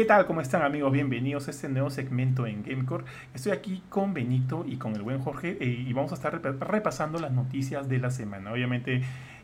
¿Qué tal? ¿Cómo están amigos? Bienvenidos a este nuevo segmento en Gamecore. Estoy aquí con Benito y con el buen Jorge eh, y vamos a estar repasando las noticias de la semana. Obviamente,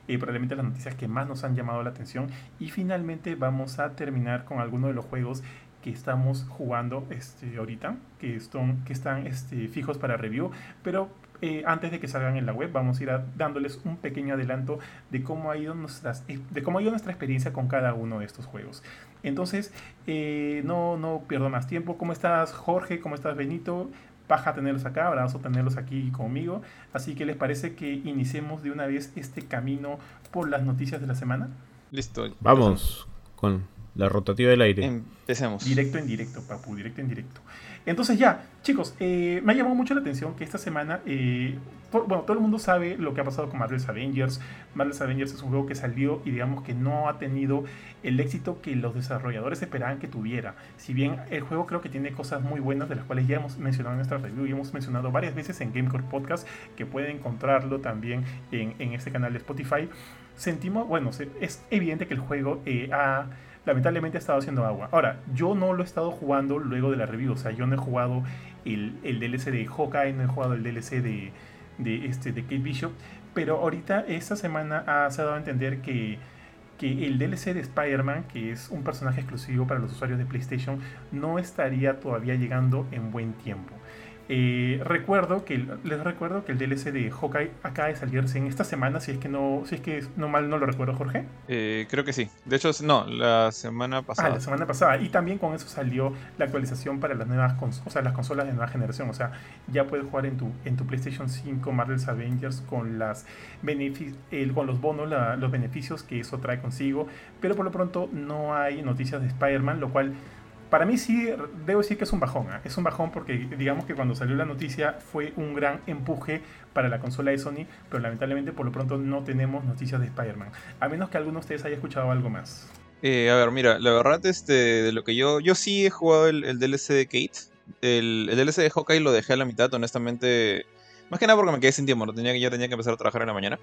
eh, probablemente las noticias que más nos han llamado la atención y finalmente vamos a terminar con algunos de los juegos que estamos jugando este, ahorita, que, están, este, fijos para review, pero eh, antes de que salgan en la web, vamos a ir dándoles un pequeño adelanto de cómo, ha ido nuestras, de cómo ha ido nuestra experiencia con cada uno de estos juegos. Entonces, eh, no, no pierdo más tiempo. ¿Cómo estás, Jorge? ¿Cómo estás, Benito? Paja tenerlos acá, abrazo tenerlos aquí conmigo. Así que, ¿les parece que iniciemos de una vez este camino por las noticias de la semana? Listo. Vamos con la rotativa del aire. Empecemos. Directo en directo, papu, directo en directo. Entonces ya, chicos, eh, me ha llamado mucho la atención que esta semana, eh, bueno, todo el mundo sabe lo que ha pasado con Marvel's Avengers. Marvel's Avengers es un juego que salió y digamos que no ha tenido el éxito que los desarrolladores esperaban que tuviera. Si bien el juego creo que tiene cosas muy buenas, de las cuales ya hemos mencionado en nuestra review y hemos mencionado varias veces en Gamecore Podcast, que pueden encontrarlo también en, en este canal de Spotify, sentimos, bueno, es evidente que el juego eh, ha lamentablemente ha estado haciendo agua. Ahora, yo no lo he estado jugando luego de la review, o sea, yo no he jugado el, el DLC de Hawkeye, no he jugado el DLC de, de, este, de Kate Bishop, pero ahorita esta semana ha, se ha dado a entender que, que el DLC de Spider-Man, que es un personaje exclusivo para los usuarios de PlayStation, no estaría todavía llegando en buen tiempo. Eh, recuerdo que les recuerdo que el DLC de Hawkeye acaba de salirse en esta semana, si es que no, si es que no mal no lo recuerdo, Jorge. Eh, creo que sí. De hecho, no, la semana pasada. Ah, la semana pasada. Y también con eso salió la actualización para las nuevas o sea, las consolas de nueva generación. O sea, ya puedes jugar en tu, en tu PlayStation 5 Marvel's Avengers con las el, con los bonos, los beneficios que eso trae consigo. Pero por lo pronto no hay noticias de Spider-Man, lo cual para mí sí, debo decir que es un bajón. ¿ah? Es un bajón porque digamos que cuando salió la noticia fue un gran empuje para la consola de Sony, pero lamentablemente por lo pronto no tenemos noticias de Spider-Man. A menos que alguno de ustedes haya escuchado algo más. Eh, a ver, mira, la verdad, este, de lo que yo. Yo sí he jugado el, DLC de Kate. El, DLC de Hawkeye lo dejé a la mitad, honestamente. Más que nada porque me quedé sin tiempo, no tenía, ya tenía que empezar a trabajar en la mañana.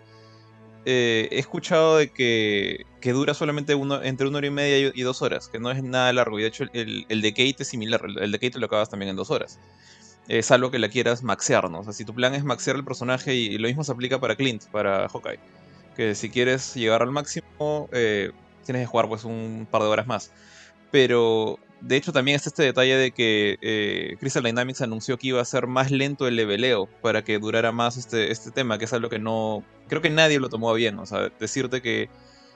Eh, he escuchado de que, dura solamente uno, entre una hora y media y, dos horas, que no es nada largo. Y de hecho, el, el de Kate es similar. El, de Kate lo acabas también en dos horas. Es algo que la quieras maxear, ¿no? O sea, si tu plan es maxear el personaje, y, lo mismo se aplica para Clint, para Hawkeye. Que si quieres llegar al máximo, eh, tienes que jugar pues un par de horas más. Pero de hecho, también está este detalle de que eh, Crystal Dynamics anunció que iba a ser más lento el leveleo para que durara más este, este tema, que es algo que no. Creo que nadie lo tomó bien. O sea, decirte que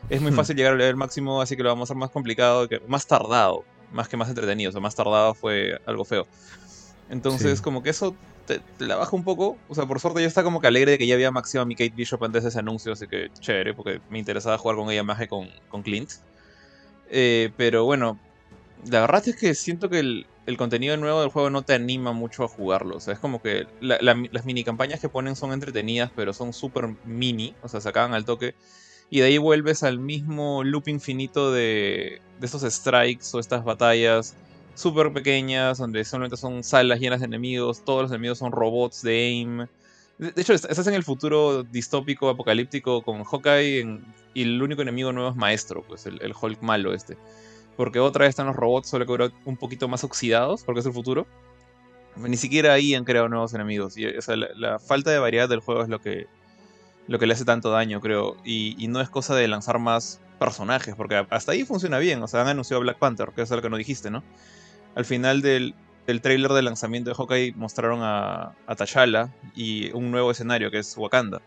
es muy hmm. fácil llegar al level máximo, así que lo vamos a hacer más complicado, que más tardado, más que más entretenido. O sea, más tardado fue algo feo. Entonces, como que eso te, la baja un poco. O sea, por suerte yo está como que alegre de que ya había maximado a mi Kate Bishop antes de ese anuncio, así que chévere, porque me interesaba jugar con ella más que con, con Clint. Eh, pero bueno, la verdad es que siento que el, contenido nuevo del juego no te anima mucho a jugarlo. O sea, es como que las mini campañas que ponen son entretenidas, pero son súper mini. O sea, se acaban al toque. Y de ahí vuelves al mismo loop infinito de, de estos strikes o estas batallas súper pequeñas, donde solamente son salas llenas de enemigos. Todos los enemigos son robots de aim. De, hecho, estás en el futuro distópico, apocalíptico con Hawkeye y el único enemigo nuevo es Maestro, pues el Hulk malo este porque otra vez están los robots solo que un poquito más oxidados, porque es el futuro. Ni siquiera ahí han creado nuevos enemigos. Y, la, falta de variedad del juego es lo que, lo que le hace tanto daño, creo. Y, no es cosa de lanzar más personajes, porque hasta ahí funciona bien. O sea, han anunciado Black Panther, que es lo que no dijiste, ¿no? Al final del, del trailer de lanzamiento de Hawkeye mostraron a, a T'Challa y un nuevo escenario, que es Wakanda.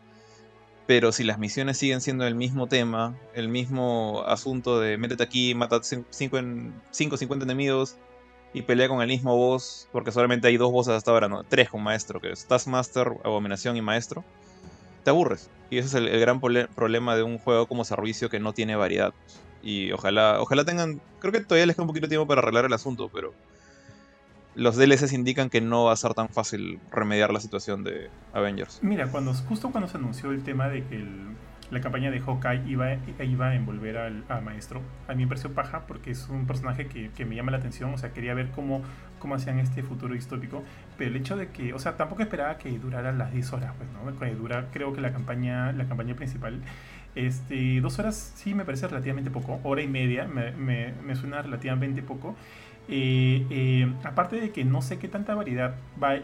Pero si las misiones siguen siendo el mismo tema, el mismo asunto de métete aquí, mata 5 50 enemigos y pelea con el mismo boss, porque solamente hay dos bosses hasta ahora, no, tres con maestro, que es Taskmaster, Abominación y Maestro, te aburres. Y ese es el, gran problema de un juego como servicio que no tiene variedad. Y ojalá, ojalá tengan, creo que todavía les queda un poquito de tiempo para arreglar el asunto, pero los DLCs indican que no va a ser tan fácil remediar la situación de Avengers. Mira, cuando justo cuando se anunció el tema de que la campaña de Hawkeye iba, iba a envolver al, maestro, a mí me pareció paja porque es un personaje que, que, me llama la atención, o sea, quería ver cómo, cómo hacían este futuro distópico, pero el hecho de que, o sea, tampoco esperaba que durara las 10 horas, pues, ¿no? Que dura, creo que la campaña, la campaña principal, este, dos horas sí me parece relativamente poco, hora y media me, me, me suena relativamente poco. Eh, eh, aparte de que no sé qué tanta variedad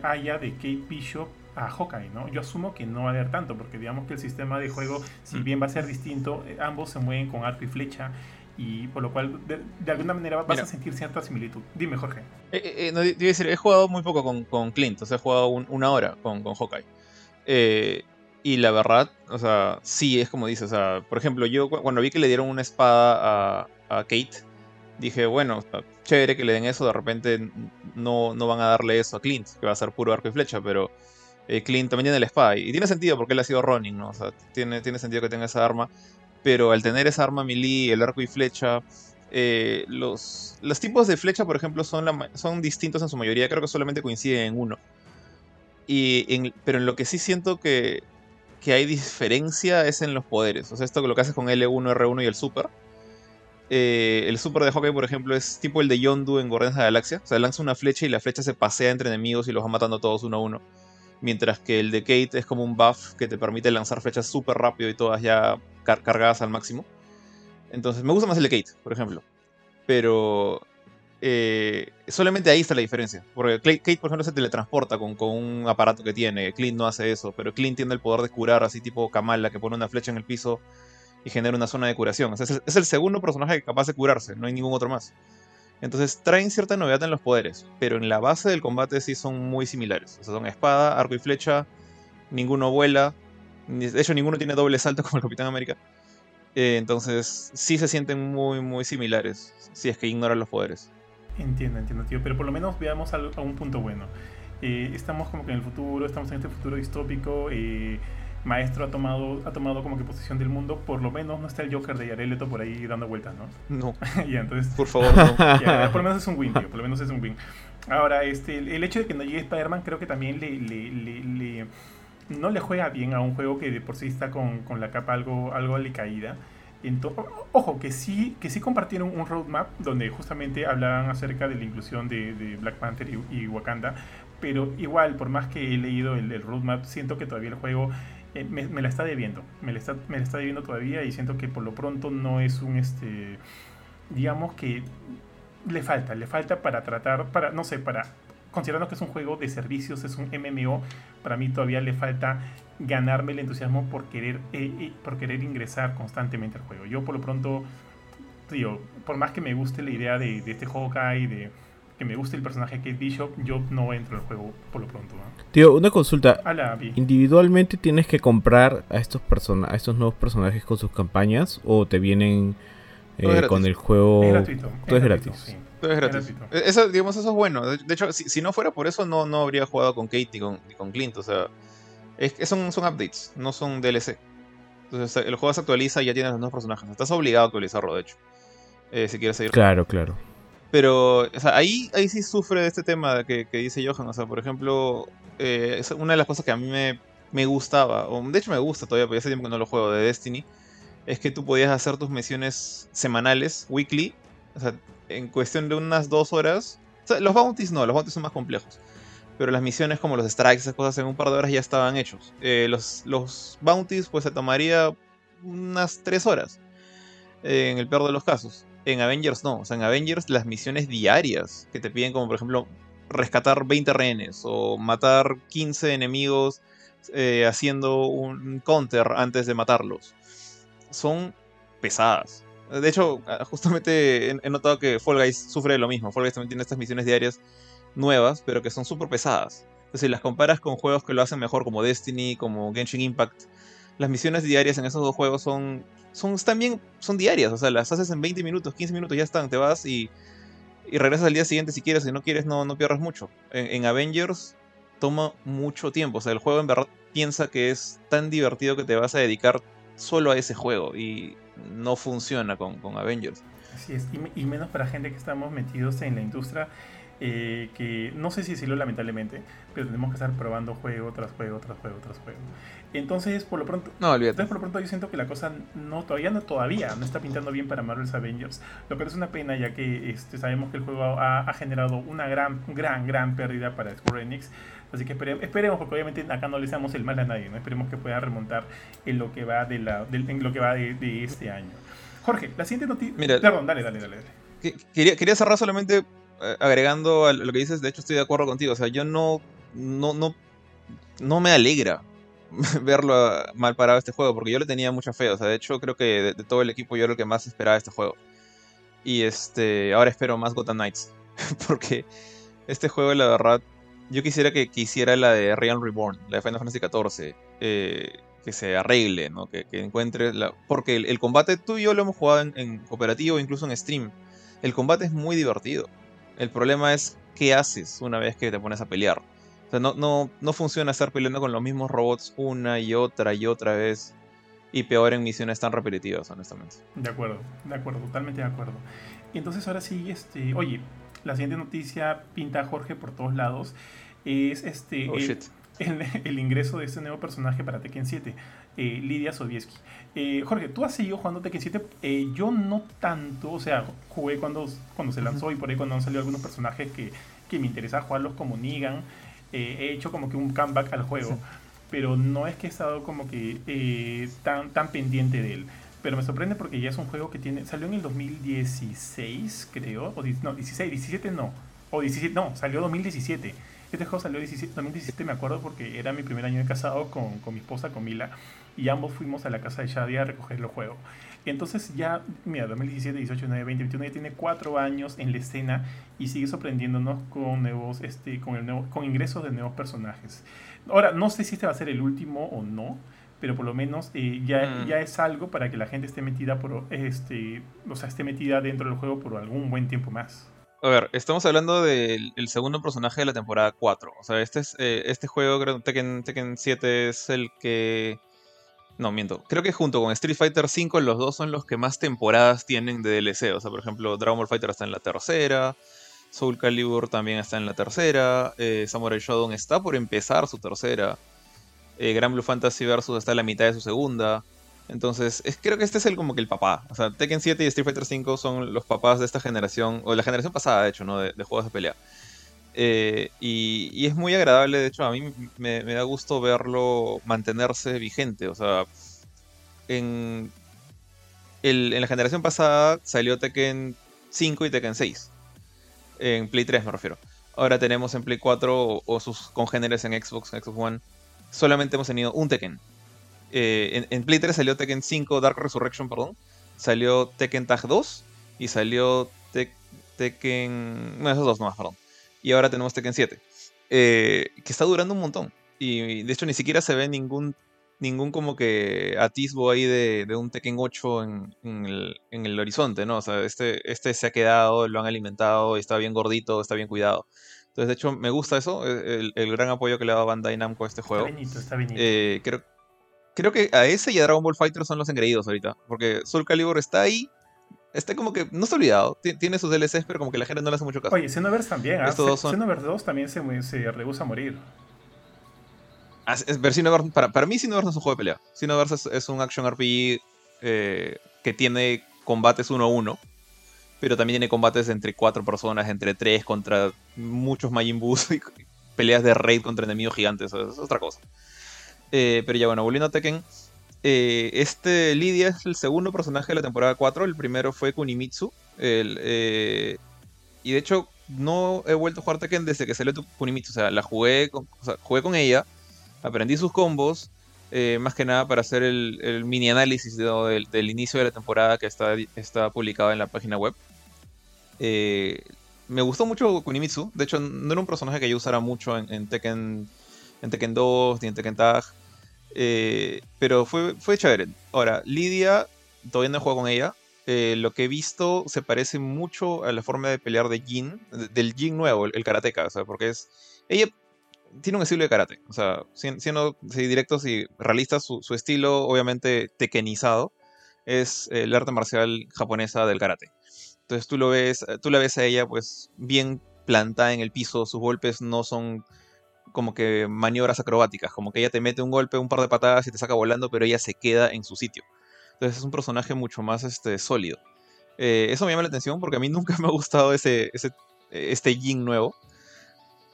haya de Kate Bishop a Hawkeye, ¿no? Yo asumo que no va a haber tanto, porque digamos que el sistema de juego, si mm. bien va a ser distinto, eh, ambos se mueven con arco y flecha, y por lo cual de, alguna manera vas a sentir cierta similitud. Dime, Jorge. Eh, no, decir, he jugado muy poco con, con Clint, o sea, he jugado una hora con, con Hawkeye. y la verdad, o sea, sí es como dices, o sea, por ejemplo, yo cuando vi que le dieron una espada a, a Kate, dije, bueno, chévere que le den eso, de repente no, no van a darle eso a Clint, que va a ser puro arco y flecha, pero eh, Clint también tiene el spy. Y tiene sentido porque él ha sido Ronin, ¿no? O sea, tiene, tiene sentido que tenga esa arma, pero al tener esa arma melee, el arco y flecha, eh, los, los tipos de flecha, por ejemplo, son, son distintos en su mayoría, creo que solamente coinciden en uno. Y pero en lo que sí siento que, que hay diferencia es en los poderes. O sea, esto que lo que haces con L1, R1 y el super eh, el super de Hawkeye, por ejemplo, es tipo el de Yondu en Guardianes de la Galaxia. O sea, lanza una flecha y la flecha se pasea entre enemigos y los va matando todos uno a uno. Mientras que el de Kate es como un buff que te permite lanzar flechas súper rápido y todas ya cargadas al máximo. Entonces, me gusta más el de Kate, por ejemplo. Pero eh, solamente ahí está la diferencia. Porque Kate, por ejemplo, se teletransporta con, con, un aparato que tiene. Clint no hace eso, pero Clint tiene el poder de curar, así tipo Kamala, que pone una flecha en el piso y genera una zona de curación. es, el, segundo personaje capaz de curarse, no hay ningún otro más. Entonces traen cierta novedad en los poderes, pero en la base del combate sí son muy similares. O sea, son espada, arco y flecha, ninguno vuela, de hecho ninguno tiene doble salto como el Capitán América. Eh, entonces sí se sienten muy, muy similares, si es que ignoran los poderes. Entiendo, entiendo, tío, pero por lo menos veamos a, un punto bueno. Eh, estamos como que en el futuro, estamos en este futuro distópico. Eh, maestro ha tomado, ha tomado como que posición del mundo, por lo menos no está el Joker de Jared por ahí dando vueltas, ¿no? No. ya, entonces, por favor, no. por lo menos es un win, tío, por lo menos es un win. Ahora, este, el, hecho de que no llegue Spider-Man creo que también le, le, le, no le juega bien a un juego que de por sí está con, con la capa algo, algo caída. ojo, que sí, que sí compartieron un roadmap donde justamente hablaban acerca de la inclusión de, de Black Panther y, Wakanda, pero igual, por más que he leído el, el roadmap, siento que todavía el juego eh, me, la está debiendo, me la está, me la está debiendo todavía y siento que por lo pronto no es un, este, digamos que le falta, le falta para tratar, para, no sé, para, considerando que es un juego de servicios, es un MMO, para mí todavía le falta ganarme el entusiasmo por querer, eh, eh, por querer ingresar constantemente al juego. Yo por lo pronto, por más que me guste la idea de, de este y de que me guste el personaje que es Bishop, yo no entro al juego por lo pronto. Tío, una consulta. ¿Individualmente tienes que comprar a estos, a estos nuevos personajes con sus campañas o te vienen eh, con el juego? Es gratuito. Todo es, gratis. Todo es gratis. E-, eso, digamos, eso es bueno. De hecho, si, no fuera por eso, no, no habría jugado con Kate ni con, con Clint. O sea, es, son, son updates, no son DLC. Entonces, el juego se actualiza y ya tienes los nuevos personajes. Estás obligado a actualizarlo, de hecho. Eh, si quieres seguir. Claro, claro. Pero, o sea, ahí, ahí sí sufre de este tema que, dice Johan. O sea, por ejemplo, eh, una de las cosas que a mí me, me, gustaba, o de hecho me gusta todavía, porque hace tiempo que no lo juego, de Destiny, es que tú podías hacer tus misiones semanales, weekly, o sea, en cuestión de unas dos horas. O sea, los bounties no, los bounties son más complejos. Pero las misiones como los strikes, esas cosas en un par de horas ya estaban hechos. Eh, los, los bounties pues se tomaría unas tres horas. en el peor de los casos. En Avengers no. O sea, en Avengers las misiones diarias que te piden, como por ejemplo rescatar 20 rehenes o matar 15 enemigos eh, haciendo un counter antes de matarlos, son pesadas. De hecho, ah, justamente he notado que Fall Guys sufre de lo mismo. Fall Guys también tiene estas misiones diarias nuevas, pero que son súper pesadas. Entonces, si las comparas con juegos que lo hacen mejor, como Destiny, como Genshin Impact, las misiones diarias en esos dos juegos son son también son diarias, o sea, las haces en 20 minutos, 15 minutos, ya están, te vas y, y regresas al día siguiente si quieres, si no quieres no, no pierdas mucho. En, Avengers toma mucho tiempo, o sea, el juego en verdad piensa que es tan divertido que te vas a dedicar solo a ese juego y no funciona con, con Avengers. Así es, y, y menos para gente que estamos metidos en la industria eh, que no sé si decirlo lamentablemente, pero tenemos que estar probando juego tras juego, tras juego, tras juego. Entonces, por lo pronto, no, entonces, por lo pronto yo siento que la cosa no todavía no todavía no está pintando bien para Marvel's Avengers, lo que es una pena ya que este, sabemos que el juego ha, generado una gran, gran, gran pérdida para Square Enix. Así que esperemos, porque obviamente acá no le damos el mal a nadie, ¿no? Esperemos que pueda remontar en lo que va de la, en lo que va de, este año. Jorge, la siguiente noticia. Perdón, dale, dale, dale. Quería, quería cerrar solamente eh, agregando a lo que dices, de hecho estoy de acuerdo contigo. O sea, yo no, no, no, no me alegra verlo mal parado este juego, porque yo le tenía mucha fe. O sea, de hecho creo que de, todo el equipo yo era el que más esperaba este juego. Y este, ahora espero más Gotham Knights, porque este juego, la verdad, yo quisiera que, quisiera la de Realm Reborn, la de Final Fantasy XIV, eh, que se arregle, ¿no? Que, encuentre la... Porque el, combate, tú y yo lo hemos jugado en, en cooperativo, incluso en stream. El combate es muy divertido. El problema es qué haces una vez que te pones a pelear. O sea, no, no, no funciona estar peleando con los mismos robots una y otra y otra vez. Y peor en misiones tan repetitivas, honestamente. De acuerdo, de acuerdo, totalmente de acuerdo. Y entonces ahora sí, este, oye, la siguiente noticia pinta a Jorge por todos lados. Es este oh, el, ingreso de este nuevo personaje para Tekken 7, eh, Lidia Sobieski. Eh, Jorge, tú has seguido jugando Tekken 7. Eh, yo no tanto, o sea, jugué cuando, cuando se lanzó y por ahí cuando han salido algunos personajes que, que me interesaba jugarlos como Negan. He hecho como que un comeback al juego, pero no es que he estado como que tan, tan pendiente de él. Pero me sorprende porque ya es un juego que tiene. Salió en el 2016, creo. O, no, 16, 17 no. O 17, no, salió 2017. Este juego salió en 2017, me acuerdo, porque era mi primer año de casado con, con mi esposa, con Mila. Y ambos fuimos a la casa de Shadia a recoger el juego. Entonces ya, mira, 2017, 18, 19, 20, 21, ya tiene cuatro años en la escena y sigue sorprendiéndonos con nuevos, este, con, el nuevo, con ingresos de nuevos personajes. Ahora, no sé si este va a ser el último o no, pero por lo menos eh, ya, mm. ya es algo para que la gente esté metida por este o sea esté metida dentro del juego por algún buen tiempo más a ver, estamos hablando del segundo personaje de la temporada 4. O sea, este, es, eh, este juego, creo Tekken, Tekken 7 es el que... No, miento. Creo que junto con Street Fighter 5 los dos son los que más temporadas tienen de DLC. O sea, por ejemplo, Dragon Ball Fighter está en la tercera. Soul Calibur también está en la tercera. Eh, Samurai Shodown está por empezar su tercera eh, Grand Blue Fantasy Versus está en la mitad de su segunda. Entonces, creo que este es el como que el papá. O sea, Tekken 7 y Street Fighter 5 son los papás de esta generación, o la generación pasada, de hecho, ¿no? De, juegos de pelea. Eh, y, es muy agradable, de hecho, a mí me, da gusto verlo mantenerse vigente. O sea, en, en la generación pasada salió Tekken 5 y Tekken 6. En Play 3 me refiero. Ahora tenemos en Play 4 o, sus congéneres en Xbox, en Xbox One solamente hemos tenido un Tekken. Eh, en, Play 3 salió Tekken 5 Dark Resurrection, perdón. Salió Tekken Tag 2 y salió Tekken... No, esos dos nomás, perdón. Y ahora tenemos Tekken 7. Eh, que está durando un montón. Y de hecho ni siquiera se ve ningún ningún como que atisbo ahí de, un Tekken 8 en, el, horizonte, ¿no? O sea, este, este se ha quedado, lo han alimentado, está bien gordito, está bien cuidado. Entonces, de hecho, me gusta eso, e, el, gran apoyo que le ha dado Bandai Namco a este juego. Está bonito, está bonito. Eh, creo, creo que a ese y a Dragon Ball Fighter son los engreídos ahorita, porque Soul Calibur está ahí, está como que, no está olvidado, tiene sus DLCs, pero como que la gente no le hace mucho caso. Oye, Xenoverse también, ¿eh? Estos dos son... Xenoverse 2 también se, se rehúsa a morir. Ah, ver Xenoverse, para, para mí Xenoverse no es un juego de pelea. Xenoverse es, es un action RPG eh, que tiene combates uno a uno pero también tiene combates entre cuatro personas, entre tres contra muchos Majin Boos y peleas de raid contra enemigos gigantes, eso es otra cosa. Eh, pero ya bueno, volviendo a Tekken, eh, este Lidia es el segundo personaje de la temporada 4, el primero fue Kunimitsu, eh, y de hecho no he vuelto a jugar Tekken desde que salió Kunimitsu, o sea, la jugué con, jugué con ella, aprendí sus combos, más que nada para hacer el, mini análisis del, inicio de la temporada que está, está publicado en la página web. Eh, me gustó mucho Kunimitsu. De hecho, no era un personaje que yo usara mucho en, Tekken, en Tekken 2 ni en Tekken Tag. Eh, pero fue, fue chévere. Ahora, Lidia, todavía no he jugado con ella. Eh, lo que he visto se parece mucho a la forma de pelear de Jin, del Jin nuevo, el, karateka. O sea, porque es. Ella tiene un estilo de karate. O sea, siendo directos y realistas, su, estilo, obviamente, tekenizado, es el arte marcial japonesa del karate. Entonces tú lo ves, eh, tú la ves a ella pues bien plantada en el piso, sus golpes no son como que maniobras acrobáticas, como que ella te mete un golpe, un par de patadas y te saca volando, pero ella se queda en su sitio. Entonces es un personaje mucho más este, sólido. Eh, eso me llama la atención porque a mí nunca me ha gustado ese, ese este Jin nuevo.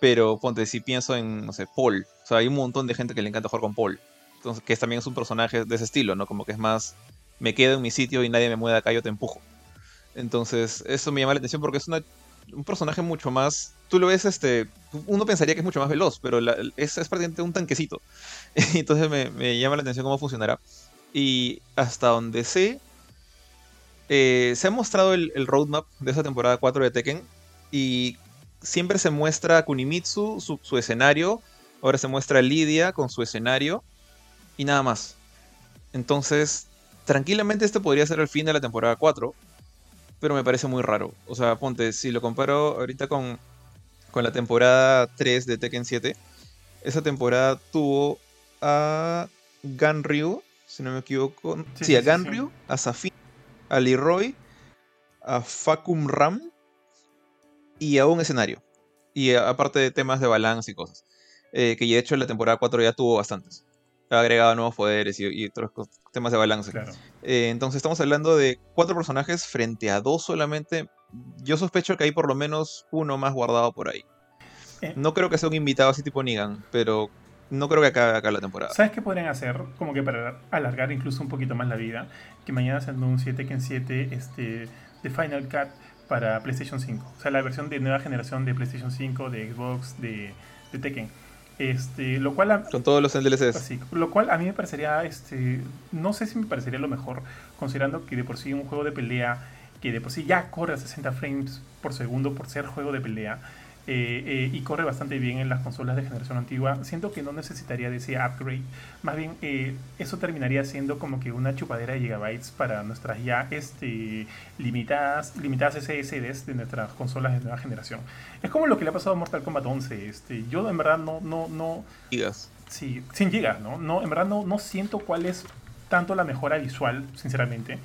Pero ponte, si pienso en, no sé, Paul. O sea, hay un montón de gente que le encanta jugar con Paul. Entonces, que también es un personaje de ese estilo, ¿no? Como que es más, me quedo en mi sitio y nadie me mueve acá, yo te empujo. Entonces, eso me llama la atención porque es un personaje mucho más. Tú lo ves, este. Uno pensaría que es mucho más veloz, pero es, es, prácticamente un tanquecito. Entonces me, llama la atención cómo funcionará. Y hasta donde sé, eh, se ha mostrado el, roadmap de esa temporada 4 de Tekken. Y siempre se muestra Kunimitsu, su, su escenario. Ahora se muestra Lidia con su escenario. Y nada más. Entonces, tranquilamente este podría ser el fin de la temporada 4 pero me parece muy raro. O sea, ponte, si lo comparo ahorita con, con la temporada 3 de Tekken 7, esa temporada tuvo a Ganryu, si no me equivoco. Sí, a Ganryu, a Safin, a Leroy, a Facum Ram y a un escenario. Y aparte de temas de balance y cosas. Eh, que de hecho en la temporada 4 ya tuvo bastantes ha agregado nuevos poderes y, otros temas de balance. Eh, entonces estamos hablando de cuatro personajes frente a dos solamente. Yo sospecho que hay por lo menos uno más guardado por ahí. Eh. No creo que sea un invitado así tipo Negan, pero no creo que acabe acá la temporada. ¿Sabes qué podrían hacer? Como que para alargar incluso un poquito más la vida. Que mañana se anuncie Tekken 7 este, de Final Cut para PlayStation 5. O sea, la versión de nueva generación de PlayStation 5, de Xbox, de, de Tekken. Este, lo cual Con todos los DLCs. lo cual a mí me parecería, este, no sé si me parecería lo mejor, considerando que de por sí un juego de pelea que de por sí ya corre a 60 frames por segundo por ser juego de pelea, eh, eh, y corre bastante bien en las consolas de generación antigua. Siento que no necesitaría de ese upgrade. Más bien, eh, eso terminaría siendo como que una chupadera de gigabytes para nuestras ya este, limitadas, limitadas SSDs de nuestras consolas de nueva generación. Es como lo que le ha pasado a Mortal Kombat 11. Este, yo en verdad no... no, no gigas. Sí, 100 gigas, ¿no? no en verdad no, no siento cuál es tanto la mejora visual, sinceramente.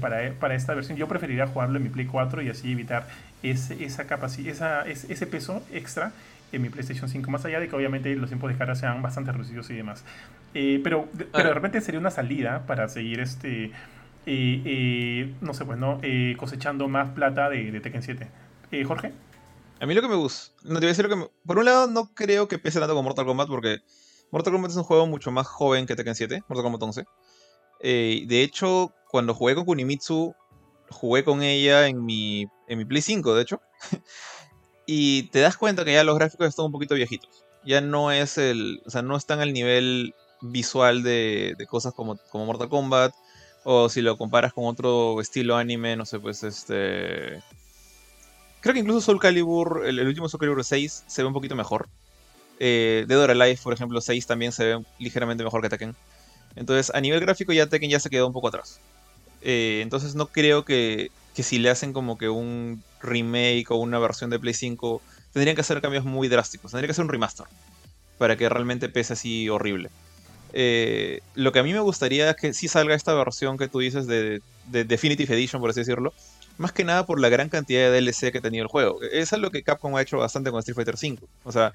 Para, para, esta versión. Yo preferiría jugarlo en mi Play 4 y así evitar esa capacidad, esa, ese peso extra en mi PlayStation 5, más allá de que obviamente los tiempos de carga sean bastante reducidos y demás. Eh, pero, pero de repente sería una salida para seguir este, eh, eh, no sé, pues, ¿no? cosechando más plata de, de Tekken 7. Jorge. A mí lo que me gusta, no te voy a decir lo que por un lado no creo que pese tanto como Mortal Kombat porque Mortal Kombat es un juego mucho más joven que Tekken 7, Mortal Kombat 11. De hecho, cuando jugué con Kunimitsu, jugué con ella en mi, en mi Play 5, de hecho. y te das cuenta que ya los gráficos están un poquito viejitos. Ya no es el. O sea, no están al nivel visual de, de cosas como, como Mortal Kombat. O si lo comparas con otro estilo anime, no sé, pues este. Creo que incluso Soul Calibur, el, último Soul Calibur 6, se ve un poquito mejor. Eh, Dead or Alive, por ejemplo, 6 también se ve ligeramente mejor que Tekken. Entonces, a nivel gráfico ya Tekken ya se quedó un poco atrás. Eh, entonces no creo que, si le hacen como que un remake o una versión de Play 5, tendrían que hacer cambios muy drásticos. Tendría que hacer un remaster para que realmente pese así horrible. Eh, lo que a mí me gustaría es que sí salga esta versión que tú dices de, Definitive Edition, por así decirlo. Más que nada por la gran cantidad de DLC que ha tenido el juego. Eso es lo que Capcom ha hecho bastante con Street Fighter V. O sea,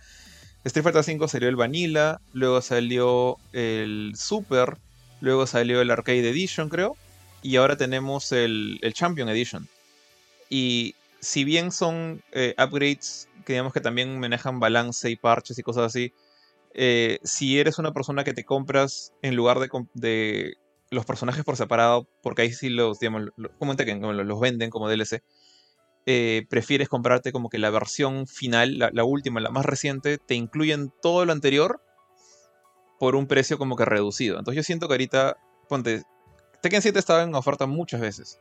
Street Fighter V salió el Vanilla, luego salió el Super, luego salió el Arcade Edition, creo y ahora tenemos el, Champion Edition. Y si bien son eh, upgrades que digamos que también manejan balance y parches y cosas así, eh, si eres una persona que te compras en lugar de, los personajes por separado, porque ahí sí los, digamos, como los venden como DLC, eh, prefieres comprarte como que la versión final, la, la, última, la más reciente, te incluyen todo lo anterior por un precio como que reducido. Entonces yo siento que ahorita, ponte, Tekken 7 estaba en oferta muchas veces.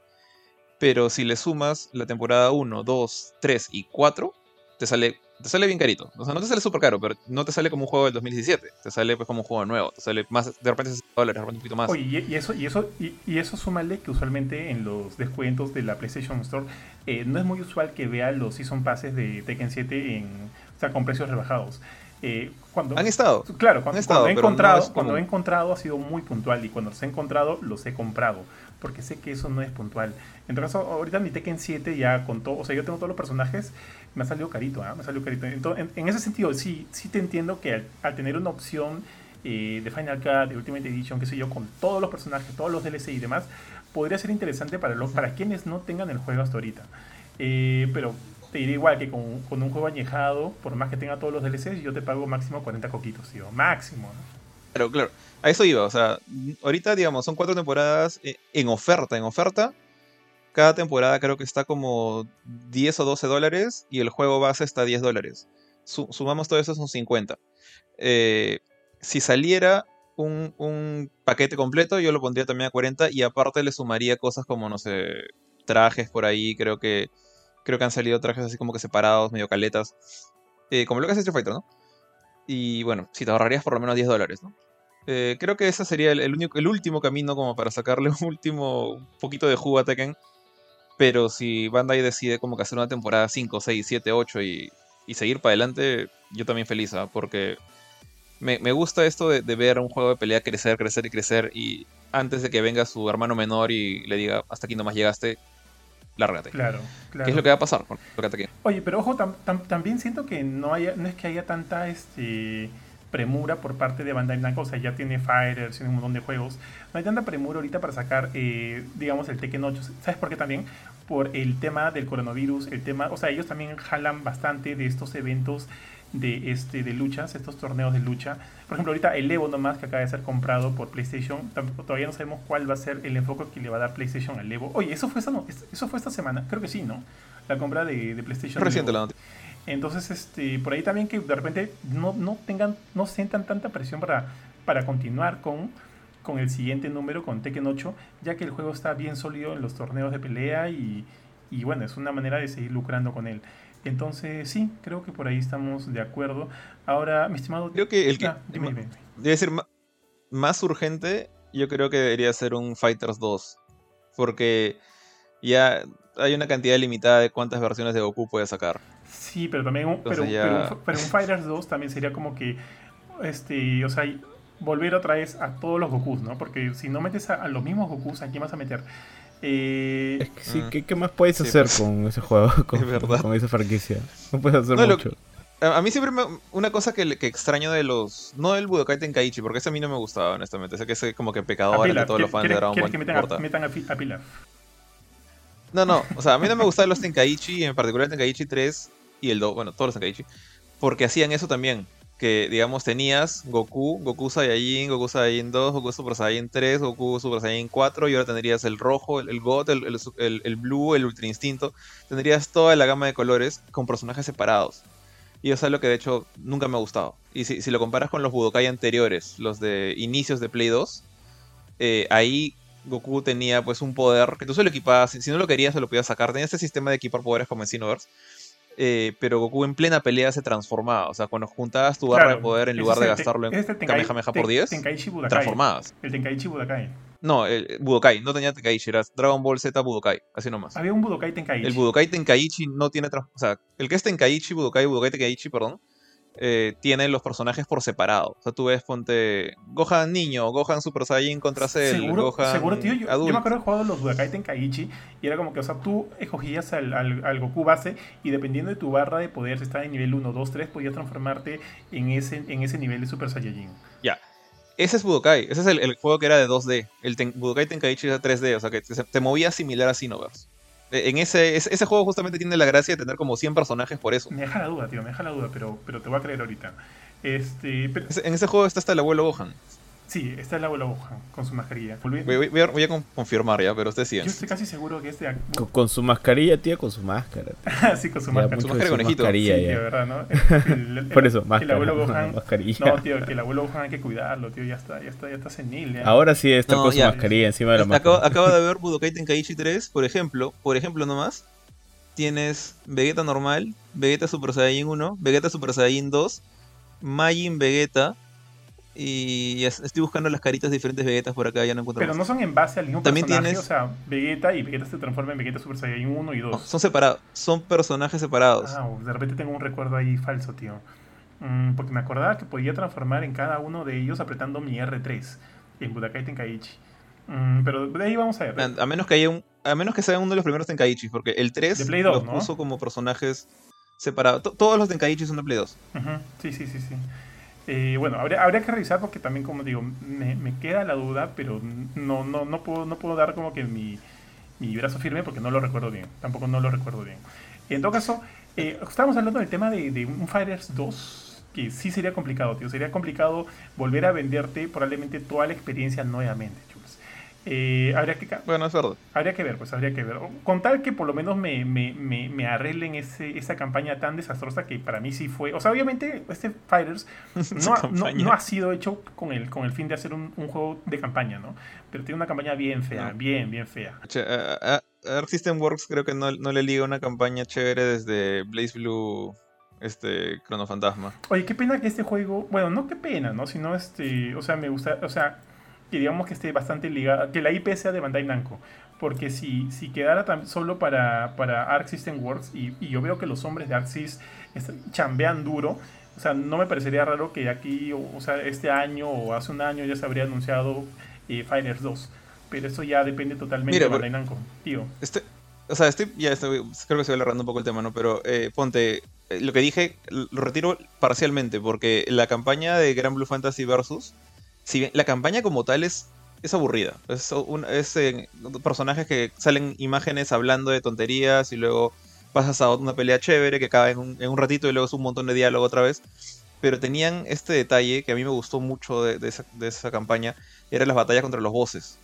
Pero si le sumas la temporada 1, 2, 3 y 4, te sale, te sale bien carito. O sea, no te sale súper caro, pero no te sale como un juego del 2017. Te sale pues como un juego nuevo. Te sale más, de repente 60 dólares, de repente un poquito más. Oye, y eso, y eso, y, eso súmale que usualmente en los descuentos de la PlayStation Store eh, no es muy usual que vea los Season Passes de Tekken 7 en, o sea, con precios rebajados. Eh, cuando, han estado. Claro, cuando, he encontrado, cuando he encontrado ha sido muy puntual y cuando los he encontrado los he comprado porque sé que eso no es puntual. En todo caso, ahorita mi Tekken 7 ya con todo, o sea, yo tengo todos los personajes, me ha salido carito, ¿ah? me ha salido carito. Entonces, en, ese sentido, sí, sí te entiendo que al, tener una opción eh, de Final Cut, de Ultimate Edition, qué sé yo, con todos los personajes, todos los DLC y demás, podría ser interesante para, los, para quienes no tengan el juego hasta ahorita. Eh, pero te diré igual que con, un juego añejado, por más que tenga todos los DLCs, yo te pago máximo 40 coquitos, tío. Máximo, Claro, claro. A eso iba, o sea, ahorita, digamos, son cuatro temporadas eh, en oferta, en oferta. cada temporada creo que está como 10 o 12 dólares y el juego base está 10 dólares. sumamos todo eso, son 50. Eh, si saliera un, paquete completo, yo lo pondría también a 40 y aparte le sumaría cosas como, no sé, trajes por ahí, creo que creo que han salido trajes así como que separados, medio caletas, eh, como lo que hace Street Fighter, ¿no? Y bueno, si te ahorrarías por lo menos 10 dólares, ¿no? Eh, creo que ese sería el, único, el último camino como para sacarle un último poquito de jugo a Tekken. Pero si Bandai decide como que hacer una temporada 5, 6, 7, 8 y, y seguir para adelante, yo también feliz, ¿ah? porque me, me, gusta esto de, de, ver un juego de pelea crecer, crecer y crecer y antes de que venga su hermano menor y le diga hasta aquí nomás llegaste, lárgate. Claro, claro. ¿Qué es lo que va a pasar con Oye, pero ojo, también siento que no, haya, no es que haya tanta este, premura por parte de Bandai Namco, o sea, ya tiene Fighters, tiene un montón de juegos. No hay tanta premura ahorita para sacar, eh, digamos, el Tekken 8. ¿Sabes por qué también? Por el tema del coronavirus, el tema, o sea, ellos también jalan bastante de estos eventos de, este, de luchas, estos torneos de lucha. Por ejemplo, ahorita el Evo nomás que acaba de ser comprado por PlayStation, todavía no sabemos cuál va a ser el enfoque que le va a dar PlayStation al Evo. Oye, ¿eso fue esta, no, eso fue esta semana? Creo que sí, ¿no? La compra de, de PlayStation. Reciente la Entonces, este, por ahí también que de repente no, no tengan, no sientan tanta presión para, para continuar con, con el siguiente número, con Tekken 8, ya que el juego está bien sólido en los torneos de pelea y, y bueno, es una manera de seguir lucrando con él. Entonces, sí, creo que por ahí estamos de acuerdo. Ahora, mi estimado. Creo que el que. Ah, debe ser más urgente, yo creo que debería ser un Fighters 2. Porque ya hay una cantidad limitada de cuántas versiones de Goku puede sacar. Sí, pero también un, pero, un, Fighters 2 también sería como que. Este, o sea, volver otra vez a todos los Gokus, ¿no? Porque si no metes a, los mismos Gokus, ¿a quién vas a meter? Eh, es que sí, mm. ¿qué, más puedes hacer pues, con ese juego? Con, con, esa franquicia. No puedes hacer mucho. a mí siempre me, una cosa que, que, extraño de los. No del Budokai Tenkaichi, porque ese a mí no me gustaba, honestamente. Ese que es como que pecador de todos los fans de Dragon Ball. que metan, a, metan a, Pilaf? No, no. O sea, a mí no me gustaban los Tenkaichi, en particular Tenkaichi 3 y el 2. Bueno, todos los Tenkaichi. Porque hacían eso también que, digamos, tenías Goku, Goku Saiyajin, Goku Saiyajin 2, Goku Super Saiyan 3, Goku Super Saiyan 4, y ahora tendrías el rojo, el, el God, el, el, el, Blue, el Ultra Instinto. Tendrías toda la gama de colores con personajes separados. Y eso es lo que de hecho nunca me ha gustado. Y si, si lo comparas con los Budokai anteriores, los de inicios de Play 2, eh, ahí Goku tenía pues un poder que tú solo equipabas, si no lo querías se lo podías sacar. Tenía este sistema de equipar poderes como en eh, pero Goku en plena pelea se transformaba. O sea, cuando juntabas tu barra de poder en lugar de gastarlo en Kamehameha por 10, transformabas. El Tenkaichi Budokai. No, el Budokai, no tenía Tenkaichi, era Dragon Ball Z Budokai, así nomás. Había un Budokai Tenkaichi. El Budokai Tenkaichi no tiene. O sea, el que es Tenkaichi, Budokai, Budokai Tenkaichi, perdón, eh, tiene los personajes por separado. O sea, tú ves, ponte Gohan niño, Gohan Super Saiyan contra Cell, ¿Seguro, Gohan Seguro, tío. Yo, yo, me acuerdo de jugado los Budokai Tenkaichi y era como que, o sea, tú escogías al, al, Goku base y dependiendo de tu barra de poder, si estaba en nivel 1, 2, 3, podías transformarte en ese, en ese nivel de Super Saiyajin. Ya. Ese es Budokai. Ese es el, juego que era de 2D. El Budokai Tenkaichi era 3D, o sea, que te, te movía similar a Xenoverse. Eh, en ese, ese, juego justamente tiene la gracia de tener como 100 personajes por eso. Me deja la duda, tío, me deja la duda, pero, pero te voy a creer ahorita. Este, En ese juego está hasta el abuelo Gohan. Sí, está el abuelo Gohan con su mascarilla. Voy, a, confirmar ya, pero ustedes sí. Yo estoy casi seguro que este. Con, su mascarilla, tío, con su máscara. sí, con su máscara. Su máscara conejito. sí, tío, ¿verdad, no? Por eso, máscara. El abuelo Gohan. No, tío, que el abuelo Gohan hay que cuidarlo, tío. Ya está, ya está, ya está senil. Ya. Ahora sí está con su mascarilla encima de la máscara. Acabo, de ver Budokai Tenkaichi 3, por ejemplo. Por ejemplo, nomás. Tienes Vegeta normal, Vegeta Super Saiyan 1, Vegeta Super Saiyan 2, Majin Vegeta y estoy buscando las caritas de diferentes Vegetas por acá, ya no encuentro Pero no son en base al mismo También personaje, tienes... o sea, Vegeta y Vegeta se transforman en Vegeta Super Saiyan 1 y 2. son separados, son personajes separados. Ah, de repente tengo un recuerdo ahí falso, tío. Mm, porque me acordaba que podía transformar en cada uno de ellos apretando mi R3 en Budokai Tenkaichi. Mm, pero de ahí vamos a ver. A, menos que haya un, a menos que sea uno de los primeros Tenkaichi, porque el 3 los puso como personajes separados. todos los Tenkaichi son de Play 2. Sí, sí, sí, sí. Eh, bueno, habría, que revisar porque también, como digo, me, queda la duda, pero no, no, no, puedo, no puedo dar como que mi, mi brazo firme porque no lo recuerdo bien. Tampoco no lo recuerdo bien. En todo caso, eh, estábamos hablando del tema de, de un Fighters 2, que sí sería complicado, tío. Sería complicado volver a venderte probablemente toda la experiencia nuevamente, chicos. Eh, habría que, bueno, es verdad. Habría que ver, pues habría que ver. Con tal que por lo menos me, me, me, arreglen ese, esa campaña tan desastrosa que para mí sí fue. O sea, obviamente, este Fighters no, no, ha sido hecho con el, con el fin de hacer un, juego de campaña, ¿no? Pero tiene una campaña bien fea, bien, bien fea. a, System Works creo que no, no le liga una campaña chévere desde Blaze Blue este Chrono Fantasma. Oye, qué pena que este juego, bueno, no qué pena, ¿no? Sino este, o sea, me gusta, o sea, que digamos que esté bastante ligada, que la IP sea de Bandai Namco. Porque si, si quedara tan solo para, para Arc System Works, y, yo veo que los hombres de Arc System chambean duro, o sea, no me parecería raro que aquí, o, sea, este año o hace un año ya se habría anunciado eh, Fighters 2. Pero eso ya depende totalmente de Bandai Namco, tío. Este, o sea, estoy, ya estoy, creo que estoy alargando un poco el tema, ¿no? Pero eh, ponte, eh, lo que dije lo retiro parcialmente, porque la campaña de Grand Blue Fantasy Versus si bien la campaña como tal es, es aburrida. Es, un, eh, personajes que salen imágenes hablando de tonterías y luego pasas a una pelea chévere que acaba en un, ratito y luego es un montón de diálogo otra vez. Pero tenían este detalle que a mí me gustó mucho de, esa, campaña, eran las batallas contra los bosses.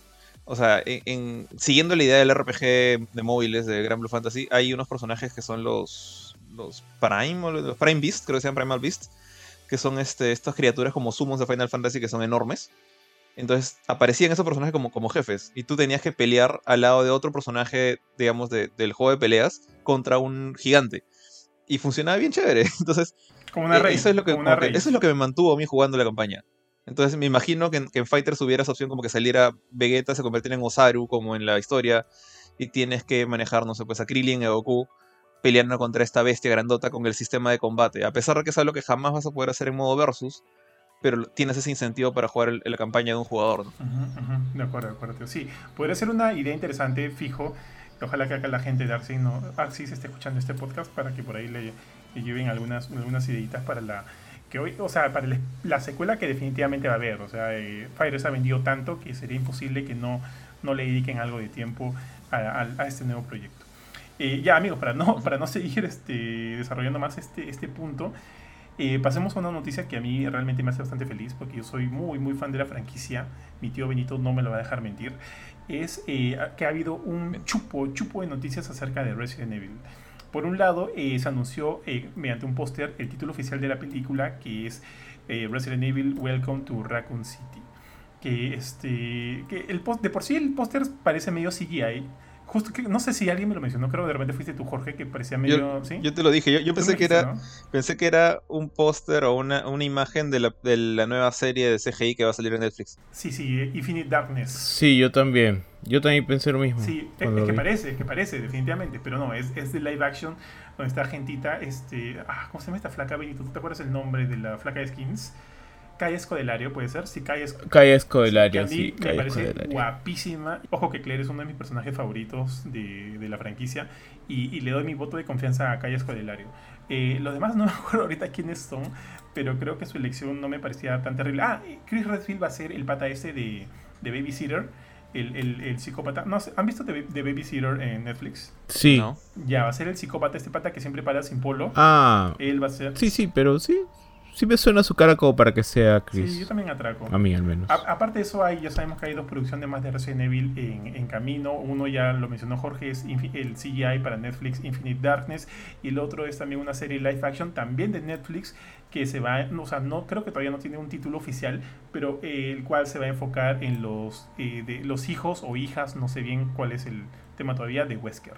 O sea, en, siguiendo la idea del RPG de móviles de Grand Blue Fantasy, hay unos personajes que son los, los Prime, los Prime Beast, creo que se llaman Primal Beast, que son este, estas criaturas como sumos de Final Fantasy que son enormes. Entonces aparecían esos personajes como, como jefes y tú tenías que pelear al lado de otro personaje, digamos, del juego de peleas contra un gigante. Y funcionaba bien chévere. Entonces, como una eso, es lo que, eso es lo que me mantuvo a mí jugando la campaña. Entonces me imagino que en, Fighters hubiera esa opción como que saliera Vegeta, se convirtiera en Osaru, como en la historia, y tienes que manejar, no sé, pues a Krillin a Goku peleando contra esta bestia grandota con el sistema de combate. A pesar de que es algo que jamás vas a poder hacer en modo versus, pero tienes ese incentivo para jugar la campaña de un jugador. De acuerdo, de acuerdo. Sí, podría ser una idea interesante, fijo. Ojalá que acá la gente de Arxis, no, esté escuchando este podcast para que por ahí le, lleven algunas, algunas para la que hoy, o sea, para la secuela que definitivamente va a haber. O sea, eh, ha vendido tanto que sería imposible que no, no le dediquen algo de tiempo a este nuevo proyecto. Eh, ya, amigos, para no, para no seguir este, desarrollando más este, este punto, eh, pasemos a una noticia que a mí realmente me hace bastante feliz, porque yo soy muy, muy fan de la franquicia. Mi tío Benito no me lo va a dejar mentir. Es eh, que ha habido un chupo, chupo de noticias acerca de Resident Evil. Por un lado, se anunció mediante un póster el título oficial de la película, que es Resident Evil Welcome to Raccoon City. Que, este, que el de por sí el póster parece medio CGI Justo que, no sé si alguien me lo mencionó, creo que de repente fuiste tú, Jorge, que parecía medio. Yo, yo te lo dije, yo, pensé que era pensé que era un póster o una, una imagen de la, de la, nueva serie de CGI que va a salir en Netflix. Sí, sí, Infinite Darkness. Sí, yo también. Yo también pensé lo mismo. Sí, es, que parece, es que parece, definitivamente, pero no, es, es de live action, donde está gentita, este. Ah, ¿Cómo se llama esta flaca, Benito? ¿Tú te acuerdas el nombre de la flaca de skins? Calle Escodelario, puede ser. Sí, Calle, Escodelario, sí. me parece guapísima. Ojo que Claire es uno de mis personajes favoritos de, la franquicia. Y, le doy mi voto de confianza a Calle Escodelario. Eh, los demás no me acuerdo ahorita quiénes son, pero creo que su elección no me parecía tan terrible. Ah, Chris Redfield va a ser el pata ese de, de Babysitter. El, el, psicópata. No, ¿Han visto de, de, Babysitter en Netflix? Sí. Ya, va a ser el psicópata, este pata que siempre para sin polo. Ah. Él va a ser. Sí, sí, pero sí sí me suena su cara como para que sea Chris. Sí, yo también atraco. A mí al menos. aparte de eso, hay, ya sabemos que hay dos producciones más de Resident Evil en, camino. Uno ya lo mencionó Jorge, es el CGI para Netflix Infinite Darkness. Y el otro es también una serie live action también de Netflix que se va, o sea, no creo que todavía no tiene un título oficial, pero eh, el cual se va a enfocar en los, eh, de, los hijos o hijas, no sé bien cuál es el tema todavía, de Wesker.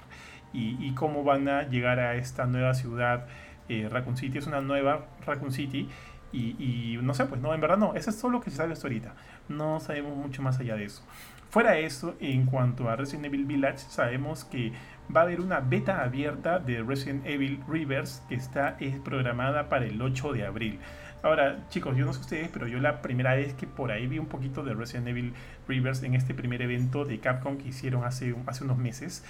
Y, y cómo van a llegar a esta nueva ciudad eh, Raccoon City es una nueva Raccoon City. Y, no sé, pues no, en verdad no, eso es todo lo que se sabe hasta ahorita. No sabemos mucho más allá de eso. Fuera de eso, en cuanto a Resident Evil Village, sabemos que va a haber una beta abierta de Resident Evil Rivers que está es programada para el 8 de abril. Ahora, chicos, yo no sé ustedes, pero yo la primera vez que por ahí vi un poquito de Resident Evil Rivers en este primer evento de Capcom que hicieron hace, hace unos meses,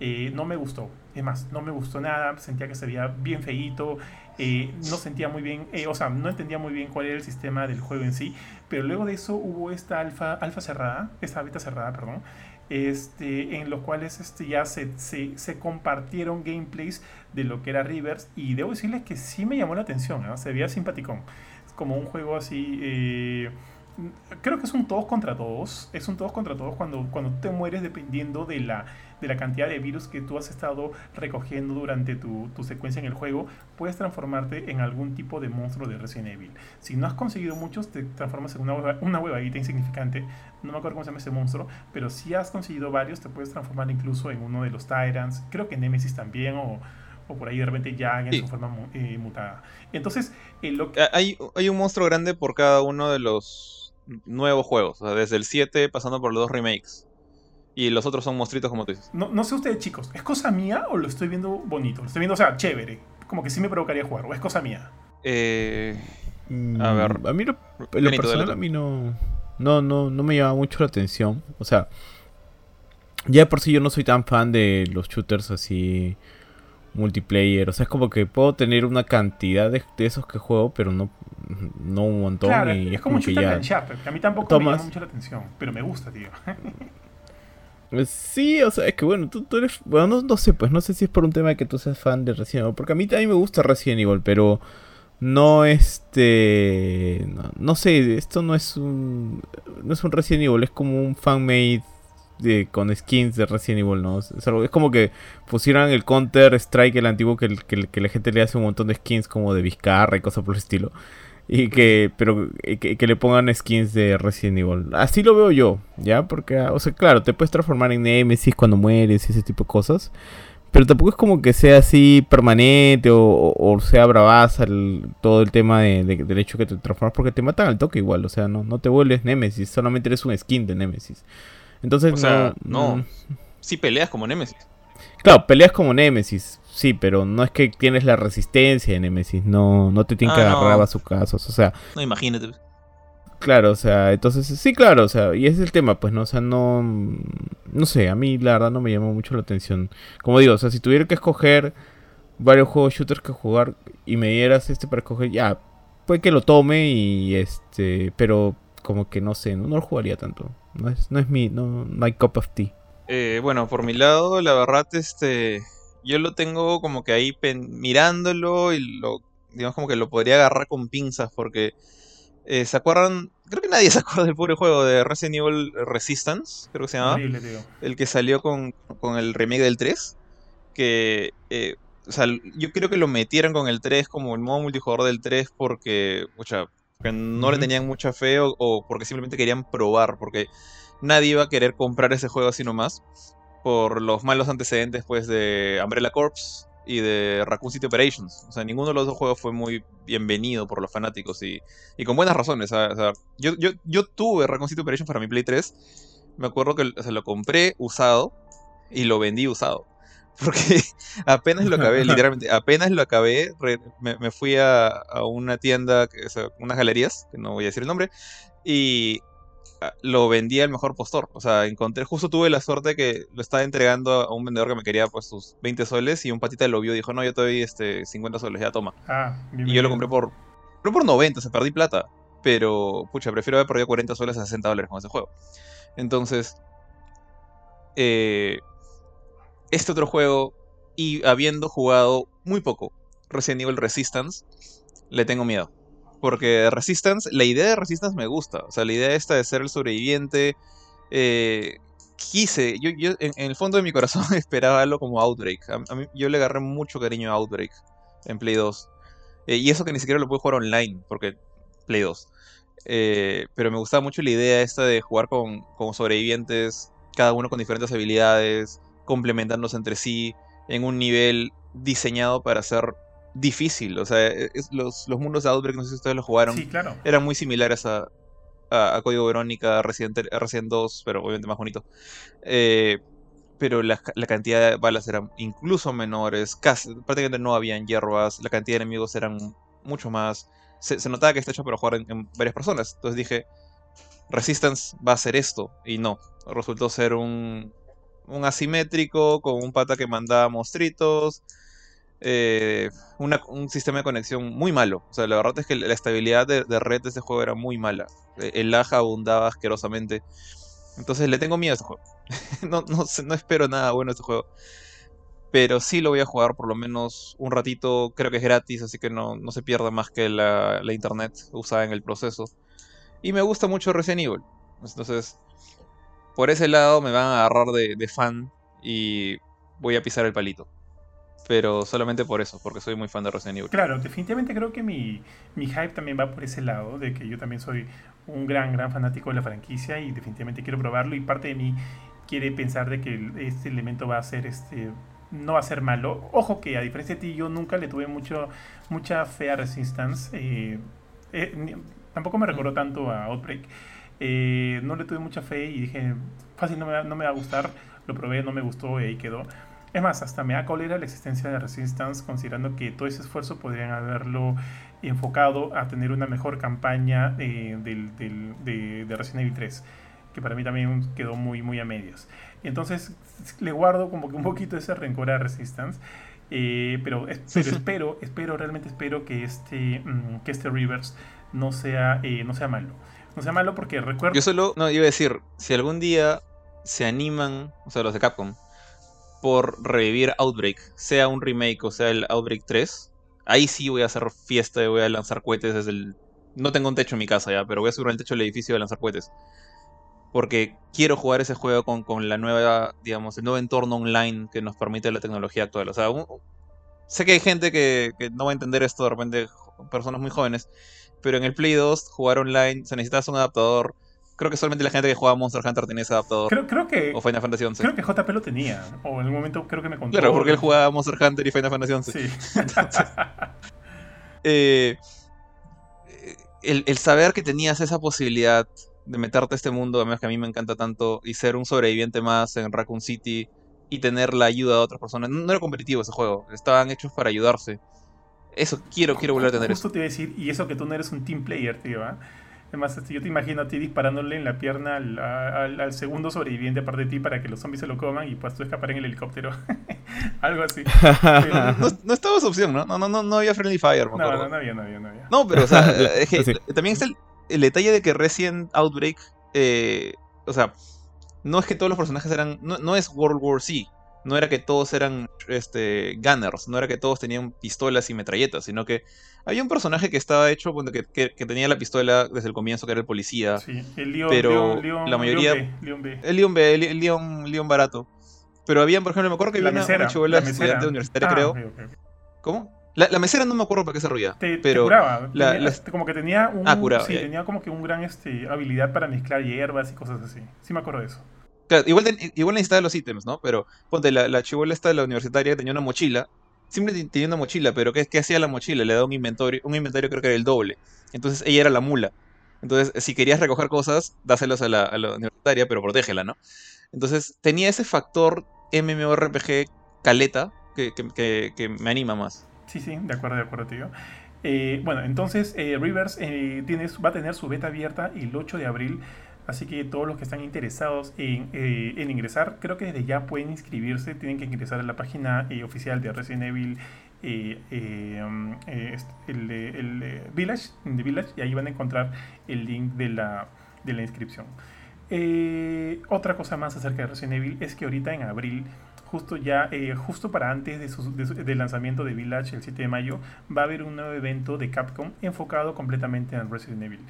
eh, no me gustó. Es más, no me gustó nada, sentía que se veía bien feíto, eh, no sentía muy bien, eh, o sea, no entendía muy bien cuál era el sistema del juego en sí, pero luego de eso hubo esta alfa, alfa cerrada, esta beta cerrada, perdón, este, en los cuales este, ya se, se, compartieron gameplays de lo que era Rivers y debo decirles que sí me llamó la atención, se veía simpaticón, como un juego así creo que es un todos contra todos. Es un todos contra todos cuando, cuando te mueres dependiendo de la, de la cantidad de virus que tú has estado recogiendo durante tu, tu, secuencia en el juego, puedes transformarte en algún tipo de monstruo de Resident Evil. Si no has conseguido muchos, te transformas en una, hueva, una huevadita insignificante. No me acuerdo cómo se llama ese monstruo, pero si has conseguido varios, te puedes transformar incluso en uno de los Tyrants. Creo que Nemesis también, o, o por ahí de repente ya en su forma eh, mutada. Entonces, eh, lo hay, hay un monstruo grande por cada uno de los nuevos juegos, o sea, desde el 7 pasando por los dos remakes. Y los otros son monstruitos como tú dices. No, no sé ustedes, chicos, ¿es cosa mía o lo estoy viendo bonito? Lo estoy viendo, o sea, chévere. Como que sí me provocaría jugar, o es cosa mía. Eh, a ver. A mí lo, personal, a mí no, no, no, no me llama mucho la atención. O sea, ya por sí yo no soy tan fan de los shooters así multiplayer. O sea, es como que puedo tener una cantidad de, esos que juego, pero no, no un montón. y es, como, un que ya. que a mí tampoco me llama mucho la atención, pero me gusta, tío. Sí, o sea, es que bueno, tú, eres. Bueno, no, sé, pues no sé si es por un tema de que tú seas fan de Resident Evil. Porque a mí también me gusta Resident Evil, pero no este. No, no sé, esto no es un. No es un Resident Evil, es como un fan-made con skins de Resident Evil, ¿no? Es, como que pusieran el Counter Strike, el antiguo, que, que, la gente le hace un montón de skins como de Vizcarra y cosas por el estilo. Y que, pero que, le pongan skins de Resident Evil. Así lo veo yo, ¿ya? Porque, o sea, claro, te puedes transformar en Nemesis cuando mueres y ese tipo de cosas. Pero tampoco es como que sea así permanente o, sea bravaza todo el tema de, del hecho que te transformas porque te matan al toque igual. O sea, no, no te vuelves Nemesis, solamente eres un skin de Nemesis. Entonces, o sea, no. Sí peleas como Nemesis. Claro, peleas como Nemesis, sí, pero no es que tienes la resistencia de Nemesis, no, no te tiene que ah, agarrar a sus casos, o sea. No, imagínate. Claro, o sea, entonces, sí, claro, o sea, y ese es el tema, pues, ¿no? O sea, no, no sé, a mí la verdad no me llamó mucho la atención. Como digo, o sea, si tuviera que escoger varios juegos shooters que jugar y me dieras este para escoger, ya, puede que lo tome y este, pero como que no sé, no, lo jugaría tanto. No es, no es mi, no, no hay cup of tea. Eh, bueno, por mi lado, la verdad, este, yo lo tengo como que ahí mirándolo y lo, digamos como que lo podría agarrar con pinzas porque, eh, ¿se acuerdan? Creo que nadie se acuerda del pobre juego de Resident Evil Resistance, creo que se llama. El que salió con, con, el remake del 3. Que, eh, o sea, yo creo que lo metieron con el 3 como el modo multijugador del 3 porque, o que no le tenían mucha fe o, porque simplemente querían probar, porque nadie iba a querer comprar ese juego así nomás por los malos antecedentes pues de Umbrella Corps y de Raccoon City Operations. O sea, ninguno de los dos juegos fue muy bienvenido por los fanáticos y, y con buenas razones. O sea, yo, yo, yo tuve Raccoon City Operations para mi Play 3. Me acuerdo que se lo compré usado y lo vendí usado. Porque apenas lo acabé, literalmente, apenas lo acabé, me, fui a, una tienda, unas galerías, que no voy a decir el nombre, y lo vendí al mejor postor. O sea, encontré, justo tuve la suerte que lo estaba entregando a un vendedor que me quería pues sus 20 soles y un patita lo vio y dijo, no, yo te doy este, 50 soles, ya toma. Ah, y yo lo compré por, por 90, o sea, perdí plata. Pero, pucha, prefiero haber perdido 40 soles a 60 dólares con ese juego. Entonces, eh, este otro juego y habiendo jugado muy poco Resident Evil Resistance, le tengo miedo. Porque Resistance, la idea de Resistance me gusta. O sea, la idea esta de ser el sobreviviente. Eh, quise, yo, en, el fondo de mi corazón esperaba algo como Outbreak. A, mí, yo le agarré mucho cariño a Outbreak en Play 2. Eh, y eso que ni siquiera lo pude jugar online, porque Play 2. Eh, pero me gustaba mucho la idea esta de jugar con, con sobrevivientes, cada uno con diferentes habilidades, complementándose entre sí en un nivel diseñado para ser difícil. O sea, e, los, mundos de Outbreak, no sé si ustedes lo jugaron, eran muy similares a, a, Código Verónica, a Resident, Resident 2, pero obviamente más bonito. Eh, pero la, cantidad de balas eran incluso menores, casi, prácticamente no habían hierbas, la cantidad de enemigos eran mucho más. Se, notaba que está hecho para jugar en, varias personas. Entonces dije, Resistance va a ser esto, y no, resultó ser un, un asimétrico con un pata que mandaba monstruitos. Eh, un sistema de conexión muy malo. O sea, la verdad es que la estabilidad de, red de este juego era muy mala. E, el lag abundaba asquerosamente. Entonces le tengo miedo a este juego. no, no, espero nada bueno de este juego. Pero sí lo voy a jugar por lo menos un ratito. Creo que es gratis, así que no, no se pierda más que la, la internet usada en el proceso. Y me gusta mucho Resident Evil. Entonces, por ese lado me van a agarrar de fan y voy a pisar el palito pero solamente por eso, porque soy muy fan de Resident Evil. Claro, definitivamente creo que mi, mi hype también va por ese lado, de que yo también soy un gran, gran fanático de la franquicia y definitivamente quiero probarlo y parte de mí quiere pensar de que este elemento va a ser este no va a ser malo. Ojo que a diferencia de ti, yo nunca le tuve mucho, mucha fe a Resistance. Eh, eh, tampoco me recordó tanto a Outbreak. Eh, no le tuve mucha fe y dije, fácil, no me, no me va a gustar. Lo probé, no me gustó y ahí quedó. Es más, hasta me da cólera la existencia de Resistance, considerando que todo ese esfuerzo podrían haberlo enfocado a tener una mejor campaña eh, del, del, de, de, Resident Evil 3, que para mí también quedó muy, muy a medias. Entonces, le guardo como que un poquito ese rencor a Resistance. Eh, pero, pero espero, espero, realmente espero que este, mm, que este Reverse no sea, eh, no sea malo. No sea malo porque recuerdo. Yo solo, no, iba a decir, si algún día se animan, o sea, los de Capcom, por revivir Outbreak, sea un remake o sea el Outbreak 3, ahí sí voy a hacer fiesta y voy a lanzar cohetes desde el... No tengo un techo en mi casa ya, pero voy a subir al techo del edificio a lanzar cohetes. Porque quiero jugar ese juego con, con, la nueva, digamos, el nuevo entorno online que nos permite la tecnología actual. O sea, un... sé que hay gente que, que, no va a entender esto de repente, personas muy jóvenes, pero en el Play 2 jugar online se necesita un adaptador creo que solamente la gente que juega Monster Hunter tenía ese adaptador. Creo, creo que. O Final Fantasy XI. Creo que JP lo tenía. O en algún momento creo que me contó. Claro, porque él jugaba Monster Hunter y Final Fantasy XI. Sí. Entonces, eh, el, el, saber que tenías esa posibilidad de meterte a este mundo, además que a mí me encanta tanto, y ser un sobreviviente más en Raccoon City y tener la ayuda de otras personas. No, no era competitivo ese juego, estaban hechos para ayudarse. Eso, quiero, quiero volver a tener Justo eso. te iba a decir, y eso que tú no eres un team player, tío, ¿eh? Además, yo te imagino a ti disparándole en la pierna al, al, al, segundo sobreviviente aparte de ti para que los zombies se lo coman y puedas tú escapar en el helicóptero. Algo así. Pero... no, no, estaba esa opción, ¿no? No, no, no, no había Friendly Fire. No, no, no, había, no había, no había. No, pero, o sea, es que sí. también está el, el, detalle de que Resident Outbreak, eh, o sea, no es que todos los personajes eran. No, no es World War Z. No era que todos eran este, gunners, no era que todos tenían pistolas y metralletas, sino que había un personaje que estaba hecho, bueno, que, que, que, tenía la pistola desde el comienzo, que era el policía. Sí, el Leon, pero Leon, Leon, la mayoría. Leon B, El Leon B, el, Leon, Leon barato. Pero había, por ejemplo, me acuerdo que había la una, una chivola estudiante universitaria, ah, creo. Okay, okay. ¿Cómo? La, la, mesera no me acuerdo para qué se ruía. Te, pero te curaba. La, tenía, la... Como que tenía un. Ah, curaba, sí, ya. tenía como que un gran este, habilidad para mezclar hierbas y cosas así. Sí, me acuerdo de eso. Igual, igual necesitaba los ítems, ¿no? Pero ponte, la, la chivola esta de la universitaria tenía una mochila. Siempre tenía una mochila, pero ¿qué, ¿qué, hacía la mochila? Le daba un inventario, un inventario creo que era el doble. Entonces ella era la mula. Entonces, si querías recoger cosas, dáselos a la, universitaria, pero protégela, ¿no? Entonces, tenía ese factor MMORPG caleta que, que me anima más. Sí, sí, de acuerdo, de acuerdo, tío. Eh, bueno, entonces eh, Rivers eh, tiene, va a tener su beta abierta el 8 de abril. Así que todos los que están interesados en, eh, en, ingresar, creo que desde ya pueden inscribirse. Tienen que ingresar a la página eh, oficial de Resident Evil, eh, um, el, Village, The Village, y ahí van a encontrar el link de la, de la inscripción. otra cosa más acerca de Resident Evil es que ahorita en abril justo ya, justo para antes de su, de del lanzamiento de Village el 7 de mayo, va a haber un nuevo evento de Capcom enfocado completamente en Resident Evil.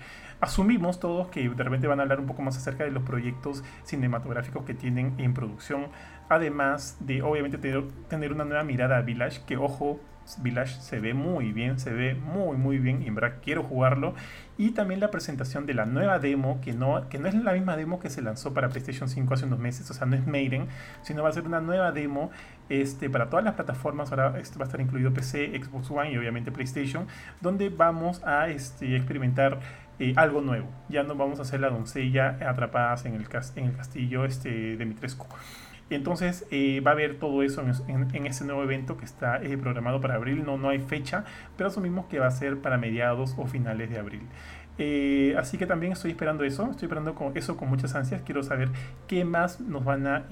Asumimos todos que de repente van a hablar un poco más acerca de los proyectos cinematográficos que tienen en producción, además de obviamente tener, una nueva mirada a Village, que ojo, Village se ve muy bien, se ve muy muy bien y en verdad quiero jugarlo. Y también la presentación de la nueva demo, que no, que no es la misma demo que se lanzó para PlayStation 5 hace unos meses, o sea, no es Maiden, sino va a ser una nueva demo este, para todas las plataformas. Ahora este va a estar incluido PC, Xbox One y obviamente PlayStation, donde vamos a este, experimentar eh, algo nuevo. Ya no vamos a hacer la doncella atrapadas en el, en el castillo este, de Mitrescu. Entonces eh, va a haber todo eso en, en, en, ese nuevo evento que está eh, programado para abril. No, no hay fecha, pero asumimos que va a ser para mediados o finales de abril. Así que también estoy esperando eso. Estoy esperando con eso con muchas ansias. Quiero saber qué más nos van a...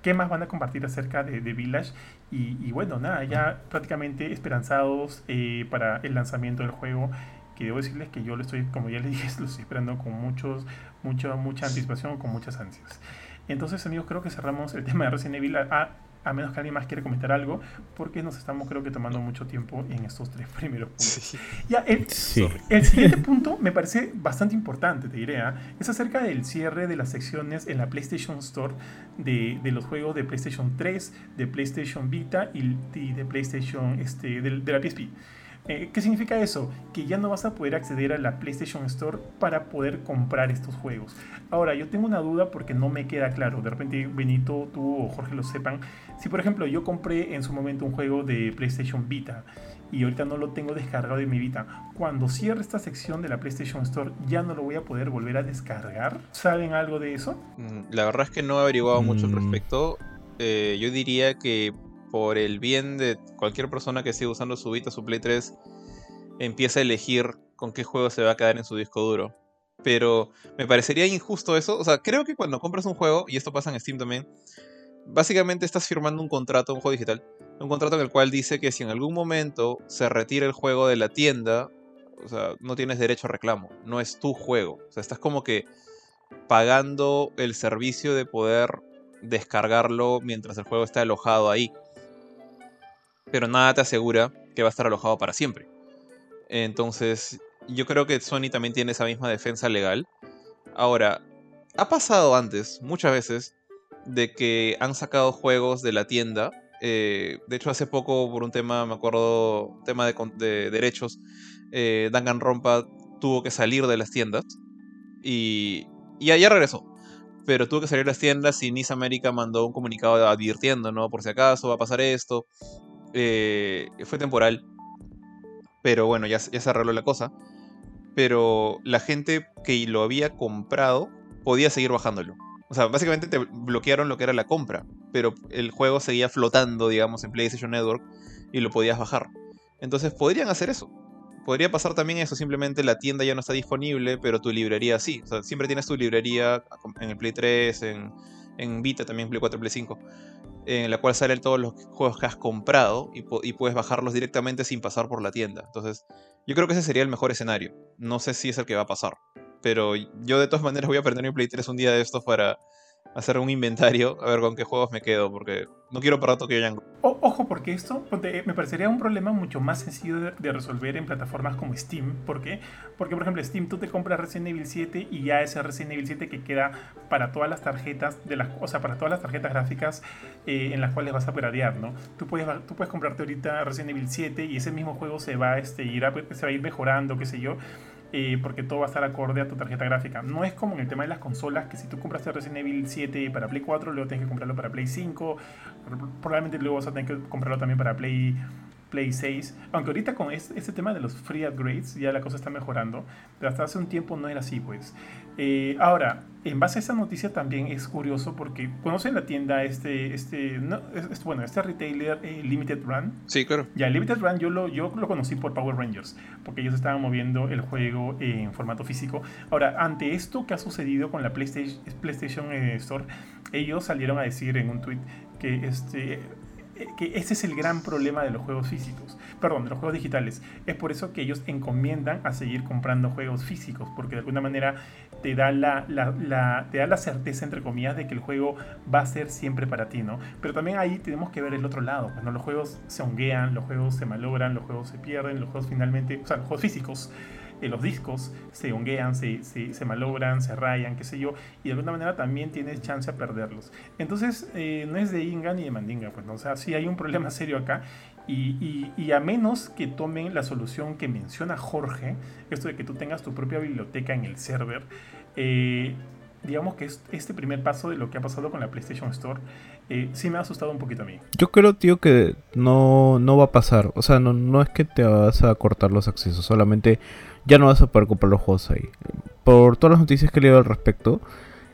Qué más van a compartir acerca de, Village. Y, y, bueno, nada, ya prácticamente esperanzados para el lanzamiento del juego. Que debo decirles que yo lo estoy, como ya les dije, lo estoy esperando con muchos, mucho, mucha anticipación, con muchas ansias. Entonces, amigos, creo que cerramos el tema de Resident Evil. Ah, a menos que alguien más quiera comentar algo, porque nos estamos creo que tomando mucho tiempo en estos tres primeros puntos. Ya, el, siguiente punto me parece bastante importante, te diré, ¿ah? es acerca del cierre de las secciones en la PlayStation Store de, los juegos de PlayStation 3, de PlayStation Vita y, de PlayStation, este, de, de la PSP. Eh, ¿Qué significa eso? Que ya no vas a poder acceder a la PlayStation Store para poder comprar estos juegos. Ahora, yo tengo una duda porque no me queda claro. De repente Benito, tú o Jorge lo sepan. Si por ejemplo yo compré en su momento un juego de PlayStation Vita y ahorita no lo tengo descargado de mi Vita, cuando cierre esta sección de la PlayStation Store ya no lo voy a poder volver a descargar. ¿Saben algo de eso? Mm, la verdad es que no he averiguado mucho al mm. respecto. Eh, yo diría que por el bien de cualquier persona que siga usando su Vita, su Play 3, empieza a elegir con qué juego se va a quedar en su disco duro. Pero me parecería injusto eso. O sea, creo que cuando compras un juego, y esto pasa en Steam también, básicamente estás firmando un contrato, un juego digital, un contrato en el cual dice que si en algún momento se retira el juego de la tienda, o sea, no tienes derecho a reclamo, no es tu juego. O sea, estás como que pagando el servicio de poder descargarlo mientras el juego está alojado ahí pero nada te asegura que va a estar alojado para siempre. Entonces, yo creo que Sony también tiene esa misma defensa legal. Ahora, ha pasado antes, muchas veces, de que han sacado juegos de la tienda. Eh, de hecho, hace poco, por un tema, me acuerdo, tema de, derechos, eh, Danganronpa tuvo que salir de las tiendas. Y, y allá regresó. Pero tuvo que salir de las tiendas y Nice América mandó un comunicado advirtiendo, ¿no? Por si acaso va a pasar esto. Eh, fue temporal. Pero bueno, ya, se arregló la cosa. Pero la gente que lo había comprado podía seguir bajándolo. O sea, básicamente te bloquearon lo que era la compra, pero el juego seguía flotando, digamos, en PlayStation Network y lo podías bajar. Entonces podrían hacer eso. Podría pasar también eso, simplemente la tienda ya no está disponible, pero tu librería sí. O sea, siempre tienes tu librería en el Play 3, en, en Vita también, Play 4, Play 5 en la cual salen todos los juegos que has comprado y, puedes bajarlos directamente sin pasar por la tienda. Entonces, yo creo que ese sería el mejor escenario. No sé si es el que va a pasar. Pero yo de todas maneras voy a aprender mi Play 3 un día de estos para hacer un inventario, a ver con qué juegos me quedo, porque no quiero para Tokyo Jungle. ojo, porque esto me parecería un problema mucho más sencillo de, resolver en plataformas como Steam. ¿Por qué? Porque, por ejemplo, Steam tú te compras Resident Evil 7 y ya ese Resident Evil 7 que queda para todas las tarjetas, de las, o sea, para todas las tarjetas gráficas eh, en las cuales vas a piratear, ¿no? Tú puedes, tú puedes comprarte ahorita Resident Evil 7 y ese mismo juego se va, este, ir se va a ir mejorando, qué sé yo porque todo va a estar acorde a tu tarjeta gráfica. No es como en el tema de las consolas, que si tú compraste Resident Evil 7 para Play 4, luego tienes que comprarlo para Play 5, probablemente luego vas a tener que comprarlo también para Play Play 6. Aunque ahorita con este, tema de los free upgrades ya la cosa está mejorando. Pero hasta hace un tiempo no era así, pues. Eh, ahora, en base a esta noticia también es curioso porque conocen la tienda este, este, bueno, este retailer eh, Limited Run. Sí, claro. Ya, Limited Run yo lo, yo lo conocí por Power Rangers, porque ellos estaban moviendo el juego en formato físico. Ahora, ante esto que ha sucedido con la PlayStation, PlayStation eh, Store, ellos salieron a decir en un tweet que este que ese es el gran problema de los juegos físicos, perdón, de los juegos digitales. Es por eso que ellos encomiendan a seguir comprando juegos físicos, porque de alguna manera te da la, te da la certeza, entre comillas, de que el juego va a ser siempre para ti, ¿no? Pero también ahí tenemos que ver el otro lado, cuando los juegos se honguean, los juegos se malogran, los juegos se pierden, los juegos finalmente, o sea, los juegos físicos los discos se honguean, se, se, malogran, se rayan, qué sé yo, y de alguna manera también tienes chance a perderlos. Entonces, eh, no es de Inga ni de Mandinga, pues, o sea, sí hay un problema serio acá, y, y, a menos que tomen la solución que menciona Jorge, esto de que tú tengas tu propia biblioteca en el server, eh, digamos que este primer paso de lo que ha pasado con la PlayStation Store eh, sí me ha asustado un poquito a mí. Yo creo, tío, que no, no va a pasar. O sea, no, no es que te vas a cortar los accesos, solamente ya no vas a poder comprar los juegos ahí. Por todas las noticias que he leído al respecto,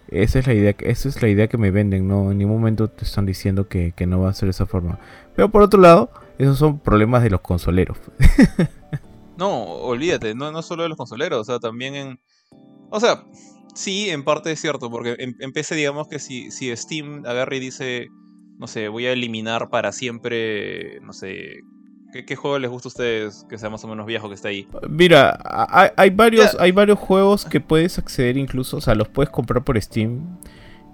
esa es la idea, esa es la idea que me venden, ¿no? En ningún momento te están diciendo que, no va a ser de esa forma. Pero por otro lado, esos son problemas de los consoleros. no, olvídate, no, no solo de los consoleros, o sea, también en... O sea, sí, en parte es cierto, porque empecé, digamos que si, si Steam agarra y dice, no sé, voy a eliminar para siempre, no sé, ¿Qué, juego les gusta a ustedes que sea más o menos viejo que está ahí? Mira, hay, varios, hay varios juegos que puedes acceder incluso, o sea, los puedes comprar por Steam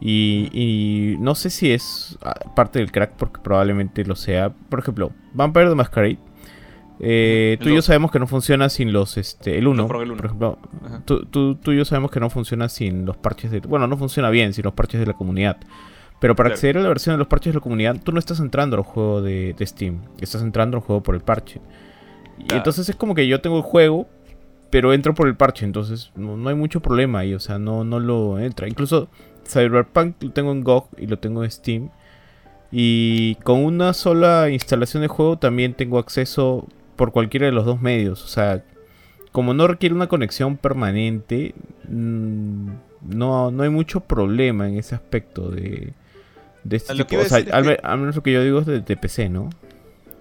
Y, y no sé si es ah, parte del crack, porque probablemente lo sea. Por ejemplo, Vampire the Masquerade. Eh, tú y yo sabemos que no funciona sin los. Este, el 1. No, probé el uno. Por ejemplo, tú, tú- tú y yo sabemos que no funciona sin los parches de. Bueno, no funciona bien sin los parches de la comunidad. Pero para Claro. acceder a la versión de los parches de la comunidad, tú no estás entrando al juego de, de Steam. Estás entrando al juego por el parche. Y entonces es como que yo tengo el juego, pero entro por el parche. Entonces no, no hay mucho problema ahí. O sea, no, no lo entra. Incluso Cyberpunk lo tengo en GOG y lo tengo en Steam. Y con una sola instalación de juego también tengo acceso por cualquiera de los dos medios. O sea, como no requiere una conexión permanente, mm, no, no hay mucho problema en ese aspecto de, de este tipo. O sea, es al, que- me- al menos lo que yo digo es de, de PC, ¿no?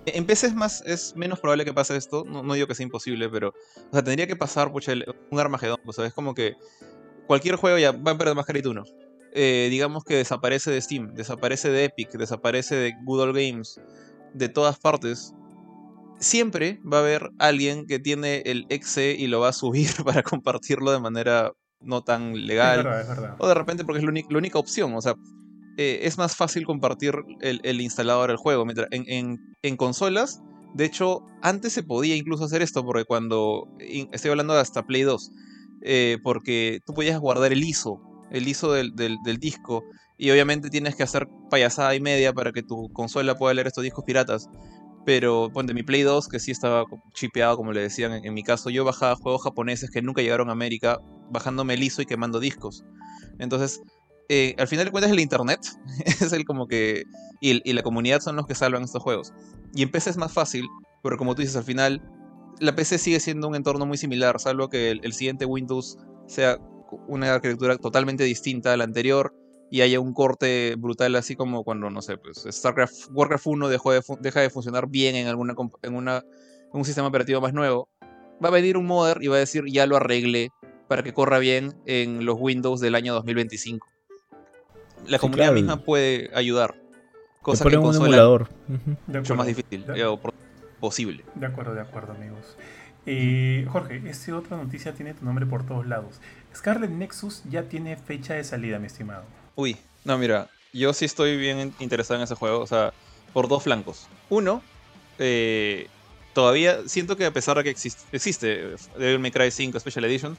En PC es más, es menos probable que pase esto. No, no digo que sea imposible, pero. O sea, tendría que pasar, pucha, el- un Armagedón. O sea, es como que cualquier juego ya va a perder Masquerade 1. Eh, digamos que desaparece de Steam, desaparece de Epic, desaparece de Good Old Games, de todas partes. Siempre va a haber alguien que tiene el exe y lo va a subir para compartirlo de manera no tan Es legal. verdad, es verdad. O de repente porque es la única opción. O sea, eh, es más fácil compartir el, instalador del juego. Mientras, en, consolas, de hecho, antes se podía incluso hacer esto, porque cuando. Estoy hablando de hasta Play 2. eh, porque tú podías guardar el ISO, el ISO del, disco. Y obviamente tienes que hacer payasada y media para que tu consola pueda leer estos discos piratas. Pero, ponte, mi Play 2, que sí estaba chipeado, como le decían en, en mi caso, yo bajaba juegos japoneses que nunca llegaron a América, bajándome el ISO y quemando discos. Entonces, eh, al final de cuentas el internet es el como que y, la comunidad son los que salvan estos juegos. Y en PC es más fácil pero como tú dices al final la PC sigue siendo un entorno muy similar salvo que el, siguiente Windows sea una arquitectura totalmente distinta a la anterior y haya un corte brutal así como cuando no sé pues Starcraft Warcraft 1 dejó de deja de funcionar bien en alguna en un sistema operativo más nuevo va a venir un modder y va a decir ya lo arreglé para que corra bien en los Windows del año 2025 la Sí, comunidad claro. misma puede ayudar. Cosa que en un emulador. De mucho más difícil. De- eh, o posible. De acuerdo, de acuerdo, amigos. Eh, Jorge, esta otra noticia tiene tu nombre por todos lados. Scarlet Nexus ya tiene fecha de salida, mi estimado. Uy, no, mira, yo sí estoy bien interesado en ese juego, o sea, por dos flancos. Uno, eh, todavía siento que a pesar de que existe, existe Devil May Cry 5 Special Edition,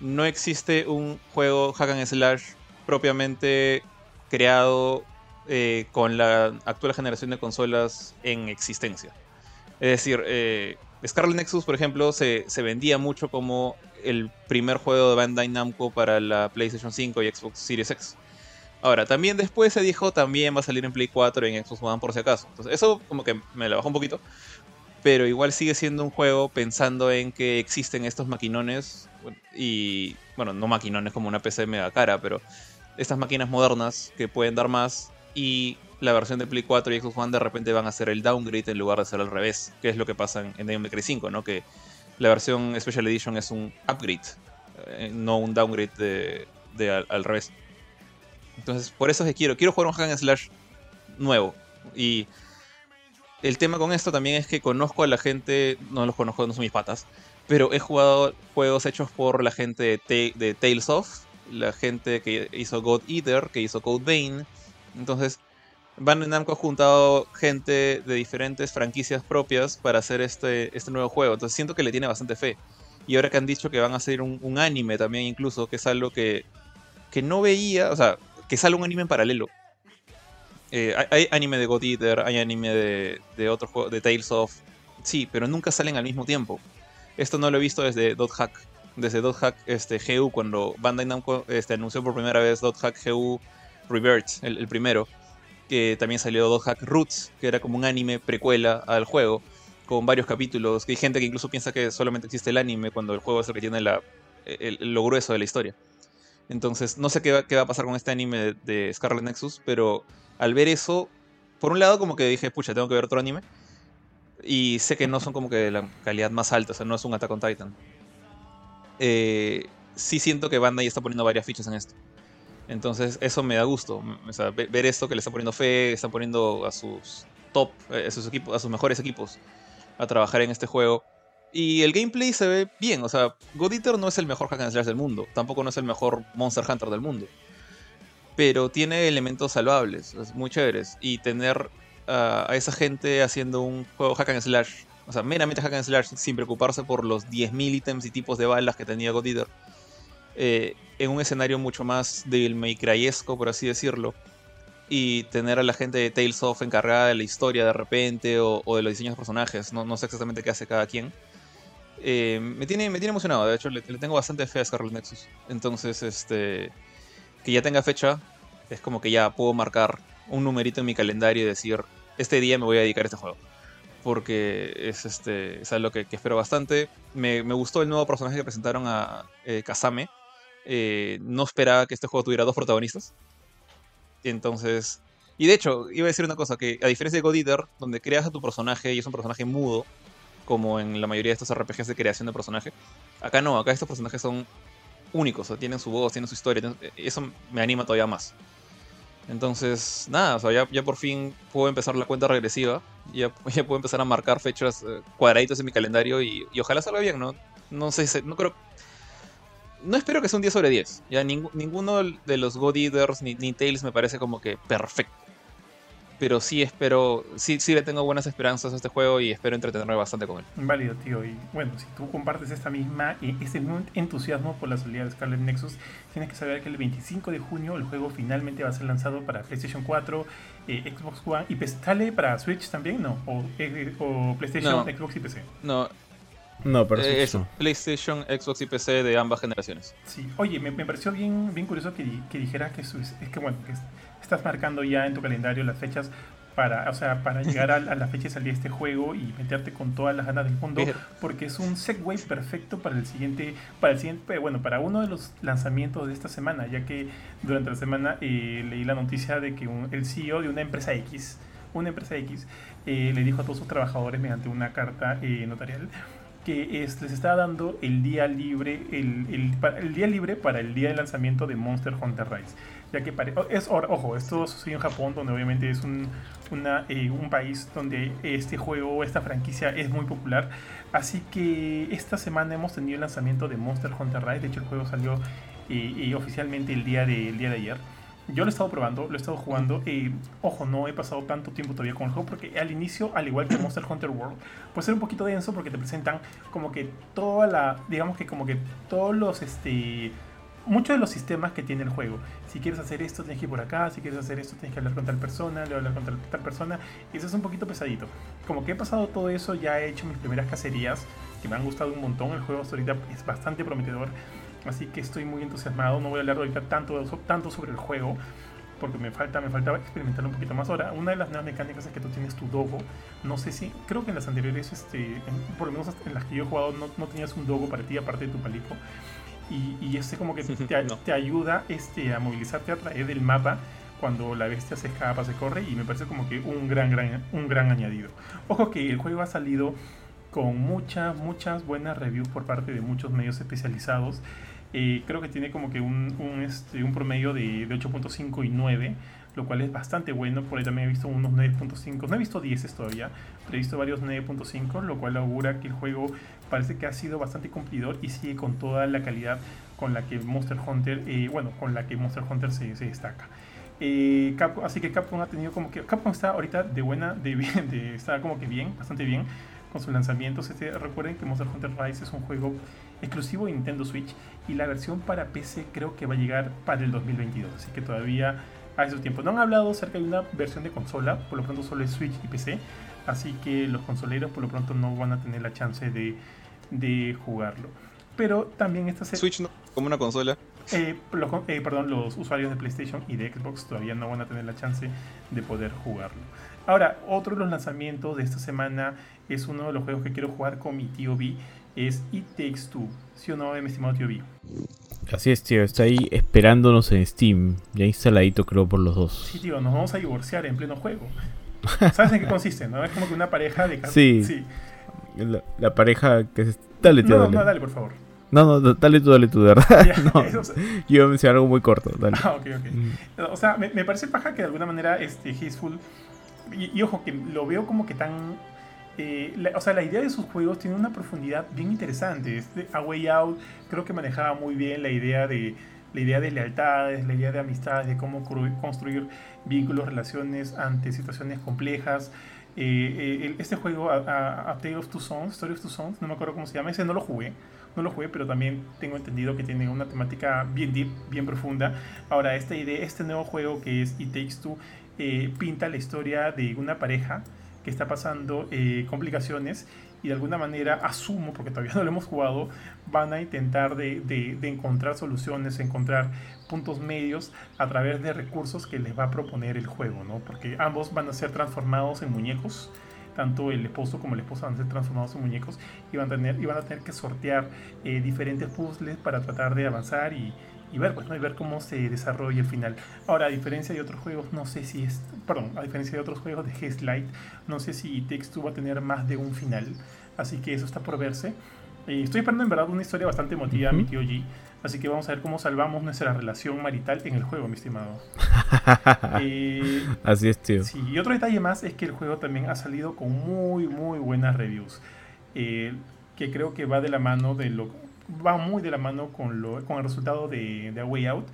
no existe un juego hack and slash propiamente creado eh, con la actual generación de consolas en existencia. Es decir, eh, Scarlet Nexus, por ejemplo, se, vendía mucho como el primer juego de Bandai Namco para la PlayStation 5 y Xbox Series X. Ahora, también después se dijo, también va a salir en Play 4 y en Xbox One por si acaso. Entonces, eso como que me la bajó un poquito. Pero igual sigue siendo un juego pensando en que existen estos maquinones. Y, bueno, no maquinones como una PC mega cara, pero estas máquinas modernas que pueden dar más. Y la versión de Play 4 y Xbox One de repente van a hacer el downgrade en lugar de ser al revés. Que es lo que pasa en, Devil May Cry 5, ¿no? Que la versión Special Edition es un upgrade, eh, no un downgrade de, al, revés. Entonces, por eso es que quiero. Quiero jugar un hack and slash nuevo. Y el tema con esto también es que conozco a la gente, no los conozco, no son mis patas, pero he jugado juegos hechos por la gente de, de Tales of, la gente que hizo God Eater, que hizo Code Vein. Entonces, Bandai Namco ha juntado gente de diferentes franquicias propias para hacer este, este nuevo juego. Entonces, siento que le tiene bastante fe. Y ahora que han dicho que van a hacer un, anime también, incluso, que es algo que, que no veía, o sea, que sale un anime en paralelo. Eh, hay, hay anime de God Eater, hay anime de, de otro juego, de Tales of. Sí, pero nunca salen al mismo tiempo. Esto no lo he visto desde Dot Hack. Desde Hack este, GU, cuando Bandai Namco este, anunció por primera vez Hack GU Revert, el, primero. Que también salió Hack Roots, que era como un anime precuela al juego, con varios capítulos. Hay gente que incluso piensa que solamente existe el anime cuando el juego es el que tiene la, el- lo grueso de la historia. Entonces, no sé qué va, a pasar con este anime de, de Scarlet Nexus, pero al ver eso, por un lado como que dije, pucha, tengo que ver otro anime. Y sé que no son como que de la calidad más alta, o sea, no es un Attack on Titan. Eh, sí siento que Bandai está poniendo varias fichas en esto. Entonces, eso me da gusto. O sea, ve- ver esto que le está poniendo fe, están poniendo a sus top, eh, a sus equipos, a sus mejores equipos a trabajar en este juego. Y el gameplay se ve bien, o sea, God Eater no es el mejor hack and slash del mundo, tampoco no es el mejor Monster Hunter del mundo. pero tiene elementos salvables, muy chéveres. Y tener a esa gente haciendo un juego hack and slash, o sea, meramente hack and slash, sin preocuparse por los 10.000 ítems y tipos de balas que tenía God Eater, eh, en un escenario mucho más del May por así decirlo, y tener a la gente de Tales of encargada de la historia de repente o, de los diseños de personajes, no, no, sé exactamente qué hace cada quien. Eh, me, tiene, me tiene emocionado, de hecho le, tengo bastante fe a Scarlet Nexus. Entonces, este que ya tenga fecha, es como que ya puedo marcar un numerito en mi calendario y decir, este día me voy a dedicar a este juego. Porque es, este, es algo que, espero bastante. Me, gustó el nuevo personaje que presentaron a eh, Kazame. Eh, no esperaba que este juego tuviera dos protagonistas. Entonces... Y de hecho, iba a decir una cosa, que a diferencia de God Eater, donde creas a tu personaje y es un personaje mudo, como en la mayoría de estos RPGs de creación de personaje, acá no, acá estos personajes son únicos, o tienen su voz, tienen su historia, eso me anima todavía más. Entonces, nada, o sea, ya, por fin puedo empezar la cuenta regresiva. Ya, ya puedo empezar a marcar fechas eh, cuadraditos en mi calendario y, ojalá salga bien, ¿no? No sé, no creo. No espero que sea un 10 sobre 10. Ya ninguno de los God Eaters ni, ni Tales me parece como que perfecto pero sí espero, sí, sí le tengo buenas esperanzas a este juego y espero entretenerme bastante con él. Válido, tío. Y bueno, si tú compartes esta misma, este mismo entusiasmo por la salida de Scarlet Nexus, tienes que saber que el 25 de junio el juego finalmente va a ser lanzado para PlayStation 4, eh, Xbox One y PC. ¿Sale para Switch también? No. ¿O, eh, PlayStation, Xbox y PC? No. No, eh, Switch PlayStation, Xbox y PC de ambas generaciones. Sí. Oye, me, pareció bien, bien curioso que, que dijera que, es que bueno, que estás marcando ya en tu calendario las fechas para, o sea, para llegar a, la fecha de salir este juego y meterte con todas las ganas del mundo, porque es un segue perfecto para el siguiente, para el siguiente, bueno, para uno de los lanzamientos de esta semana, ya que durante la semana eh, leí la noticia de que el CEO de una empresa X, una empresa X, eh, le dijo a todos sus trabajadores mediante una carta eh, notarial que les está dando el día libre, el, el, el, día libre para el día de lanzamiento de Monster Hunter Rise ya que es ojo, esto sucedió en Japón, donde obviamente es un, una, eh, un país donde este juego, esta franquicia es muy popular. Así que esta semana hemos tenido el lanzamiento de Monster Hunter Rise. De hecho, el juego salió eh, eh, oficialmente el día, de, día de ayer. Yo lo he estado probando, lo he estado jugando. ojo, no he pasado tanto tiempo todavía con el juego porque al inicio, al igual que Monster Hunter World, puede ser un poquito denso porque te presentan como que toda la, digamos que como que todos los, este, muchos de los sistemas que tiene el juego. Si quieres hacer esto, tienes que ir por acá. Si quieres hacer esto, tienes que hablar con tal persona. Le hablar con tal, persona. Eso es un poquito pesadito. Como que he pasado todo eso, ya he hecho mis primeras cacerías que me han gustado un montón. El juego hasta ahorita es bastante prometedor. Así que estoy muy entusiasmado. No voy a hablar ahorita tanto, tanto sobre el juego. Porque me falta, me faltaba experimentar un poquito más. Ahora, una de las nuevas mecánicas es que tú tienes tu dogo. No sé si, creo que en las anteriores, este, por lo menos en las que yo he jugado, no, no tenías un dogo para ti, aparte de tu palico y, este como que te, te, ayuda este, a movilizarte a través del mapa cuando la bestia se escapa, se corre y me parece como que un gran, gran, un gran añadido. Ojo que el juego ha salido con muchas, muchas buenas reviews por parte de muchos medios especializados. Eh, creo que tiene como que un, un, este, un promedio de, de 8.5 y 9 lo cual es bastante bueno. Por ahí también he visto unos 9.5, no he visto 10 todavía, pero he visto varios 9.5, lo cual augura que el juego parece que ha sido bastante cumplidor y sigue con toda la calidad con la que Monster Hunter, eh, bueno, con la que Monster Hunter se, destaca. Eh, así que Capcom ha tenido como que Capcom está ahorita de buena, de bien, de, está como que bien, bastante bien con sus lanzamientos. Este, recuerden que Monster Hunter Rise es un juego exclusivo de Nintendo Switch y la versión para PC creo que va a llegar para el 2022, así que todavía a esos tiempos. No han hablado acerca de una versión de consola, por lo pronto solo es Switch y PC, así que los consoleros por lo pronto no van a tener la chance de, de jugarlo. Pero también esta Switch no, como una consola. Eh, los, eh, perdón, los usuarios de PlayStation y de Xbox todavía no van a tener la chance de poder jugarlo. Ahora, otro de los lanzamientos de esta semana es uno de los juegos que quiero jugar con mi tío B, es It Takes Two. ¿Sí o no, mi estimado tío B? Así es, tío, está ahí esperándonos en Steam, ya instaladito creo por los dos. Sí, tío, nos vamos a divorciar en pleno juego. ¿Sabes en qué consiste, no? Es como que una pareja de... Sí, sí. La, pareja que es... Dale, tío, no, dale. No, dale, por favor. No, no, dale tú, dale tú, de verdad. no, yo iba a mencionar algo muy corto, dale. Ah, ok, ok. Mm. O sea, me, me, parece paja que de alguna manera este, Hateful... Y, y ojo, que lo veo como que tan eh, o sea, la idea de sus juegos tiene una profundidad bien interesante. Este A Way Out creo que manejaba muy bien la idea de, la idea de lealtades, la idea de amistades, de cómo construir vínculos, relaciones ante situaciones complejas. Eh, eh, este juego, a, a, Tale of Two Sons, Story of Two Sons, no me acuerdo cómo se llama, ese no lo jugué, no lo jugué, pero también tengo entendido que tiene una temática bien deep, bien profunda. Ahora, esta idea, este nuevo juego que es It Takes Two, eh, pinta la historia de una pareja está pasando complicaciones y de alguna manera asumo, porque todavía no lo hemos jugado, van a intentar de, de, encontrar soluciones, encontrar puntos medios a través de recursos que les va a proponer el juego, ¿no? Porque ambos van a ser transformados en muñecos, tanto el esposo como la esposa van a ser transformados en muñecos y van a tener, y van a tener que sortear eh, diferentes puzzles para tratar de avanzar y, y ver, pues, ¿no? y ver cómo se desarrolla el final. Ahora, a diferencia de otros juegos, no sé si es, perdón, a diferencia de otros juegos de Light, no sé si Text va a tener más de un final, así que eso está por verse. Eh, estoy esperando en verdad una historia bastante emotiva, mi tío G, así que vamos a ver cómo salvamos nuestra relación marital en el juego, mi estimado. Eh, así es, tío. Sí, y otro detalle más es que el juego también ha salido con muy, muy buenas reviews. Eh, que creo que va de la mano de lo va muy de la mano con, lo, con el resultado de, de A Way Out.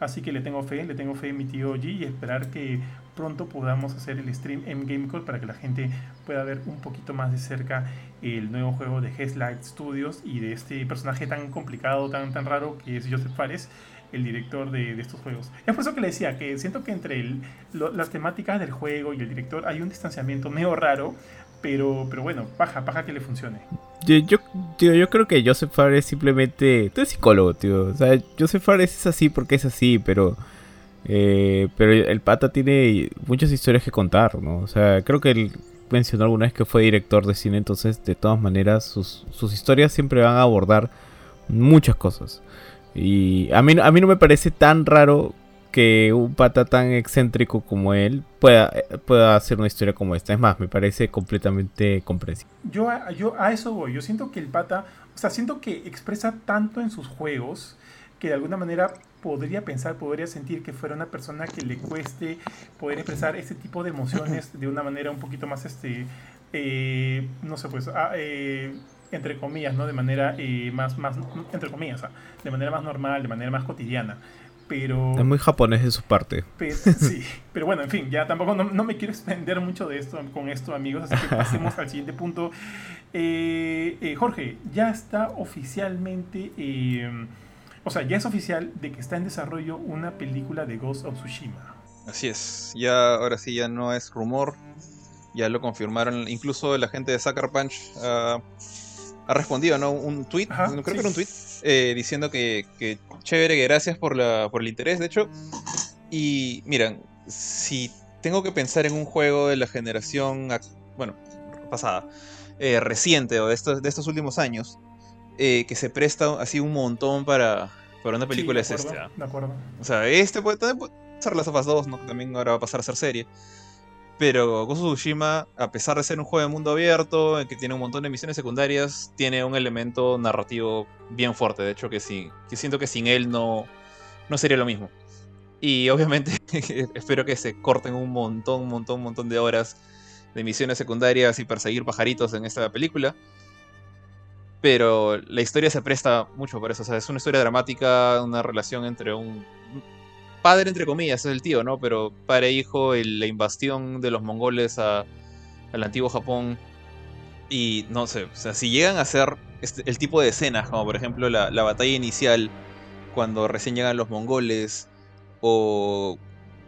Así que le tengo fe, le tengo fe a mi tío G y esperar que pronto podamos hacer el stream en GameCode para que la gente pueda ver un poquito más de cerca el nuevo juego de Headlight Studios y de este personaje tan complicado, tan, tan raro que es Joseph Fares, el director de, de estos juegos. Es por eso que le decía que siento que entre el, las temáticas del juego y el director hay un distanciamiento medio raro, pero, pero bueno, paja, paja que le funcione. Yo, yo, yo creo que Joseph Fares simplemente. Tú eres psicólogo, tío. O sea, Joseph Fares es así porque es así, pero. Eh, pero el pata tiene muchas historias que contar, ¿no? O sea, creo que él mencionó alguna vez que fue director de cine, entonces, de todas maneras, sus, sus historias siempre van a abordar muchas cosas. Y a mí, a mí no me parece tan raro que un pata tan excéntrico como él pueda, pueda hacer una historia como esta. Es más, me parece completamente comprensible. Yo a, yo a eso voy. Yo siento que el pata, o sea, siento que expresa tanto en sus juegos que de alguna manera podría pensar, podría sentir que fuera una persona que le cueste poder expresar ese tipo de emociones de una manera un poquito más, este, eh, no sé, pues, ah, eh, entre comillas, ¿no? De manera eh, más, más, entre comillas, de manera más normal, de manera más cotidiana pero... Es muy japonés de su parte. Pero, sí, pero bueno, en fin, ya tampoco no, me quiero extender mucho de esto con esto, amigos, así que pasemos al siguiente punto. Eh, eh, Jorge, ya está oficialmente, eh, o sea, ya es oficial de que está en desarrollo una película de Ghost of Tsushima. Así es, ya ahora sí ya no es rumor, ya lo confirmaron, incluso la gente de Sucker Punch ha respondido, ¿no? Un tweet, creo que era un tweet, diciendo que, que chévere, gracias por, la, por el interés, de hecho. Y miran, si tengo que pensar en un juego de la generación, bueno, pasada, eh, reciente o de estos, de estos últimos años, eh, que se presta así un montón para, para una película es este. ¿ah? De acuerdo. O sea, este puede, también puede ser las of 2, ¿no? también ahora va a pasar a ser serie. Pero Ghost Tsushima, a pesar de ser un juego de mundo abierto, en que tiene un montón de misiones secundarias, tiene un elemento narrativo bien fuerte. De hecho, que, sí, que siento que sin él no, no sería lo mismo. Y obviamente espero que se corten un montón, montón, montón de horas de misiones secundarias y perseguir pajaritos en esta película. Pero la historia se presta mucho por eso. O sea, es una historia dramática, una relación entre un, padre entre comillas, es el tío, ¿no? Pero padre e hijo, la invasión de los mongoles a, al antiguo Japón. Y no sé, o sea, si llegan a hacer este, el tipo de escenas, como por ejemplo la, batalla inicial, cuando recién llegan los mongoles, o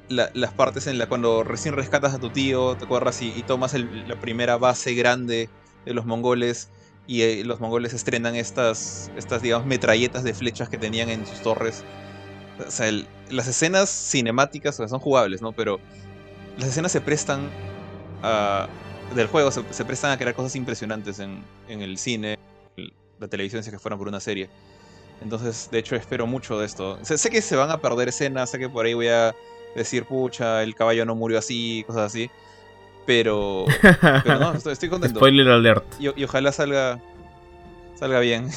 las partes en la cuando recién rescatas a tu tío, te acuerdas, y, tomas la primera base grande de los mongoles, y eh, los mongoles estrenan estas, estas, digamos, metralletas de flechas que tenían en sus torres. O sea, las escenas cinemáticas son jugables, ¿no? Pero las escenas se prestan a, del juego, se, prestan a crear cosas impresionantes en, el cine, la televisión, si que fueran por una serie. Entonces, de hecho, espero mucho de esto. sé que se van a perder escenas, sé que por ahí voy a decir, pucha, el caballo no murió así, cosas así. Pero, pero no, estoy, contento. Spoiler alert. Y, y ojalá salga, salga bien.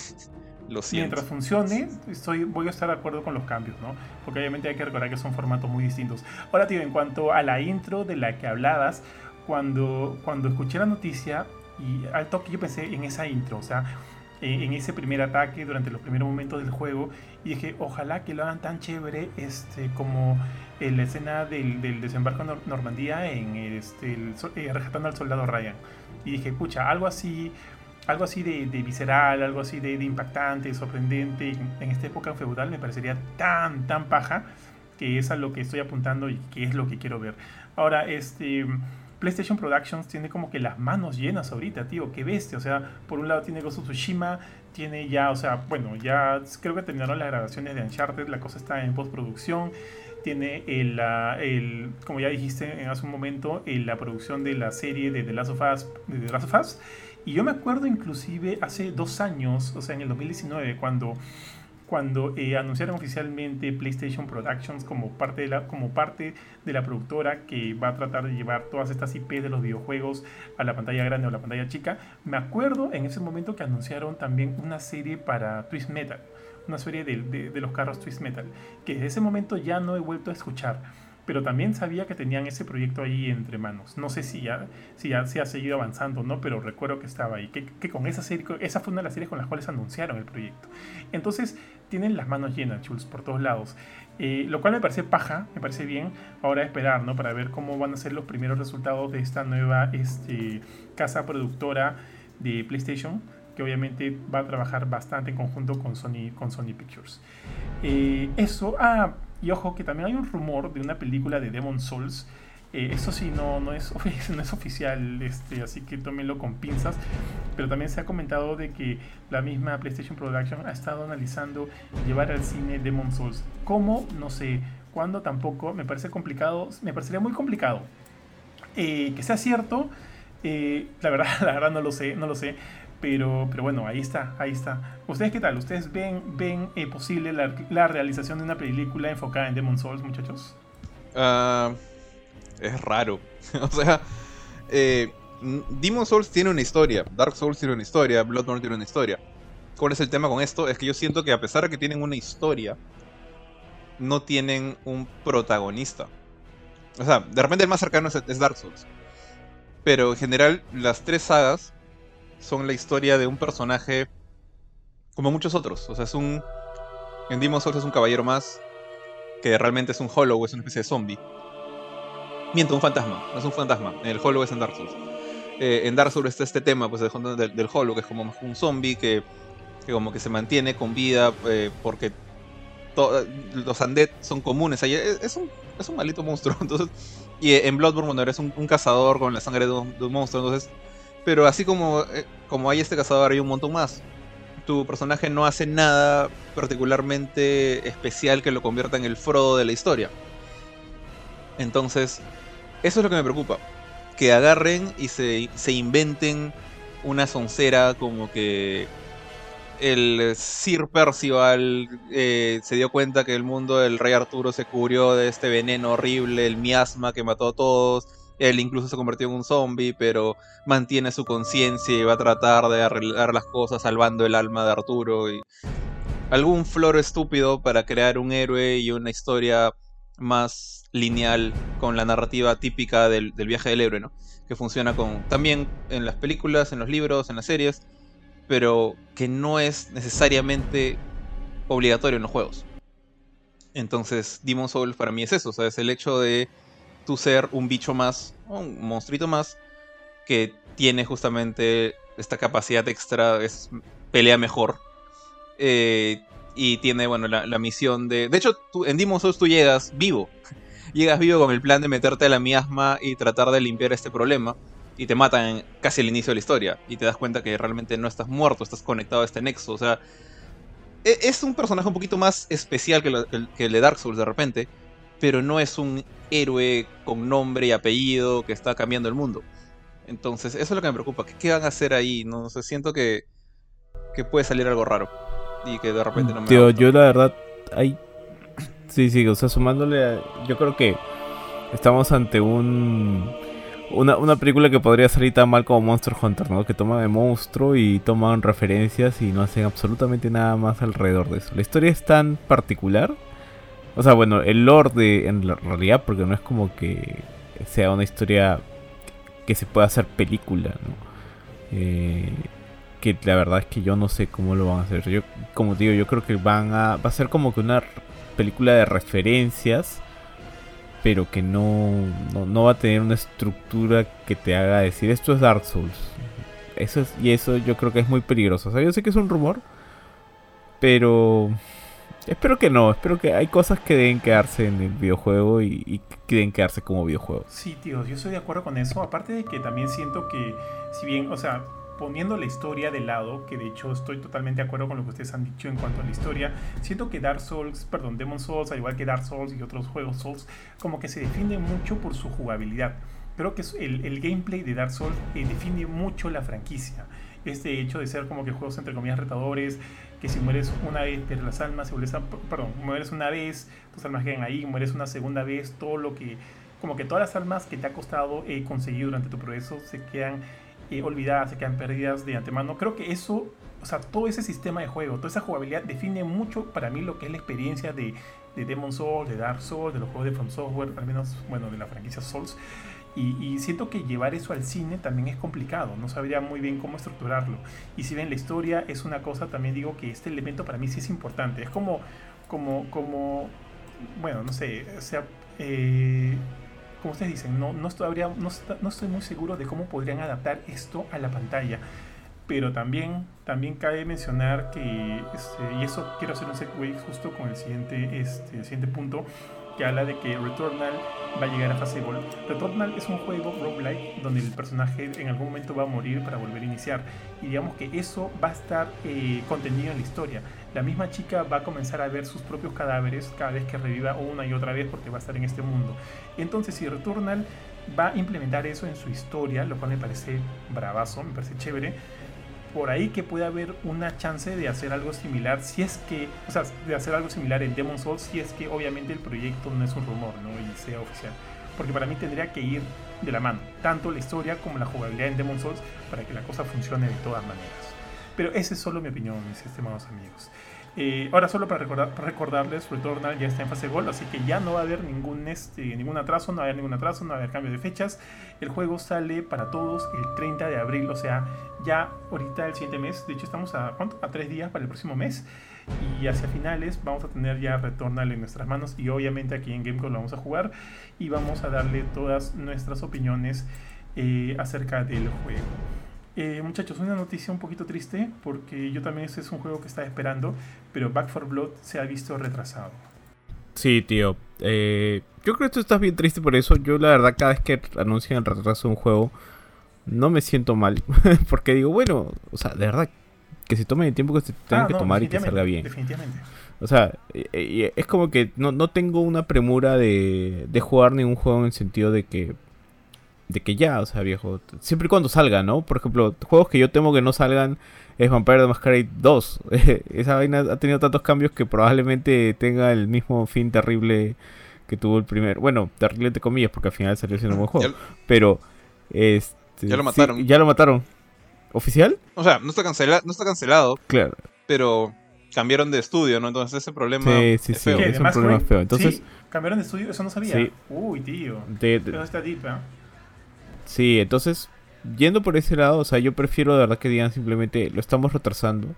Mientras funcione, estoy, voy a estar de acuerdo con los cambios, ¿no? Porque obviamente hay que recordar que son formatos muy distintos. Ahora, tío, en cuanto a la intro de la que hablabas, cuando, cuando escuché la noticia y al toque yo pensé en esa intro, o sea, en ese primer ataque durante los primeros momentos del juego y dije, ojalá que lo hagan tan chévere este, como en la escena del, del desembarco en Normandía en este, el, eh, rescatando al soldado Ryan. Y dije, pucha, algo así, algo así de, visceral, algo así de, de, impactante, sorprendente, en esta época feudal me parecería tan, tan paja que es a lo que estoy apuntando y que es lo que quiero ver. Ahora, este... PlayStation Productions tiene como que las manos llenas ahorita, tío, qué bestia. O sea, por un lado tiene Ghost of Tsushima, tiene ya, o sea, bueno, ya creo que terminaron las grabaciones de Uncharted, la cosa está en postproducción. Tiene el, el como ya dijiste hace un momento, la producción de la serie de The Last. De The Last of Us. Y yo me acuerdo inclusive hace dos años, o sea, en el 2019, cuando cuando eh, anunciaron oficialmente PlayStation Productions como parte, de la, como parte de la productora que va a tratar de llevar todas estas IPs de los videojuegos a la pantalla grande o la pantalla chica, me acuerdo en ese momento que anunciaron también una serie para Twist Metal, una serie de, de los carros Twist Metal, que desde ese momento ya no he vuelto a escuchar pero también sabía que tenían ese proyecto ahí entre manos. No sé si ya, si ya se ha seguido avanzando o no, pero recuerdo que estaba ahí, que, con esa serie, esa fue una de las series con las cuales anunciaron el proyecto. Entonces, tienen las manos llenas, Jules, por todos lados. Eh, lo cual me parece paja, me parece bien. Ahora esperar, ¿no? Para ver cómo van a ser los primeros resultados de esta nueva este, casa productora de PlayStation, que obviamente va a trabajar bastante en conjunto con Sony, con Sony Pictures. Eh, eso, ah, y ojo que también hay un rumor de una película de Demon Souls. Eh, eso sí, no, no, es, no es oficial, este, así que tómenlo con pinzas. Pero también se ha comentado de que la misma PlayStation Production ha estado analizando llevar al cine Demon Souls. ¿Cómo? No sé. ¿Cuándo? Tampoco. Me parece complicado. Me parecería muy complicado. Eh, que sea cierto. Eh, la verdad, la verdad no lo sé, no lo sé. Pero, pero bueno, ahí está, ahí está. ¿Ustedes qué tal? ¿Ustedes ven, ven eh, posible la, la, realización de una película enfocada en Demon Souls, muchachos? Uh, es raro. o sea, eh, Demon Souls tiene una historia, Dark Souls tiene una historia, Bloodborne tiene una historia. ¿Cuál es el tema con esto? Es que yo siento que a pesar de que tienen una historia, no tienen un protagonista. O sea, de repente el más cercano es, es Dark Souls. Pero en general, las tres sagas son la historia de un personaje como muchos otros. O sea, es un. En Demon Souls es un caballero más que realmente es un Hollow, es una especie de zombie. Miento, un fantasma, no es un fantasma. El Hollow es en Dark Souls. Eh, en Dark Souls está este tema pues, del, del Hollow, que es como un zombie que, como que se mantiene con vida eh, porque los undead son comunes. Ahí es, un, es un malito monstruo. Entonces, y en Bloodborne, bueno, eres un, cazador con la sangre de un monstruo. Entonces, pero así como, eh, como hay este cazador, hay un montón más. Tu personaje no hace nada particularmente especial que lo convierta en el Frodo de la historia. Entonces, eso es lo que me preocupa. Que agarren y se, se inventen una soncera como que el Sir Percival eh, se dio cuenta que el mundo del rey Arturo se cubrió de este veneno horrible, el miasma que mató a todos, él incluso se convirtió en un zombie, pero mantiene su conciencia y va a tratar de arreglar las cosas salvando el alma de Arturo. Y algún flor estúpido para crear un héroe y una historia más lineal con la narrativa típica del, viaje del héroe, ¿no? Que funciona con también en las películas, en los libros, en las series, pero que no es necesariamente obligatorio en los juegos. Entonces, Demon Souls para mí es eso, o sea, es el hecho de tú ser un bicho más, un monstruito más, que tiene justamente esta capacidad extra, es, pelea mejor. Eh, y tiene, bueno, la, misión de... De hecho, tú, en Demon Souls tú llegas vivo. llegas vivo con el plan de meterte a la miasma y tratar de limpiar este problema. Y te matan casi al inicio de la historia. Y te das cuenta que realmente no estás muerto, estás conectado a este nexo. O sea, e, es un personaje un poquito más especial que, que el de Dark Souls de repente pero no es un héroe con nombre y apellido que está cambiando el mundo. Entonces, eso es lo que me preocupa. ¿Qué, van a hacer ahí? No sé, siento que, que puede salir algo raro. Y que de repente no me. Tío, yo la verdad, hay. Sí, sí, o sea, sumándole a... Yo creo que estamos ante un. Una, una, película que podría salir tan mal como Monster Hunter, ¿no? Que toma de monstruo y toman referencias y no hacen absolutamente nada más alrededor de eso. La historia es tan particular o sea, bueno, el lore de, en realidad, porque no es como que sea una historia que se pueda hacer película, ¿no? Eh, que la verdad es que yo no sé cómo lo van a hacer. Yo, como digo, yo creo que van a, va a ser como que una película de referencias, pero que no, no, va a tener una estructura que te haga decir esto es Dark Souls. Eso es, y eso yo creo que es muy peligroso. O sea, yo sé que es un rumor, pero espero que no. Espero que hay cosas que deben quedarse en el videojuego y, y que deben quedarse como videojuego. Sí, tío, yo estoy de acuerdo con eso. Aparte de que también siento que, si bien, o sea, poniendo la historia de lado, que de hecho estoy totalmente de acuerdo con lo que ustedes han dicho en cuanto a la historia, siento que Dark Souls, perdón, Demon Souls, al igual que Dark Souls y otros juegos Souls, como que se define mucho por su jugabilidad. Creo que el, el gameplay de Dark Souls eh, define mucho la franquicia. Este hecho de ser como que juegos entre comillas retadores, que si mueres una vez pierdes las almas, si vuelves perdón, mueres una vez, tus almas quedan ahí, mueres una segunda vez, todo lo que, como que todas las almas que te ha costado eh, conseguir durante tu progreso se quedan eh, olvidadas, se quedan perdidas de antemano. Creo que eso, o sea, todo ese sistema de juego, toda esa jugabilidad define mucho para mí lo que es la experiencia de, de Demon Souls, de Dark Souls, de los juegos de From Software, al menos, bueno, de la franquicia Souls. Y, siento que llevar eso al cine también es complicado, no sabría muy bien cómo estructurarlo. Y si bien la historia es una cosa, también digo que este elemento para mí sí es importante. Es como, como, como bueno, no sé, o sea, eh, como ustedes dicen, no, no, estoy, no, no estoy muy seguro de cómo podrían adaptar esto a la pantalla. Pero también, también cabe mencionar que, este, y eso quiero hacer un segue justo con el siguiente, este, el siguiente punto, que habla de que Returnal va a llegar a fase Gold. Returnal es un juego roguelike donde el personaje en algún momento va a morir para volver a iniciar. Y digamos que eso va a estar eh, contenido en la historia. La misma chica va a comenzar a ver sus propios cadáveres cada vez que reviva una y otra vez porque va a estar en este mundo. Entonces, si Returnal va a implementar eso en su historia, lo cual me parece bravazo, me parece chévere por ahí que puede haber una chance de hacer algo similar, si es que, o sea, de hacer algo similar en Demon Souls, si es que obviamente el proyecto no es un rumor, ¿no? Y sea oficial. Porque para mí tendría que ir de la mano, tanto la historia como la jugabilidad en Demon Souls, para que la cosa funcione de todas maneras. Pero esa es solo mi opinión, mis estimados amigos. Eh, ahora solo para, recordar, recordarles, Returnal ya está en fase Gold, así que ya no va a haber ningún, este, ningún atraso, no va a haber ningún atraso, no va a haber cambio de fechas. El juego sale para todos el 30 de abril, o sea, ya ahorita el siguiente mes, de hecho estamos a, ¿cuánto? a tres días para el próximo mes. Y hacia finales vamos a tener ya Returnal en nuestras manos y obviamente aquí en Gamecube lo vamos a jugar y vamos a darle todas nuestras opiniones eh, acerca del juego. Eh, muchachos, una noticia un poquito triste porque yo también este es un juego que estaba esperando, pero Back 4 Blood se ha visto retrasado. Sí, tío. Eh, yo creo que tú estás bien triste por eso. Yo la verdad cada vez que anuncian el retraso de un juego no me siento mal porque digo, bueno, o sea, de verdad que se tomen el tiempo que se tengan ah, que tomar y que salga bien. Definitivamente. O sea, es como que no, no tengo una premura de, de jugar ningún juego en el sentido de que de que ya, o sea, viejo, siempre y cuando salga, ¿no? Por ejemplo, juegos que yo temo que no salgan es Vampire the Masquerade 2. Esa vaina ha tenido tantos cambios que probablemente tenga el mismo fin terrible que tuvo el primer. Bueno, terrible entre comillas, porque al final salió siendo un buen juego. Pero, este, ya lo mataron. ya lo mataron. ¿Oficial? O sea, no está, cancelado no está cancelado. Claro. Pero cambiaron de estudio, ¿no? Entonces ese problema sí, sí, sí, es un problema feo. Entonces, cambiaron de estudio, eso no sabía. Uy, tío. De, de, está deep, ¿eh? Sí, entonces, yendo por ese lado, o sea, yo prefiero de verdad que digan simplemente lo estamos retrasando.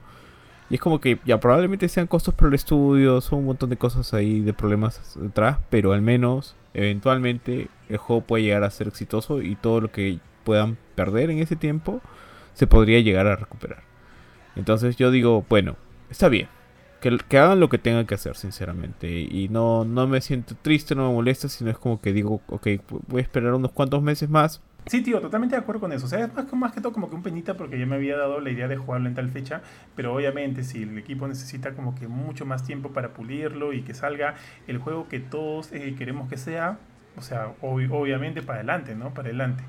Y es como que ya probablemente sean costos por el estudio, son un montón de cosas ahí de problemas detrás, pero al menos eventualmente el juego puede llegar a ser exitoso y todo lo que puedan perder en ese tiempo se podría llegar a recuperar. Entonces yo digo, bueno, está bien. Que, que, hagan lo que tengan que hacer, sinceramente. Y no, no me siento triste, no me molesta, sino es como que digo, ok, voy a esperar unos cuantos meses más Sí, tío, totalmente de acuerdo con eso. O sea, es más, más, que todo como que un penita porque ya me había dado la idea de jugarlo en tal fecha, pero obviamente si el equipo necesita como que mucho más tiempo para pulirlo y que salga el juego que todos eh, queremos que sea, o sea, obviamente para adelante, ¿no? Para adelante.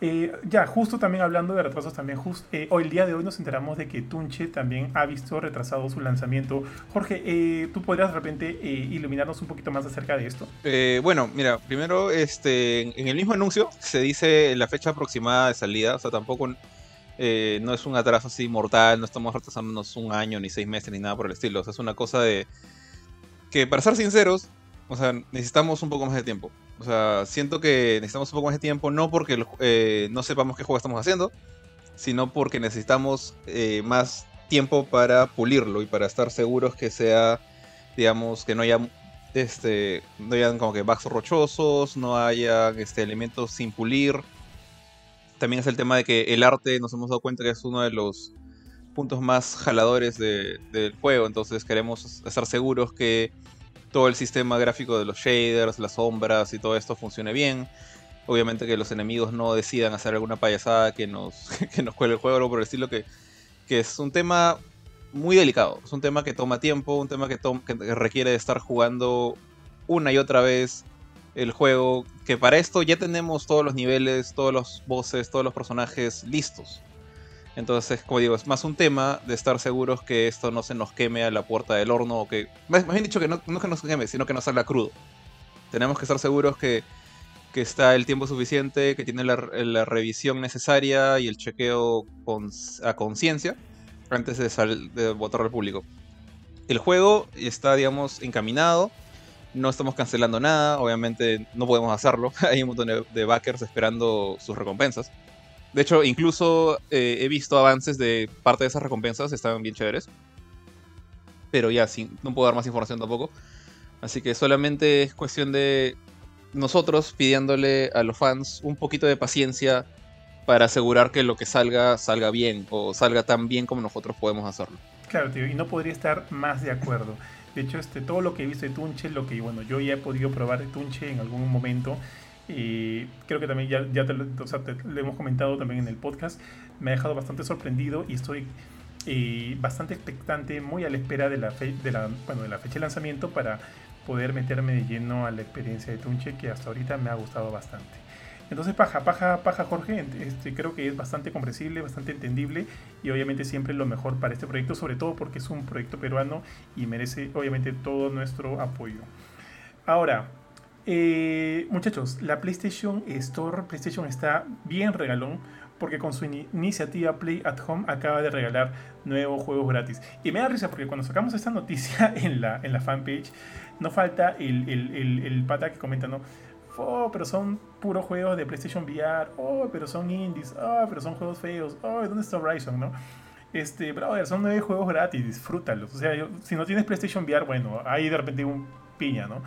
Eh, ya, justo también hablando de retrasos, también just, eh, hoy el día de hoy nos enteramos de que Tunche también ha visto retrasado su lanzamiento. Jorge, eh, ¿tú podrías de repente iluminarnos un poquito más acerca de esto? bueno, mira, primero este, en el mismo anuncio se dice la fecha aproximada de salida, o sea, tampoco no es un atraso así mortal, no estamos retrasándonos un año, ni seis meses, ni nada por el estilo. O sea, es una cosa de que, para ser sinceros, o sea, necesitamos un poco más de tiempo. O sea, siento que necesitamos un poco más de tiempo, no porque eh, no sepamos qué juego estamos haciendo, sino porque necesitamos eh, más tiempo para pulirlo y para estar seguros que sea, digamos, que no haya este, no hayan como que bugs rochosos, no haya este, elementos sin pulir. También es el tema de que el arte nos hemos dado cuenta que es uno de los puntos más jaladores del juego, entonces queremos estar seguros que todo el sistema gráfico de los shaders, las sombras y todo esto funcione bien. Obviamente que los enemigos no decidan hacer alguna payasada que nos, que nos cuele el juego o por el estilo que, que es un tema muy delicado. Es un tema que toma tiempo, un tema que, que requiere de estar jugando una y otra vez el juego. Que para esto ya tenemos todos los niveles, todos los voces, todos los personajes listos. Entonces, como digo, es más un tema de estar seguros que esto no se nos queme a la puerta del horno, o que, más bien dicho, que no, no que nos queme, sino que no salga crudo. Tenemos que estar seguros que, que está el tiempo suficiente, que tiene la, la revisión necesaria y el chequeo con, a conciencia antes de, de votar al público. El juego está, digamos, encaminado. No estamos cancelando nada. Obviamente no podemos hacerlo. Hay un montón de, backers esperando sus recompensas. De hecho, incluso eh, he visto avances de parte de esas recompensas. Estaban bien chéveres. Pero ya, sin, no puedo dar más información tampoco. Así que solamente es cuestión de nosotros pidiéndole a los fans un poquito de paciencia para asegurar que lo que salga salga bien o salga tan bien como nosotros podemos hacerlo. Claro, tío, y no podría estar más de acuerdo. De hecho, este, todo lo que he visto de Tunche, lo que bueno, yo ya he podido probar de Tunche en algún momento, y creo que también ya, ya lo hemos comentado también en el podcast, me ha dejado bastante sorprendido y estoy eh, bastante expectante, muy a la espera de la, de, la, bueno, de la fecha de lanzamiento para poder meterme de lleno a la experiencia de Tunche, que hasta ahorita me ha gustado bastante. Entonces, paja, paja, paja, Jorge, este, creo que es bastante comprensible, bastante entendible y obviamente siempre lo mejor para este proyecto, sobre todo porque es un proyecto peruano y merece obviamente todo nuestro apoyo. Ahora, eh, muchachos, la PlayStation Store, PlayStation está bien regalón porque con su iniciativa Play at Home acaba de regalar nuevos juegos gratis. Y me da risa porque cuando sacamos esta noticia en la, en la fanpage, no falta el, el, el, pata que comenta, ¿no? oh, pero son puros juegos de PlayStation VR, oh, pero son indies, oh, pero son juegos feos, oh, ¿dónde está Horizon, no? Este, brother, son nueve juegos gratis, disfrútalos. O sea, si no tienes PlayStation VR, bueno, ahí de repente un piña, ¿no?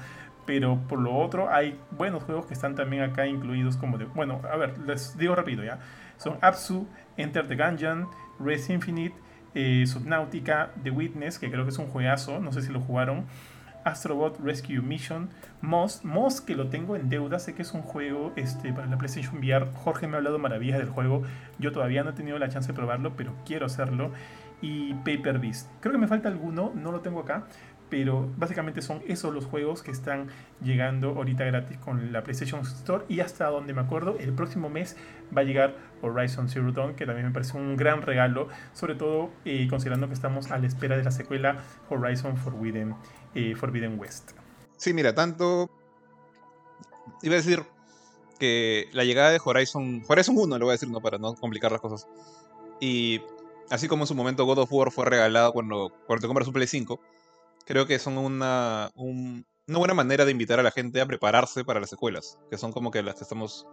Pero por lo otro, hay buenos juegos que están también acá incluidos como de... Bueno, a ver, les digo rápido, ¿ya? Son Apsu, Enter the Gungeon, Race Infinite, eh, Subnautica, The Witness, que creo que es un juegazo, no sé si lo jugaron. Astrobot Rescue Mission, Moss, Moss que lo tengo en deuda, sé que es un juego este, para la PlayStation VR, Jorge me ha hablado maravillas del juego, yo todavía no he tenido la chance de probarlo, pero quiero hacerlo, y Paper Beast, creo que me falta alguno, no lo tengo acá, pero básicamente son esos los juegos que están llegando ahorita gratis con la PlayStation Store y hasta donde me acuerdo el próximo mes va a llegar Horizon Zero Dawn que también me parece un gran regalo sobre todo eh, considerando que estamos a la espera de la secuela Horizon Forbidden Forbidden West. Sí, mira, tanto. Iba a decir que la llegada de Horizon. Horizon 1, lo voy a decir, no para no complicar las cosas. Y así como en su momento God of War fue regalado cuando, cuando te compras un Play 5, creo que son una, una buena manera de invitar a la gente a prepararse para las secuelas, que son como que las que estamos.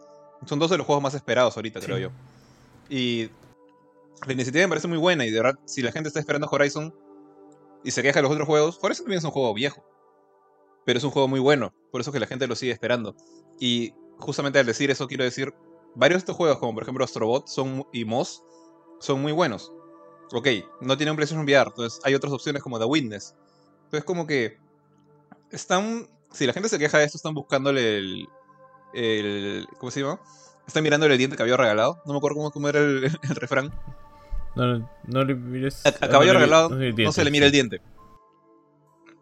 Son dos de los juegos más esperados ahorita, creo yo. Y la iniciativa me parece muy buena y de verdad, si la gente está esperando Horizon, y se queja de los otros juegos, eso también es un juego viejo. Pero es un juego muy bueno, por eso que la gente lo sigue esperando. Y justamente al decir eso quiero decir, varios de estos juegos, como por ejemplo Astrobot son, y Moss, son muy buenos. Ok, no tienen un PlayStation VR, entonces hay otras opciones como The Witness. Entonces como que están, si la gente se queja de esto, están buscándole el, el ¿cómo se llama? Están mirándole el diente que había regalado. No me acuerdo cómo, era el refrán. No, no le mires. A, caballo regalado no, se le mira el diente.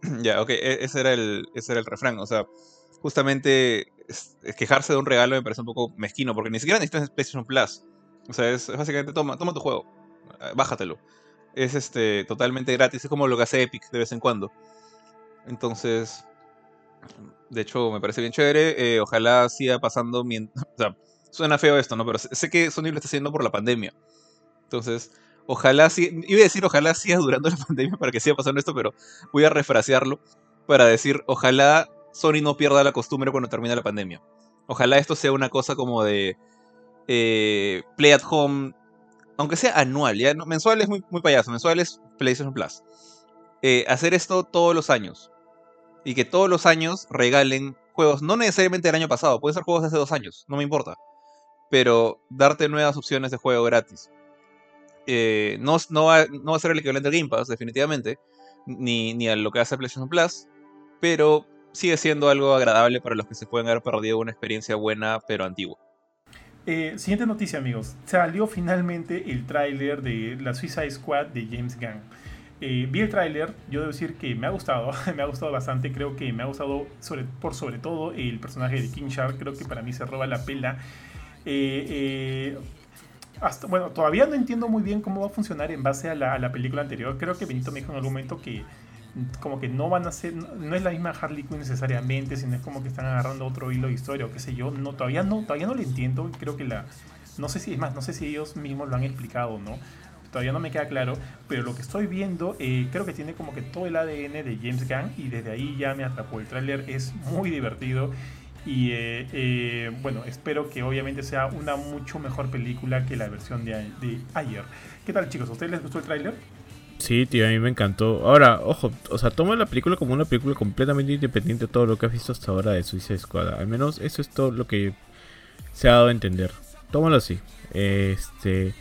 ya, ok, e, ese era, el, ese era el refrán. O sea, justamente quejarse de un regalo me parece un poco mezquino, porque ni siquiera necesitas PlayStation Plus. O sea, es, básicamente toma, toma tu juego, bájatelo. Es este totalmente gratis, es como lo que hace Epic de vez en cuando. Entonces, de hecho, me parece bien chévere. Eh, ojalá siga pasando. Mientras, o sea, suena feo esto, ¿no? Pero sé que Sony lo está haciendo por la pandemia. Entonces, ojalá sí, iba a decir ojalá siga durando la pandemia para que siga pasando esto, pero voy a refrasearlo para decir ojalá Sony no pierda la costumbre cuando termine la pandemia. Ojalá esto sea una cosa como de eh, play at home aunque sea anual, ya no, mensual es muy, muy payaso, mensual es PlayStation Plus. Eh, hacer esto todos los años. Y que todos los años regalen juegos, no necesariamente del año pasado, pueden ser juegos de hace dos años, no me importa. Pero darte nuevas opciones de juego gratis. Eh, no, no, va, no, va, a ser el equivalente al Game Pass, definitivamente, ni, ni a lo que hace PlayStation Plus, pero sigue siendo algo agradable para los que se pueden haber perdido una experiencia buena pero antigua. Eh, siguiente noticia, amigos. Salió finalmente el tráiler de la Suicide Squad de James Gunn. Eh, vi el tráiler, yo debo decir que me ha gustado, me ha gustado bastante, creo que me ha gustado sobre, por sobre todo el personaje de King Shark, creo que para mí se roba la pela. Eh, hasta, bueno, todavía no entiendo muy bien cómo va a funcionar en base a la, a la película anterior, creo que Benito me dijo en algún momento que como que no van a ser, no es la misma Harley Quinn necesariamente, sino es como que están agarrando otro hilo de historia o qué sé yo, no, todavía no, todavía no lo entiendo, creo que la, no sé si, es más, no sé si ellos mismos lo han explicado no, todavía no me queda claro, pero lo que estoy viendo eh, creo que tiene como que todo el ADN de James Gunn y desde ahí ya me atrapó, el tráiler es muy divertido y eh, eh, bueno, espero que obviamente sea una mucho mejor película que la versión de, de ayer. ¿Qué tal chicos? ¿A ustedes les gustó el tráiler? Sí, tío, a mí me encantó. Ahora, ojo, o sea, toma la película como una película completamente independiente de todo lo que has visto hasta ahora de Suicide Squad. Al menos eso es todo lo que se ha dado a entender. Tómalo así. Este.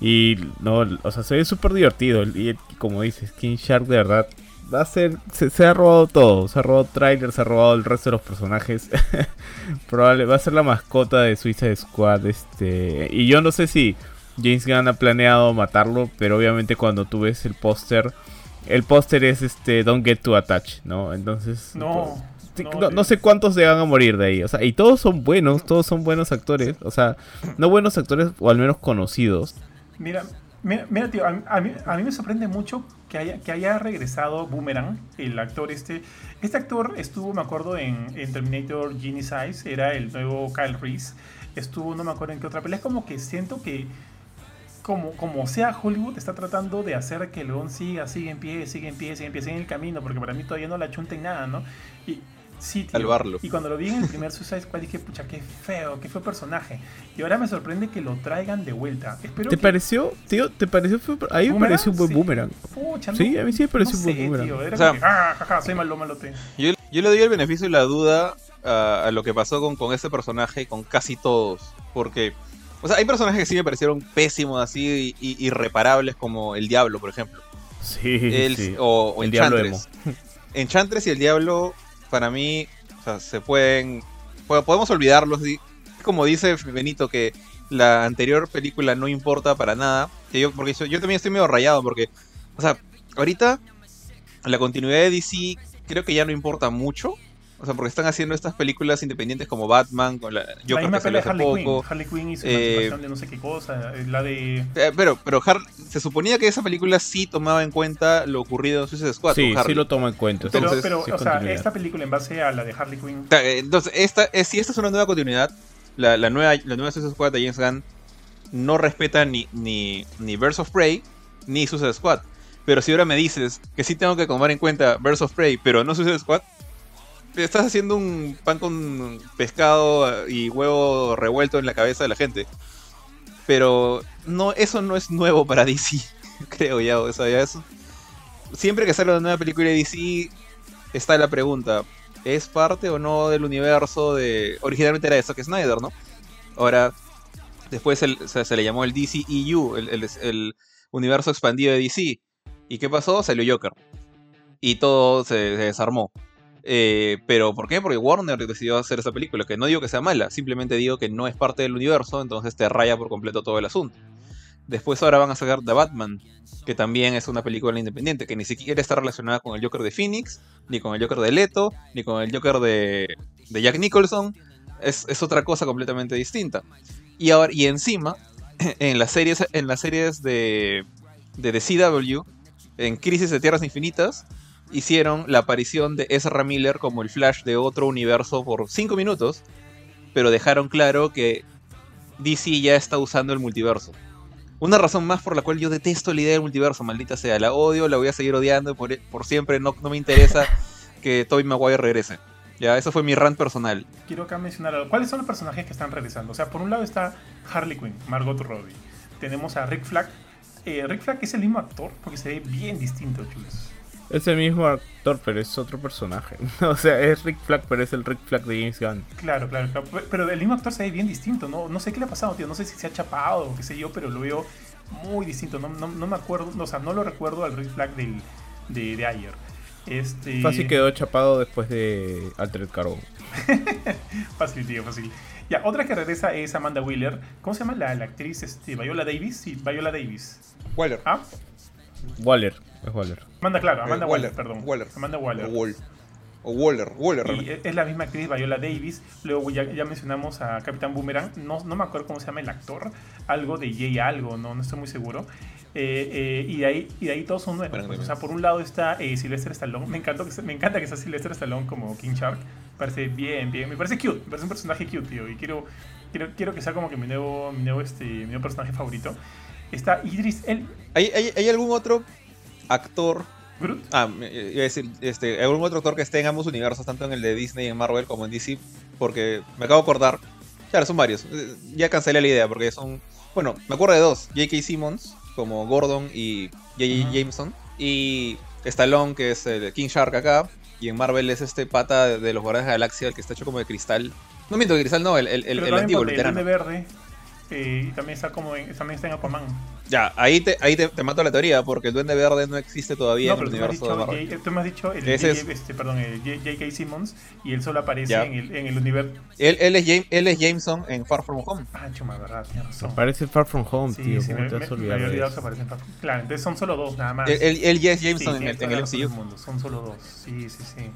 Y no, o sea, se ve súper divertido. Y como dices, King Shark de verdad va a ser. Se, ha robado todo. Se ha robado trailers, se ha robado el resto de los personajes. Probable, va a ser la mascota de Suicide Squad. Este. Y yo no sé si James Gunn ha planeado matarlo, pero obviamente cuando tú ves el póster, el póster es este Don't Get Too Attached, ¿no? Entonces, no, pues, no, no, no, sé cuántos se van a morir de ahí, o sea, y todos son buenos, todos son buenos actores, o sea, no buenos actores o al menos conocidos. Mira, mira, mira tío, a, a, mí, a mí me sorprende mucho que haya, que haya regresado Boomerang, el actor este. Este actor estuvo, me acuerdo, en, en Terminator Genesis, era el nuevo Kyle Reese. Estuvo, no me acuerdo en qué otra pelea. Es como que siento que como, como sea Hollywood está tratando de hacer que León siga, siga en pie, siga en pie, siga en pie, siga en el camino, porque para mí todavía no la chunta en nada, ¿no? Y sí, tío, Salvarlo. Y cuando lo vi en el primer Suicide Squad dije, pucha, qué feo, qué feo personaje. Y ahora me sorprende que lo traigan de vuelta. Espero ¿Te que... pareció, tío? ¿Te pareció? A mí me pareció un buen sí. boomerang. Pucha, no, sí, a mí sí me pareció no un buen sé, boomerang. tío, era O sea, como que, ah, jaja, soy malo, malote. Yo, yo le doy el beneficio y la duda a, a lo que pasó con, con ese personaje y con casi todos. Porque, o sea, hay personajes que sí me parecieron pésimos, así, y, y irreparables, como el Diablo, por ejemplo. Sí, El- sí. O, o El Diablo Enchantress. Enchantress y el Diablo, para mí, o sea, se pueden. po- Podemos olvidarlos. Como dice Benito, que la anterior película no importa para nada. Que yo, porque yo, yo también estoy medio rayado, porque, o sea, ahorita la continuidad de DC creo que ya no importa mucho. O sea, porque están haciendo estas películas independientes como Batman, con la la Joker misma que salió hace Harley poco. Quinn. Harley Quinn hizo Eh, una de no sé qué cosa. eh, La de. Eh, pero, pero Har- se suponía que esa película sí tomaba en cuenta lo ocurrido en Suicide Squad. Sí, sí lo tomo en cuenta. Pero, Entonces, pero sí, o sea, esta película en base a la de Harley Quinn. O sea, eh, Entonces, esta, si esta es una nueva continuidad, la, la nueva, la nueva Suicide Squad de James Gunn no respeta ni, ni, ni Birds of Prey ni Suicide Squad. Pero si ahora me dices que sí tengo que tomar en cuenta Birds of Prey, pero no Suicide Squad, estás haciendo un pan con pescado eh, y huevo revuelto en la cabeza de la gente. Pero no, eso no es nuevo para DC, creo ya. O sea, ya es- Siempre que sale una nueva película de DC, está la pregunta, ¿es parte o no del universo de... Originalmente era de Zack Snyder, ¿no? Ahora, después se, le llamó el DCEU, el, el universo expandido de DC. ¿Y qué pasó? Salió Joker. Y todo se, se desarmó. Eh, pero ¿por qué? Porque Warner decidió hacer esa película, que no digo que sea mala, simplemente digo que no es parte del universo, entonces te raya por completo todo el asunto. Después ahora van a sacar The Batman, que también es una película independiente, que ni siquiera está relacionada con el Joker de Phoenix, ni con el Joker de Leto, ni con el Joker de, de Jack Nicholson. Es, es otra cosa completamente distinta. Y, ahora, y encima, en las series, en las series de, de The CW, en Crisis de Tierras Infinitas, hicieron la aparición de Ezra Miller como el Flash de otro universo por 5 minutos, pero dejaron claro que DC ya está usando el multiverso. Una razón más por la cual yo detesto la idea del multiverso, maldita sea. La odio, la voy a seguir odiando por, por siempre. No, no me interesa que Tobey Maguire regrese. Ya, eso fue mi rant personal. Quiero acá mencionar algo. ¿Cuáles son los personajes que están regresando? O sea, por un lado está Harley Quinn, Margot Robbie. tenemos a Rick Flag. Eh, Rick Flag es el mismo actor porque se ve bien distinto, chulos. Es el mismo actor, pero es otro personaje. o sea, es Rick Flag, pero es el Rick Flag de James Gunn. Claro, claro, claro. Pero el mismo actor se ve bien distinto. No, no sé qué le ha pasado, tío. No sé si se ha chapado o qué sé yo, pero lo veo muy distinto. No, no, no me acuerdo, o sea, no lo recuerdo al Rick Flag del, de, de ayer. Este... Fácil quedó chapado después de Altered Carbon. fácil, tío, fácil. Ya, otra que regresa es Amanda Wheeler. ¿Cómo se llama la, la actriz? Este, Viola Davis. Sí, Viola Davis. Waller. ¿Ah? Waller, es Waller. Amanda, claro, Amanda Eh, Waller, Waller, perdón. Waller. Amanda Waller. O Wall. O Waller. Waller, Y es la misma actriz Viola Davis. Luego ya, ya mencionamos a Capitán Boomerang. No, no me acuerdo cómo se llama el actor. Algo de Jay algo, no, no estoy muy seguro. Eh, eh, y, de ahí, y de ahí todos son nuevos. Bueno, pues, o sea, por un lado está Sylvester Stallone. Me, encanta que, sea- me encanta que sea Sylvester Stallone como King Shark. Parece bien, bien. Me parece cute. Me parece un personaje cute, tío. Y quiero, quiero, quiero que sea como que mi nuevo, mi nuevo, este, mi nuevo personaje favorito. Está Idris El ¿Hay, hay, hay algún otro actor. Ah, me- iba a decir, este, algún otro actor que esté en ambos universos, tanto en el de Disney, en Marvel, como en DC, porque me acabo de acordar. Claro, son varios. Eh, Ya cancelé la idea, porque son. Bueno, me acuerdo de dos: J.K. Simmons, como Gordon y J.J. Ajá. Jameson, y Stallone, que es el King Shark acá, y en Marvel es este pata de, los Guardianes de la Galaxia, el que está hecho como de cristal. No miento de cristal, no, el, el, el, el antiguo, veterano. Verde. Y también está como en, también está en Aquaman. Ya, ahí, te, ahí te, te mato la teoría, porque el Duende Verde no existe todavía No, en pero el tú me, has universo de dicho, Marvel. J- tú me has dicho el Ese J- es- este, perdón, el J- J.K. Simmons y él solo aparece Ya. en el, en el universo. Él, él, es James, él es Jameson en Far From Home. Ah, chuma, verdad, tienes razón. Parece Far From Home, Sí, tío. sí, ¿Cómo me, te me- a me había de olvidado que eso? aparecen. Far- Claro, entonces son solo dos nada más. Él, él, él ya es Sí, Jameson en, tienes el, en el MCU. mundo, Son solo dos. Sí, sí, sí.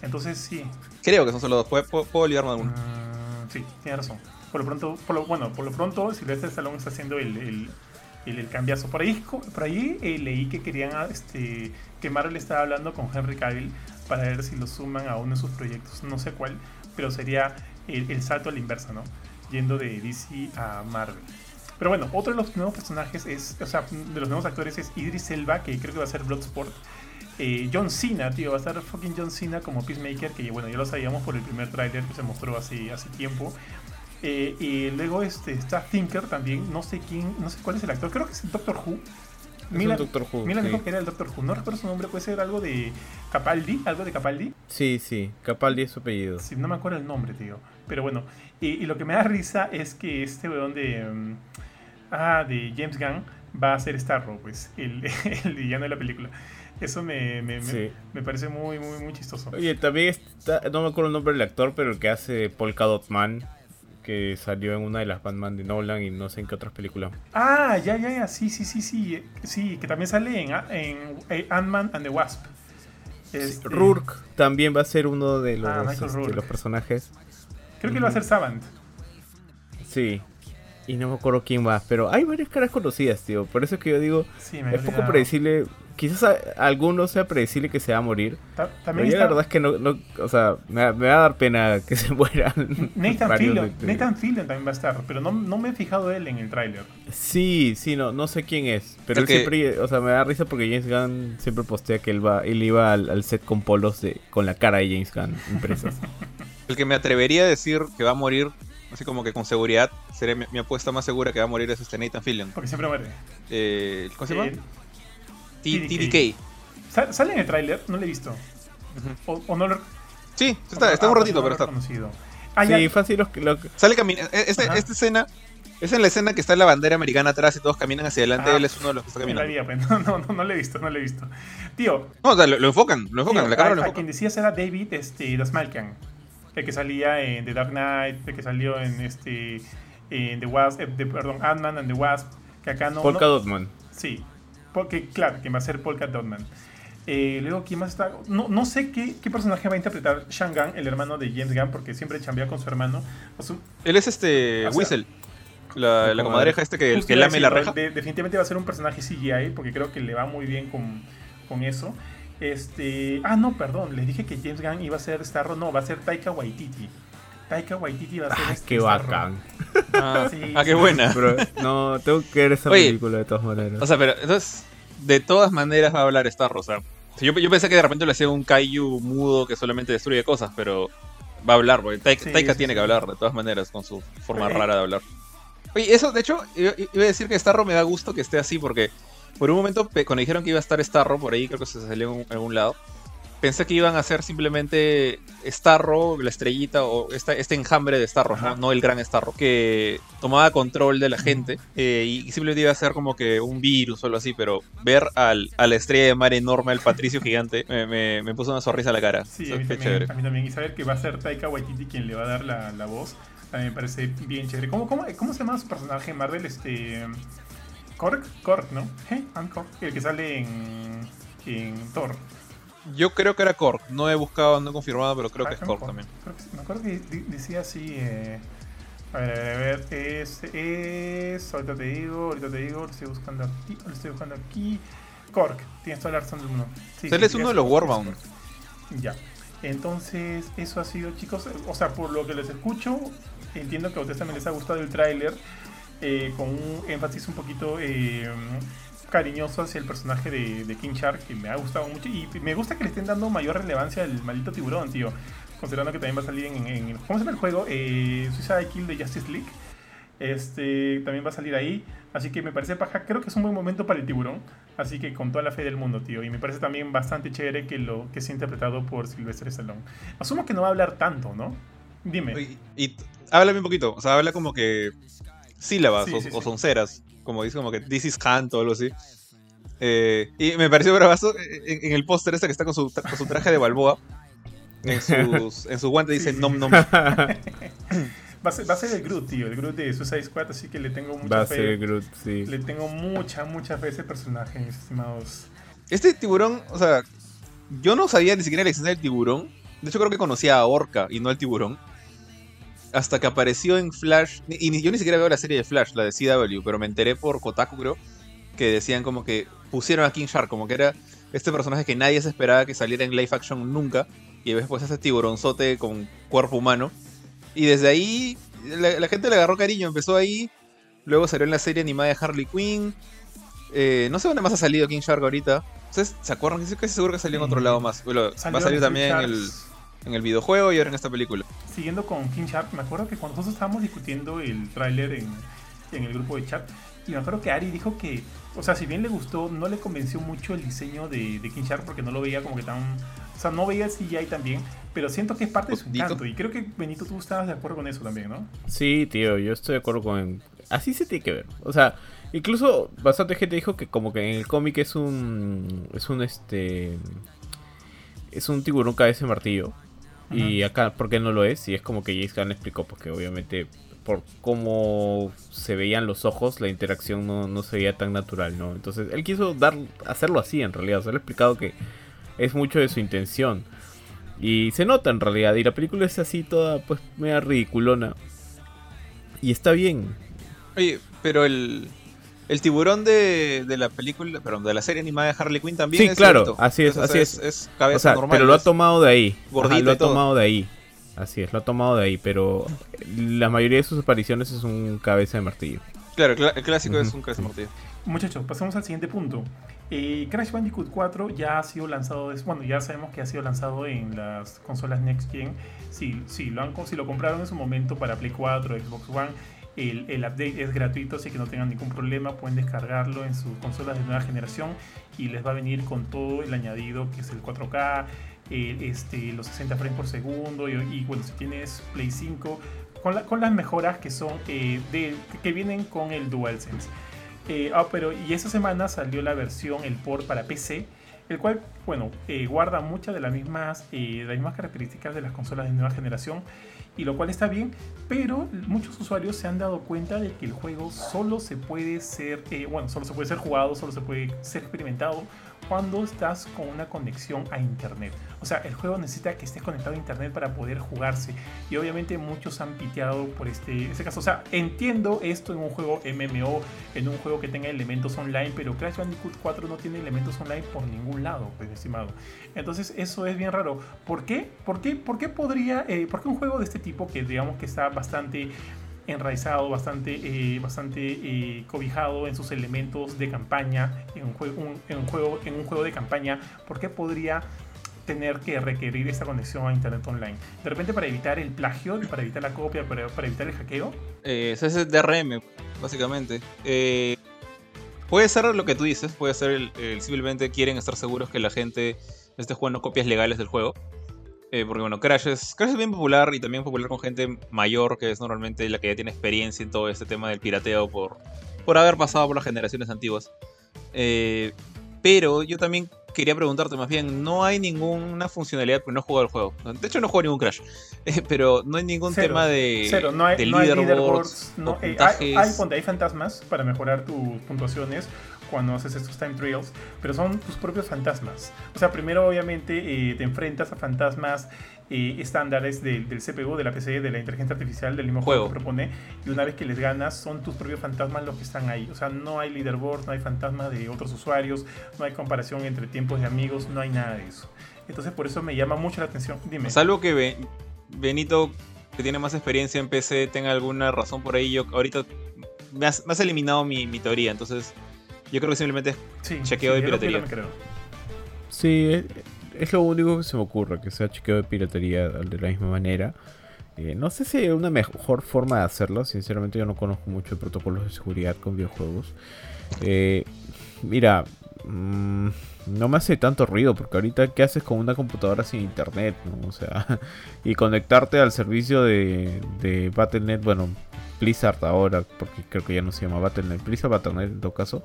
Entonces sí. Creo que son solo dos. Puedo, puedo, puedo olvidarme de alguno. Mm, sí, tienes razón. Por lo pronto, por lo, bueno, por lo pronto, Silvestre Stallone está haciendo el, el, el, cambiazo. Por ahí, por ahí eh, leí que querían ah, este, que Marvel estaba hablando con Henry Cavill para ver si lo suman a uno de sus proyectos. No sé cuál, pero sería el, el salto a la inversa, ¿no? Yendo de DC a Marvel. Pero bueno, otro de los nuevos personajes es, o sea, de los nuevos actores es Idris Elba, que creo que va a ser Bloodsport. Eh, John Cena, tío, va a estar fucking John Cena como Peacemaker, que bueno, ya lo sabíamos por el primer tráiler que se mostró hace, hace tiempo. Eh, y luego este, está Thinker también, no sé quién, no sé cuál es el actor, creo que es el Doctor Who. Milan, Doctor Who, Milan sí. dijo que era el Doctor Who, no recuerdo su nombre, puede ser algo de Capaldi, algo de Capaldi. Sí, sí. Capaldi es su apellido. Sí, no me acuerdo el nombre, tío. Pero bueno, y, y lo que me da risa es que este weón de. mm, ah, de James Gunn va a ser Starro, pues, el, el villano de la película. Eso me, me, me- me parece muy, muy, muy chistoso. Oye, también está, no me acuerdo el nombre del actor, pero el que hace Polka Dot Man, que salió en una de las Batman de Nolan y no sé en qué otras películas. Ah, ya, ya, ya, sí, sí, sí, sí. Sí, que también sale en, A- en eh, Ant-Man and the Wasp. Este, Rourke también va a ser uno de los, Ah, Michael este, los personajes. Creo que lo va a hacer Savant. Sí. Y no me acuerdo quién más, pero hay varias caras conocidas, tío. Por eso es que yo digo, Sí, me es poco predecible. Quizás a, a alguno sea predecible que se va a morir. Ta- También está la verdad es que no, no o sea, me, va- me va a dar pena que se mueran. Nathan Fillion. de- Nathan Fillion también va a estar, pero no, no me he fijado él en el tráiler. Sí, sí, no, no sé quién es. Pero él que- siempre, o sea, me da risa porque James Gunn siempre postea que él va, él iba al, al set con polos de, con la cara de James Gunn impresas. El que me atrevería a decir que va a morir, así como que con seguridad, sería mi, mi apuesta más segura que va a morir es este Nathan Fillion. Porque siempre muere. Eh, ¿Cómo se llama? T- TDK. TDK. ¿sal- ¿Sale en el tráiler? No lo he visto. O, o no lo Sí, está, está ah, un ratito, no pero lo he está. reconocido. Ah, ya. sí, fácil los que lo que- Sale caminando. Esta, Ajá. esta escena es en la escena que está la bandera americana atrás y todos caminan hacia adelante. Ah, él es uno de los que está caminando. vida, pues. No, no, no, no lo he visto, no lo he visto. Tío, No, o sea, lo, lo enfocan, lo enfocan, tío, la cámara a, lo a enfocan. quien decías era David este, Dasmalkian. El que salía en The Dark Knight, el que salió en este en The Wasp, eh, de- perdón, Ant-Man and the Wasp, que acá no... Polka no- Dot Man. Sí, porque claro, que va a ser Polka Dotman. Eh, luego, ¿quién más está? No, no sé qué, qué personaje va a interpretar Shang Gunn, el hermano de James Gunn, porque siempre chambea con su hermano. O su- Él es este O sea, Whistle, la, la comadreja este que, que lame la reja. de- definitivamente va a ser un personaje CGI, porque creo que le va muy bien con, con eso. Este, ah, no, perdón, les dije que James Gunn iba a ser Starro, no, va a ser Taika Waititi. Taika Waititi va a ser Ah, este qué Starro. bacán. Ah, Sí, ah, qué sí. buena. No, tengo que ver esa Oye, película de todas maneras. O sea, pero entonces, de todas maneras va a hablar Starro. O sea, yo, yo pensé que de repente le hacía un Kaiju mudo que solamente destruye cosas, pero va a hablar, porque Taika, Sí, Taika sí, tiene sí. que hablar de todas maneras con su forma rara de hablar. Oye, eso, de hecho, iba a decir que Starro me da gusto que esté así, porque por un momento, cuando dijeron que iba a estar Starro, por ahí creo que se salió en algún lado, pensé que iban a hacer simplemente Starro, la estrellita, o esta, este enjambre de Starro, ¿no? No el gran Starro, que tomaba control de la gente eh, y, simplemente iba a ser como que un virus o algo así, pero ver al, a la estrella de mar enorme, al patricio gigante, me, me- me puso una sonrisa a la cara. Sí, a mí, también, chévere. a mí también. Y saber que va a ser Taika Waititi quien le va a dar la, la voz, también me parece bien chévere. ¿Cómo, cómo, cómo se llama su personaje en Marvel? Este. Korg, Korg, ¿no? Hey, I'm Korg. El que sale en. en Thor. Yo creo que era Korg, no he buscado, no he confirmado, pero creo Ah, que es Korg Korg. también. Creo que sí. Me acuerdo que decía así. Eh, a ver, a ver, a ver. Es, es. Ahorita te digo, ahorita te digo. Lo estoy buscando aquí. Lo estoy buscando aquí. Korg. Tienes toda la razón del mundo. Sí, Él sí, es uno de los Warbound. Ya. Entonces, eso ha sido, chicos. O sea, por lo que les escucho, entiendo que a ustedes también les ha gustado el tráiler. eh, con un énfasis un poquito eh, cariñoso hacia el personaje de, de King Shark, que me ha gustado mucho. Y me gusta que le estén dando mayor relevancia al maldito tiburón, tío. Considerando que también va a salir en. en- ¿Cómo se llama el juego? Eh, Suicide Kill de Justice League. Este también va a salir ahí. Así que me parece paja. Creo que es un buen momento para el tiburón. Así que con toda la fe del mundo, tío. Y me parece también bastante chévere que lo que sea interpretado por Sylvester Stallone. Asumo que no va a hablar tanto, ¿no? Dime. Y, háblame un poquito, o sea, habla como que sílabas Sí, o, sí, o sí. sonceras, como dice como que this is Hunt o algo así. Eh, y me pareció bravazo en, en el póster este que está con su, tra- con su traje de Balboa. En, sus, en su guante dice nom nom. Va a, ser, va a ser el Groot, tío. El Groot de Suicide Squad. Así que le tengo mucha Va a fe. ser Groot, sí. Le tengo mucha, mucha fe a ese personaje, mis estimados. Este tiburón, o sea, yo no sabía ni siquiera la existencia del tiburón. De hecho, creo que conocía a Orca y no al tiburón. Hasta que apareció en Flash. Y ni- yo ni siquiera veo la serie de Flash, la de CW, pero me enteré por Kotaku, creo. Que decían como que pusieron a King Shark, como que era este personaje que nadie se esperaba que saliera en live action nunca. Y después ese tiburonzote con cuerpo humano. Y desde ahí la, la gente le agarró cariño, empezó ahí. Luego salió en la serie animada de Harley Quinn. Eh, no sé dónde más ha salido King Shark ahorita. ¿Ustedes se acuerdan? Estoy casi seguro que salió en otro Mm. lado más. Bueno, va a salir también el. En el videojuego y ahora en esta película. Siguiendo con King Shark, me acuerdo que cuando nosotros estábamos discutiendo el tráiler en, en el grupo de chat, y me acuerdo que Ari dijo que, o sea, si bien le gustó, no le convenció mucho el diseño de, de King Shark porque no lo veía como que tan... O sea, no veía el CGI también, pero siento que es parte de su encanto. Y creo que Benito, tú estabas de acuerdo con eso también, ¿no? Sí, tío, yo estoy de acuerdo con... Así se tiene que ver. O sea, incluso bastante gente dijo que como que en el cómic es un... Es un este... Es un tiburón cabeza de martillo. Y acá, ¿por qué no lo es? Y es como que James Gunn explicó, porque obviamente por cómo se veían los ojos, la interacción no, no se veía tan natural, ¿no? Entonces, él quiso dar, hacerlo así en realidad. O sea, le ha explicado que es mucho de su intención. Y se nota en realidad. Y la película es así toda, pues, media ridiculona. Y está bien. Oye, pero el, el tiburón de, de la película, perdón, de la serie animada de Harley Quinn también Sí, es claro, cierto. así es, así es. Es cabeza O sea, normal. pero lo ha tomado de ahí. gordita Ajá, lo ha todo. tomado de ahí. Así es, lo ha tomado de ahí. Pero la mayoría de sus apariciones es un cabeza de martillo. Claro, cla- el clásico es un cabeza de martillo. Muchachos, pasemos al siguiente punto. Eh, Crash Bandicoot 4 ya ha sido lanzado, bueno, ya sabemos que ha sido lanzado en las consolas Next Gen. Si, si, lo, han, si lo compraron en su momento para Play 4, Xbox One, el, el update es gratuito, así que no tengan ningún problema. Pueden descargarlo en sus consolas de nueva generación y les va a venir con todo el añadido que es el 4K, el, este, los 60 frames por segundo y, y, bueno, si tienes Play 5, con, la- con las mejoras que son eh, de, que vienen con el DualSense. Eh, ah, pero y esa semana salió la versión, el port para PC, el cual, bueno, eh, guarda muchas de las mismas, eh, las mismas características de las consolas de nueva generación, y lo cual está bien, pero muchos usuarios se han dado cuenta de que el juego solo se puede ser, eh, bueno, solo se puede ser jugado, solo se puede ser experimentado cuando estás con una conexión a internet. O sea, el juego necesita que estés conectado a internet para poder jugarse. Y obviamente muchos han piteado por este, este caso. O sea, entiendo esto en un juego MMO, en un juego que tenga elementos online, pero Crash Bandicoot 4 no tiene elementos online por ningún lado, pues, estimado. Entonces eso es bien raro. ¿Por qué? ¿Por qué, por qué podría, eh, por qué un juego de este tipo que digamos que está bastante enraizado, bastante, eh, bastante eh, cobijado en sus elementos de campaña, en un, juego, en, un juego, en un juego de campaña, ¿por qué podría tener que requerir esta conexión a internet online? De repente para evitar el plagio, para evitar la copia, para, evitar el hackeo. Eh, es DRM, básicamente. Eh, puede ser lo que tú dices, puede ser el, simplemente quieren estar seguros que la gente esté jugando copias legales del juego. Eh, porque bueno, Crash es, Crash es bien popular y también popular con gente mayor, que es normalmente la que ya tiene experiencia en todo este tema del pirateo por, por haber pasado por las generaciones antiguas. Eh, pero yo también quería preguntarte más bien, no hay ninguna funcionalidad, porque no he jugado el juego. De hecho no jugado ningún Crash. Eh, pero no hay ningún tema de, cero. No hay, de no hay leaderboards. no, hay, hay, hay, fantasmas para mejorar tus puntuaciones cuando haces estos time trials, pero son tus propios fantasmas. O sea, primero obviamente eh, te enfrentas a fantasmas eh, estándares del, del, CPU, de la PC, de la inteligencia artificial, del mismo juego. que propone, y una vez que les ganas, son tus propios fantasmas los que están ahí. O sea, no hay leaderboard, no hay fantasmas de otros usuarios, no hay comparación entre tiempos de amigos, no hay nada de eso. Entonces, por eso me llama mucho la atención. Dime. Salvo que Benito, que tiene más experiencia en PC, tenga alguna razón por ahí. Yo ahorita me has, eliminado mi, mi teoría, entonces yo creo que simplemente es chequeo de piratería. Sí, es, lo único que se me ocurre, que sea chequeo de piratería de la misma manera. Eh, no sé si hay una mejor forma de hacerlo. Sinceramente, yo no conozco mucho de protocolos de seguridad con videojuegos. Eh, mira, mm, no me hace tanto ruido porque ahorita, ¿qué haces con una computadora sin internet? O sea, y conectarte al servicio de, de Battle.net, bueno, Blizzard ahora, porque creo que ya no se llama Battle.net, Blizzard Battle.net en todo caso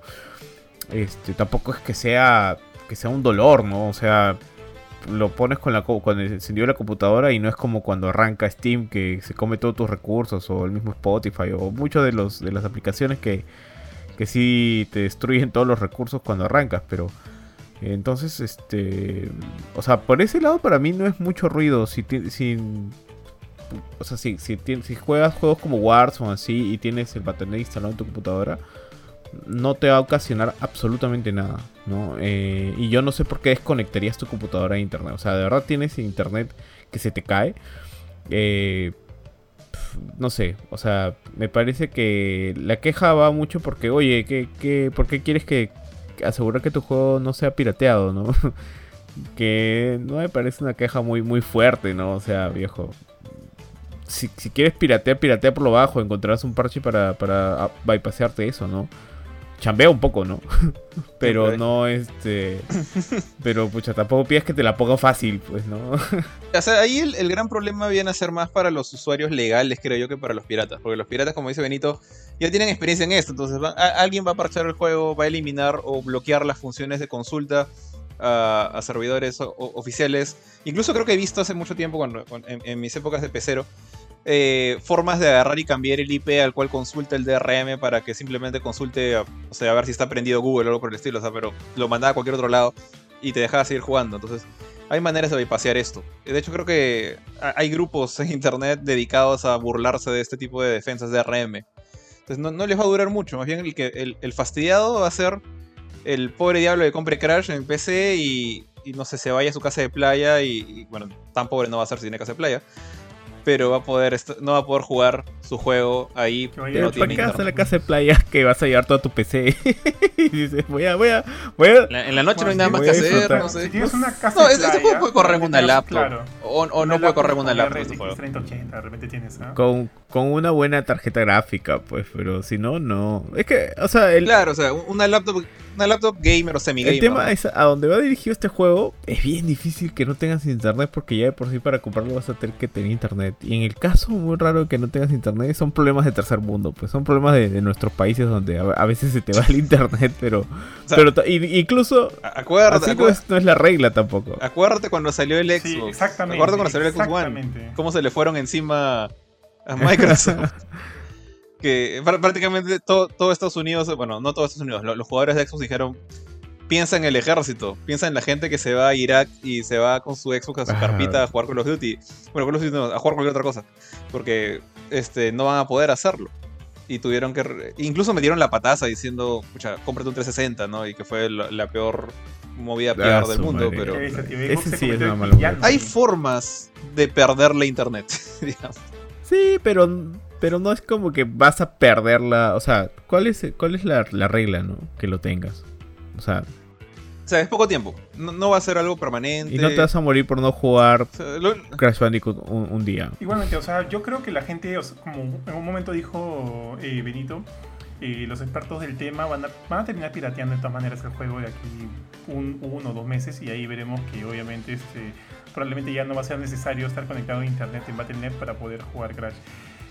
este, tampoco es que sea, que sea un dolor, ¿no? O sea, lo pones con la cuando encendió la computadora y no es como cuando arranca Steam que se come todos tus recursos o el mismo Spotify o muchas de los de las aplicaciones que que sí te destruyen todos los recursos cuando arrancas, pero entonces este, o sea, por ese lado para mí no es mucho ruido si si o sea, si, si, juegas juegos como Warzone así y tienes el Battle.net instalado en tu computadora, no te va a ocasionar absolutamente nada, ¿no? Eh, y yo no sé por qué desconectarías tu computadora a internet. O sea, de verdad tienes internet que se te cae. Eh, no sé, o sea, me parece que la queja va mucho porque, oye, ¿qué, por qué quieres que asegurar que tu juego no sea pirateado, ¿no? que no me parece una queja muy, muy fuerte, ¿no? O sea, viejo. Si, quieres piratear, piratea por lo bajo, encontrarás un parche para, para bypassarte eso, ¿no? chambea un poco, ¿no? pero no este. Pero pucha, tampoco pidas que te la ponga fácil, pues, ¿no? o sea, ahí el, gran problema viene a ser más para los usuarios legales, creo yo, que para los piratas. Porque los piratas, como dice Benito, ya tienen experiencia en esto. Entonces, alguien va a parchar el juego, va a eliminar o bloquear las funciones de consulta. A, servidores oficiales. Incluso creo que he visto hace mucho tiempo, cuando, en, mis épocas de pecero, eh, formas de agarrar y cambiar el IP al cual consulta el DRM para que simplemente consulte, o sea, a ver si está prendido Google o algo por el estilo, o sea, pero lo mandaba a cualquier otro lado y te dejaba seguir jugando. Entonces, hay maneras de bypassear esto. De hecho, creo que hay grupos en internet dedicados a burlarse de este tipo de defensas de DRM. Entonces, no, les va a durar mucho. Más bien, el, que, el, fastidiado va a ser el pobre diablo que compre Crash en PC y, no sé, se vaya a su casa de playa y, y, bueno, tan pobre no va a ser si tiene casa de playa pero va a poder no va a poder jugar su juego ahí. Oye, no tiene a la casa de playa que vas a llevar toda tu PC? y dices, voy a, voy a, voy a... en la noche no hay nada más que hacer, no sé. Si tienes una casa no, de playa, juego puede correr en una laptop. Claro. O, o no puede correr en una laptop. Este juego. 3080, de repente tienes, ¿no? Con, con una buena tarjeta gráfica, pues, pero si no, no. Es que, o sea, el... Claro, o sea, una laptop una laptop gamer o semi-gamer. El tema es a donde va dirigido este juego, es bien difícil que no tengas internet porque ya de por sí para comprarlo vas a tener que tener internet. Y en el caso muy raro que no tengas internet, son problemas de tercer mundo, pues son problemas de, nuestros países donde a, veces se te va el internet, pero, pero incluso acuérdate, así no, es, la regla tampoco. Acuérdate cuando salió el Xbox. Sí, exactamente. Acuérdate cuando salió el Xbox One. Cómo se le fueron encima a Microsoft. que prácticamente todo, todo, Estados Unidos, bueno, no todo Estados Unidos, los, jugadores de Xbox dijeron, piensa en el ejército, piensa en la gente que se va a Irak y se va con su Xbox a su carpita a jugar Call of Duty, bueno, Call of Duty no, a jugar cualquier otra cosa, porque este, no van a poder hacerlo. Y tuvieron que. Incluso metieron la pataza diciendo, pucha, cómprate un 360, ¿no? Y que fue la, peor movida peor ah, del mundo, pero. Ese sí es una mala Hay formas de perder la internet, digamos. Sí, pero pero no es como que vas a perderla. O sea, ¿cuál es, cuál es la, regla, no? Que lo tengas. O sea, O sea, es poco tiempo. No, no va a ser algo permanente. Y no te vas a morir por no jugar O sea, lo- Crash Bandicoot un, un día. Igualmente, o sea, yo creo que la gente, o sea, como en un momento dijo eh, Benito, eh, los expertos del tema van a, van a terminar pirateando de todas maneras el juego de aquí un, uno o dos meses y ahí veremos que obviamente este, probablemente ya no va a ser necesario estar conectado a internet en Battle.net para poder jugar Crash.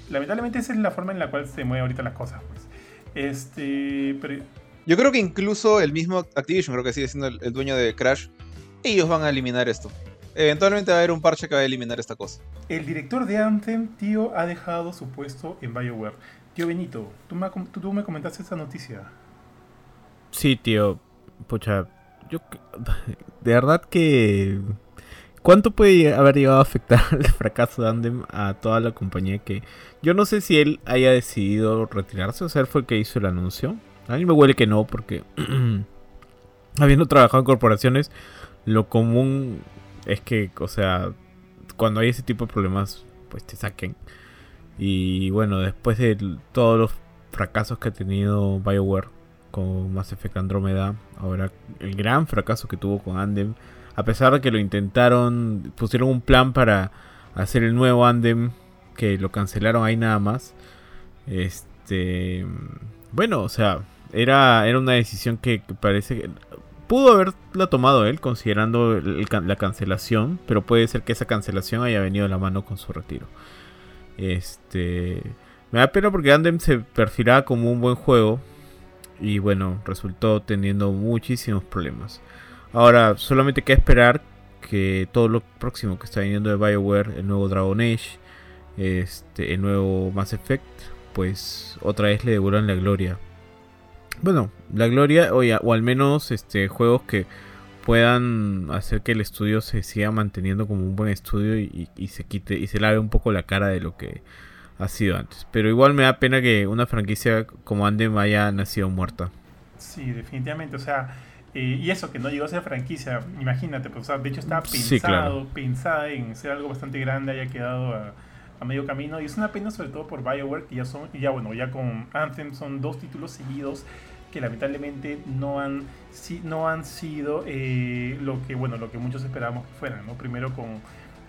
Lamentablemente esa es la forma en la cual se mueven ahorita las cosas, pues. Este, pero Yo creo que incluso el mismo Activision, creo que sigue siendo el, el dueño de Crash, ellos van a eliminar esto. Eventualmente va a haber un parche que va a eliminar esta cosa. el director de Anthem, tío, ha dejado su puesto en BioWare. Tío Benito, tú me, tú me comentaste esta noticia. Sí, tío. Pucha, yo. De verdad que. ¿Cuánto puede haber llegado a afectar el fracaso de Andem a toda la compañía que... Yo no sé si él haya decidido retirarse, o sea, él fue el que hizo el anuncio. A mí me huele que no, porque... habiendo trabajado en corporaciones, lo común es que, o sea, cuando hay ese tipo de problemas, pues te saquen. Y bueno, después de todos los fracasos que ha tenido BioWare con Mass Effect Andromeda, ahora el gran fracaso que tuvo con Andem, a pesar de que lo intentaron, pusieron un plan para hacer el nuevo Andem, que lo cancelaron ahí nada más. Este, bueno, o sea, era, era una decisión que, parece que pudo haberla tomado él considerando la cancelación, pero puede ser que esa cancelación haya venido de la mano con su retiro. Este, me da pena porque Andem se perfilaba como un buen juego y bueno, resultó teniendo muchísimos problemas. Ahora, solamente queda esperar que todo lo próximo que está viniendo de BioWare, el nuevo Dragon Age, este, el nuevo Mass Effect, pues otra vez le devuelvan la gloria. Bueno, la gloria o, ya- o al menos este, juegos que puedan hacer que el estudio se siga manteniendo como un buen estudio y, y se quite y se lave un poco la cara de lo que ha sido antes. Pero igual me da pena que una franquicia como Andem haya nacido muerta. Sí, definitivamente. O sea, eh, y eso que no llegó a ser franquicia, imagínate, pues, o sea, de hecho estaba pensado, Sí, claro. pensada en ser algo bastante grande, haya quedado a, a medio camino. Y es una pena sobre todo por BioWare, que ya son, ya bueno, ya con Anthem son dos títulos seguidos que lamentablemente no han, si- no han sido eh, lo que bueno lo que muchos esperábamos que fueran, ¿no? Primero con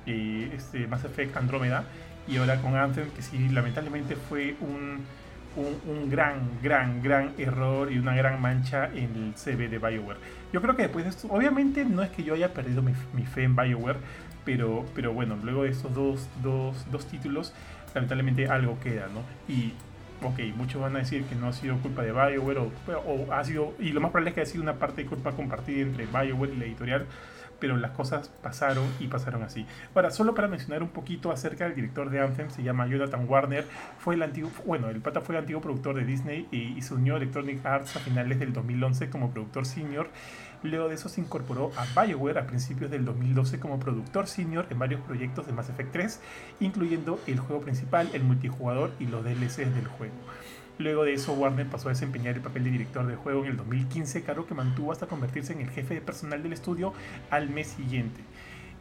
eh, este Mass Effect Andrómeda y ahora con Anthem, que sí, lamentablemente fue un, un, gran, gran, gran error y una gran mancha en el CV de BioWare. Yo creo que después de esto, obviamente no es que yo haya perdido mi, mi fe en BioWare, pero, pero bueno, luego de estos dos, dos, dos títulos, lamentablemente algo queda, ¿no? Y, ok, muchos van a decir que no ha sido culpa de BioWare o, o ha sido, y lo más probable es que haya sido una parte de culpa compartida entre BioWare y la editorial, pero las cosas pasaron y pasaron así. Ahora, solo para mencionar un poquito acerca del director de Anthem, se llama Jonathan Warner, fue el antiguo, bueno, el pata fue el antiguo productor de Disney y, se unió a Electronic Arts a finales del 2011 como productor senior. Luego de eso se incorporó a BioWare a principios del 2012 como productor senior en varios proyectos de Mass Effect 3, incluyendo el juego principal, el multijugador y los DLCs del juego. Luego de eso, Warner pasó a desempeñar el papel de director del juego en el 2015, cargo que mantuvo hasta convertirse en el jefe de personal del estudio al mes siguiente.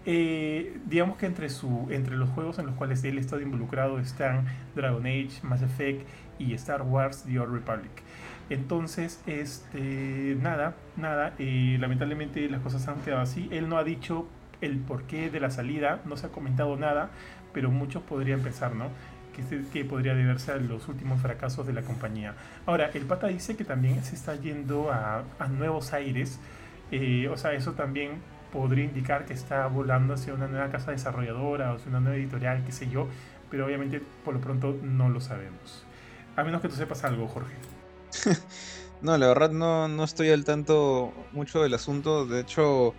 Eh, digamos que entre los juegos en los cuales él ha estado involucrado están Dragon Age, Mass Effect y Star Wars The Old Republic. Entonces, este, nada, nada, eh, lamentablemente las cosas han quedado así. Él no ha dicho el porqué de la salida, no se ha comentado nada, pero muchos podrían pensar, ¿no? Que, podría deberse a los últimos fracasos de la compañía. Ahora, el pata dice que también se está yendo a, a nuevos aires, eh, o sea, eso también podría indicar que está volando hacia una nueva casa desarrolladora o hacia una nueva editorial, qué sé yo, pero obviamente por lo pronto no lo sabemos. A menos que tú sepas algo, Jorge. No, la verdad no, no estoy al tanto mucho del asunto. De hecho,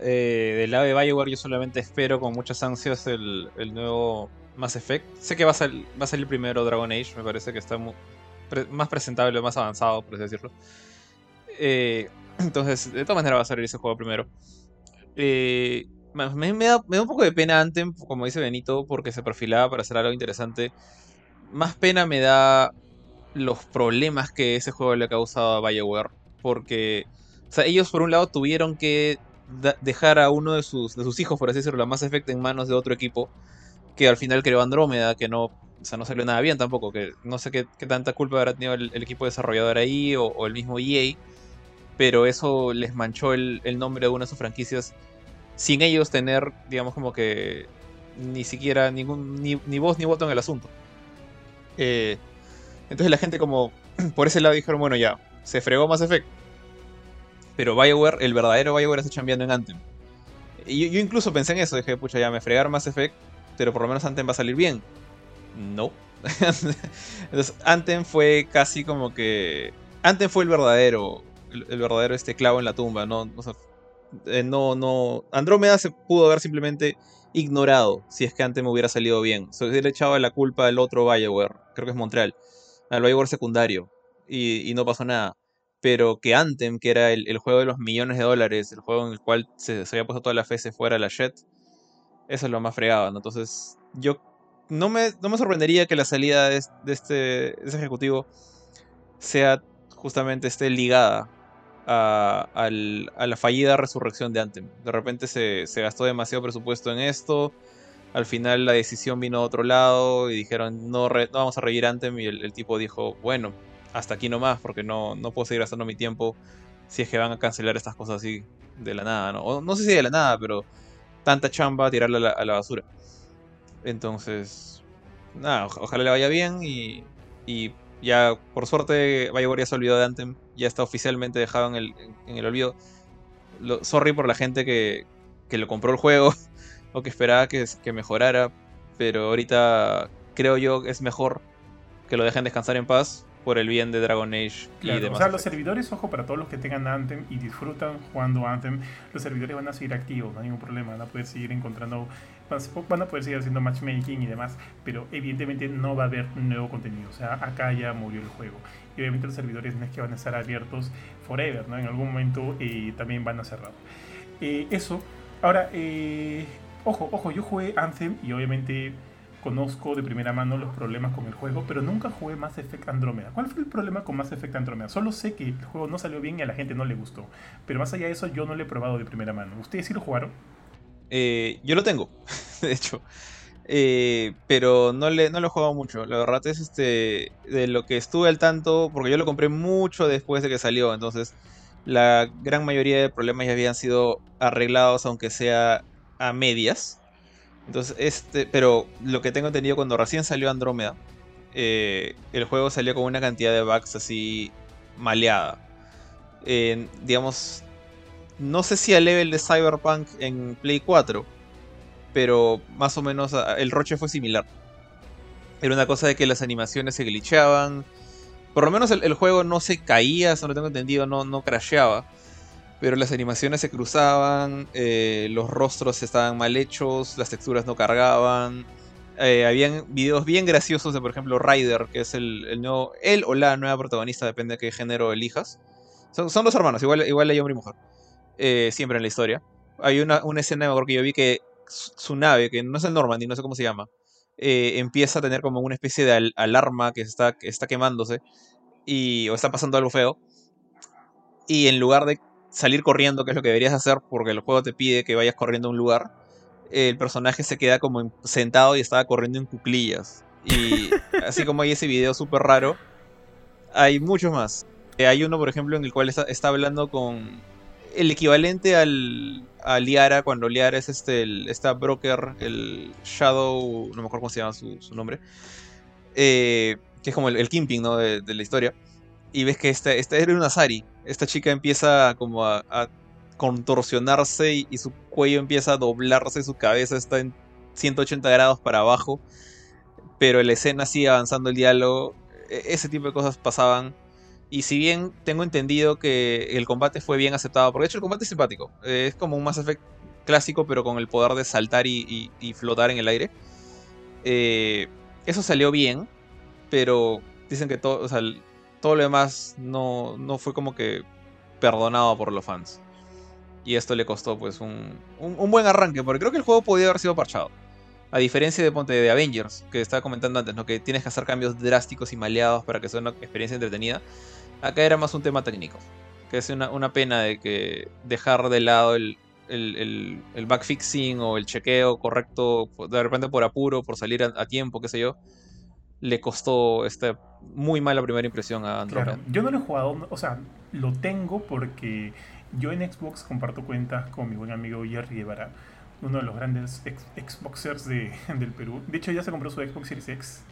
eh, del de Bioware yo solamente espero con muchas ansias el, el nuevo Mass Effect. Sé que va a, sal- va a salir primero Dragon Age, me parece que está más presentable, más avanzado, por así decirlo. Eh, entonces, de todas maneras va a salir ese juego primero. Eh, me, me- da, me da un poco de pena Anthem, como dice Benito, porque se perfilaba para hacer algo interesante. Más pena me da los problemas que ese juego le ha causado a BioWare. Porque, o sea, ellos por un lado tuvieron que dejar a uno de sus, de sus hijos, por así decirlo, la Mass Effect en manos de otro equipo, que al final creó Andrómeda, que no, o sea, no salió nada bien tampoco, que no sé qué, qué tanta culpa habrá tenido el, el equipo desarrollador ahí o, o el mismo EA. pero eso les manchó el, nombre de una de sus franquicias sin ellos tener, digamos, como que ni siquiera ningún, ni, voz ni voto en el asunto. Eh, entonces la gente como por ese lado dijeron, bueno ya, se fregó Mass Effect. Pero Bioware, el verdadero Bioware está chambeando en Anthem. Y yo, incluso pensé en eso, dije, pucha, ya me fregaron Mass Effect, pero por lo menos Anthem va a salir bien. No. Entonces Anthem fue casi como que... Anthem fue el verdadero el, verdadero este clavo en la tumba, ¿no? Eh, no, no. Andrómeda se pudo haber simplemente ignorado si es que antes me hubiera salido bien. Se hubiera echado la culpa al otro Bioware, creo que es Montreal, al Bioware secundario, y, no pasó nada. Pero que Anthem, que era el, juego de los millones de dólares, el juego en el cual se, había puesto toda la fe, se fuera la shit, eso es lo más fregado, ¿no? Entonces, yo no me, no me sorprendería que la salida de, este, de ejecutivo sea justamente esté ligada a, la fallida resurrección de Anthem. De repente se, gastó demasiado presupuesto en esto. Al final la decisión vino de otro lado y dijeron no, vamos a reír Anthem. Y el, tipo dijo, bueno, hasta aquí nomás, porque no, no puedo seguir gastando mi tiempo si es que van a cancelar estas cosas así de la nada. No, no sé si de la nada, pero tanta chamba tirarla a la, basura. Entonces, nada, ojalá le vaya bien y, y ya, por suerte, BioWare ya se olvidó de Anthem. Ya está oficialmente dejado en el, en el olvido. sorry por la gente que, que, lo compró el juego o que esperaba que, que mejorara. Pero ahorita creo yo es mejor que lo dejen descansar en paz por el bien de Dragon Age y demás. O sea, los servidores, ojo, para todos los que tengan Anthem y disfrutan jugando Anthem, los servidores van a seguir activos, no hay ningún problema, van a poder seguir encontrando, van a poder seguir haciendo matchmaking y demás, pero evidentemente no va a haber nuevo contenido, o sea, acá ya murió el juego. Y obviamente los servidores no es que van a estar abiertos forever, ¿no? En algún momento eh, también van a cerrar. Eh, eso, ahora, eh, ojo, ojo, yo jugué Anthem y obviamente conozco de primera mano los problemas con el juego, pero nunca jugué Mass Effect Andromeda. ¿Cuál fue el problema con Mass Effect Andromeda? Solo sé que el juego no salió bien y a la gente no le gustó. Pero más allá de eso, yo no lo he probado de primera mano. ¿Ustedes sí lo jugaron? Eh, yo lo tengo, de hecho. Eh, pero no, le, no lo he jugado mucho. La verdad es este de lo que estuve al tanto, porque yo lo compré mucho después de que salió. Entonces, la gran mayoría de problemas ya habían sido arreglados, aunque sea a medias. Entonces, este, pero lo que tengo entendido cuando recién salió Andrómeda, eh, el juego salió con una cantidad de bugs así maleada. digamos, no sé si al level de Cyberpunk en Play 4, pero más o menos el roche fue similar. Era una cosa de que las animaciones se glitchaban. Por lo menos el, juego no se caía, eso no tengo entendido, no, no crasheaba pero las animaciones se cruzaban, eh, los rostros estaban mal hechos, las texturas no cargaban. Eh, habían videos bien graciosos de, por ejemplo, Ryder, que es el, nuevo, él o la nueva protagonista, depende de qué género elijas. Son, son dos hermanos, igual, igual hay hombre y mujer, eh, siempre en la historia. Hay una, una escena mejor que yo vi que su nave, que no es el Normandy, no sé cómo se llama, empieza a tener como una especie de alarma que está, está quemándose y, o está pasando algo feo. Y en lugar de salir corriendo, que es lo que deberías hacer porque el juego te pide que vayas corriendo a un lugar, el personaje se queda como sentado y estaba corriendo en cuclillas. Y así como hay ese video súper raro, hay muchos más. Eh, hay uno, por ejemplo, en el cual está, hablando con el equivalente al, a Liara, cuando Liara es este, el, esta broker, el Shadow, no me acuerdo cómo se llama su, nombre, eh, que es como el, el Kimping ¿no? de, de la historia y ves que esta, esta era una Sari. Esta chica empieza como a, contorsionarse y, su cuello empieza a doblarse, su cabeza está en 180 grados para abajo, pero la escena sigue avanzando el diálogo, e, ese tipo de cosas pasaban. Y si bien tengo entendido que el combate fue bien aceptado, porque de hecho el combate es simpático, es como un Mass Effect clásico, pero con el poder de saltar y, flotar en el aire. Eh, eso salió bien, pero dicen que todo, o sea, todo lo demás no, no fue como que perdonado por los fans. Y esto le costó pues un, un, buen arranque, porque creo que el juego podía haber sido parchado. A diferencia de Ponte de Avengers, que estaba comentando antes, ¿no? que tienes que hacer cambios drásticos y maleados para que sea una experiencia entretenida. Acá era más un tema técnico. Que es una, una pena de que dejar de lado el, el, el, backfixing o el chequeo correcto, de repente por apuro, por salir a, a tiempo, qué sé yo le costó esta muy mala primera impresión a Andromeda. Claro, yo no lo he jugado, o sea, lo tengo porque yo en Xbox comparto cuentas con mi buen amigo Jerry Guevara, uno de los grandes Xboxers de, del Perú. De hecho, ya se compró su Xbox Series X.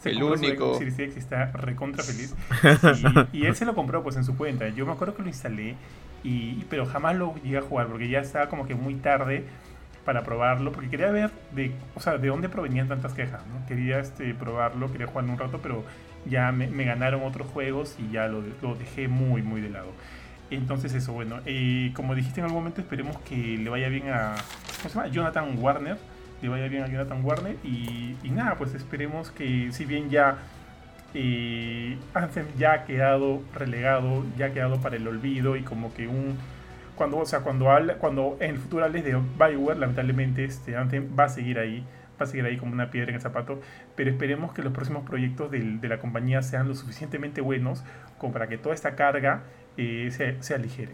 Se El compró su único. Xbox Series X y está recontra feliz. Y, y él se lo compró pues en su cuenta. Yo me acuerdo que lo instalé, y, pero jamás lo llegué a jugar porque ya estaba como que muy tarde para probarlo, porque quería ver de, o sea, de dónde provenían tantas quejas, ¿no? Quería este, probarlo, quería jugar un rato, pero ya me, ganaron otros juegos y ya lo, lo, dejé muy, muy de lado. Entonces eso, bueno, como dijiste en algún momento, esperemos que le vaya bien a, ¿cómo se llama? Jonathan Warner, le vaya bien a Jonathan Warner y, y nada, pues esperemos que si bien ya eh, Anthem ya ha quedado relegado, ya ha quedado para el olvido y como que un cuando, o sea, cuando, habla, cuando en el futuro hables de Bioware, lamentablemente este va a seguir ahí, va a seguir ahí como una piedra en el zapato, pero esperemos que los próximos proyectos del, de la compañía sean lo suficientemente buenos como para que toda esta carga eh, se, se, aligere.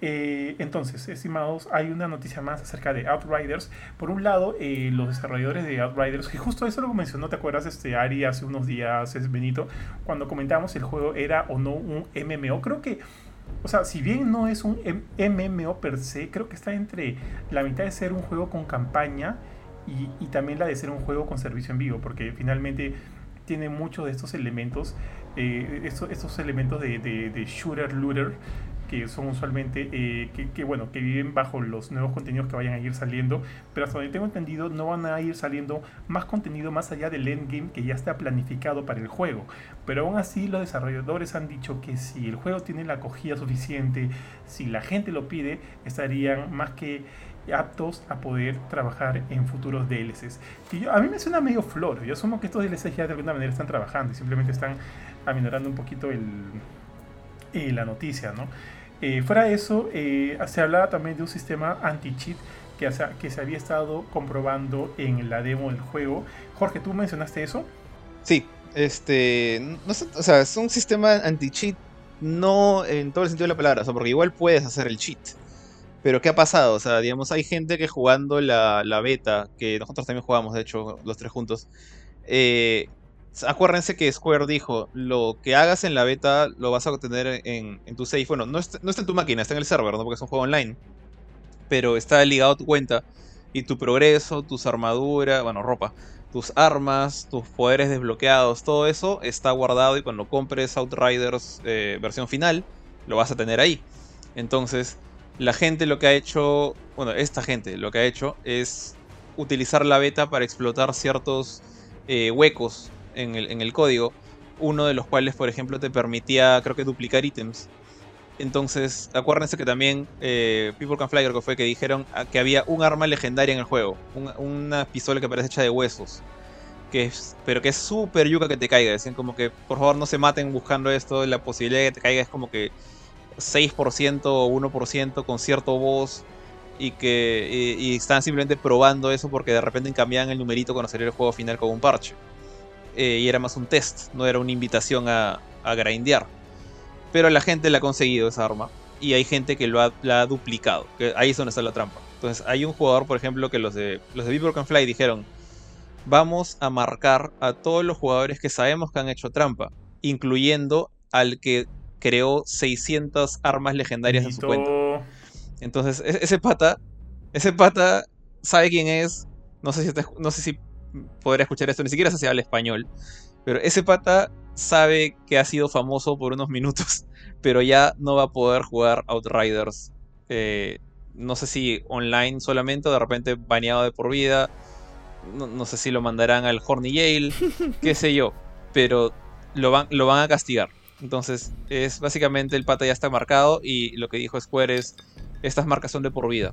Eh, entonces, estimados, hay una noticia más acerca de Outriders. Por un lado, eh, los desarrolladores de Outriders, que justo eso lo mencionó, ¿te acuerdas, este Ari, hace unos días, es Benito, cuando comentamos el juego era o no un MMO? Creo que o sea, si bien no es un MMO per se, creo que está entre la mitad de ser un juego con campaña y, y también la de ser un juego con servicio en vivo, porque finalmente tiene muchos de estos elementos, eh, estos, estos, elementos de, de, de shooter-looter que son usualmente, eh, que, bueno, que viven bajo los nuevos contenidos que vayan a ir saliendo, pero hasta donde tengo entendido no van a ir saliendo más contenido más allá del endgame que ya está planificado para el juego, pero aún así los desarrolladores han dicho que si el juego tiene la acogida suficiente, si la gente lo pide, estarían más que aptos a poder trabajar en futuros DLCs. Que yo, a mí me suena medio floro, yo asumo que estos DLCs ya de alguna manera están trabajando y simplemente están aminorando un poquito el, eh, la noticia, ¿no? Eh, fuera de eso, eh, se hablaba también de un sistema anti-cheat que, que, se había estado comprobando en la demo del juego. Jorge, ¿tú mencionaste eso? Sí, este, o sea, es un sistema anti-cheat no en todo el sentido de la palabra, o sea, porque igual puedes hacer el cheat. Pero ¿qué ha pasado? O sea, digamos, hay gente que jugando la, la beta, que nosotros también jugamos, de hecho, los tres juntos, eh, acuérdense que Square dijo, lo que hagas en la beta lo vas a obtener en, en tu safe. Bueno, no está, no está, en tu máquina, está en el server, ¿no? Porque es un juego online. Pero está ligado a tu cuenta. Y tu progreso, tus armaduras, bueno, ropa, tus armas, tus poderes desbloqueados, todo eso está guardado y cuando compres Outriders eh, versión final, lo vas a tener ahí. Entonces, la gente lo que ha hecho, bueno, esta gente lo que ha hecho es utilizar la beta para explotar ciertos eh, huecos en el, código, uno de los cuales, por ejemplo, te permitía, creo que, duplicar ítems. Entonces, acuérdense que también eh, People Can Fly, creo que fue que dijeron que había un arma legendaria en el juego, un, una pistola que parece hecha de huesos. Que pero que es súper yuca que te caiga. Decían como que, por favor, no se maten buscando esto. La posibilidad de que te caiga es como que 6% o 1% con cierto voz. Y que y están simplemente probando eso porque de repente cambiaban el numerito cuando salió el juego final con un parche eh, y era más un test, no era una invitación a, a, grindear. Pero la gente la ha conseguido esa arma y hay gente que lo ha, la ha duplicado, que ahí es donde está la trampa. Entonces hay un jugador, por ejemplo, que los de los de People Can Fly dijeron, vamos a marcar a todos los jugadores que sabemos que han hecho trampa, incluyendo al que creó 600 armas legendarias en su cuenta. Entonces ese pata, ese pata sabe quién es, no sé si, no sé si podrá escuchar esto, ni siquiera se habla español. Pero ese pata sabe que ha sido famoso por unos minutos, pero ya no va a poder jugar Outriders. Eh, no sé si online solamente o de repente baneado de por vida. No, no sé si lo mandarán al Horny Yale, qué sé yo. Pero lo van, lo van a castigar. Entonces, es básicamente el pata ya está marcado y lo que dijo Square es, estas marcas son de por vida.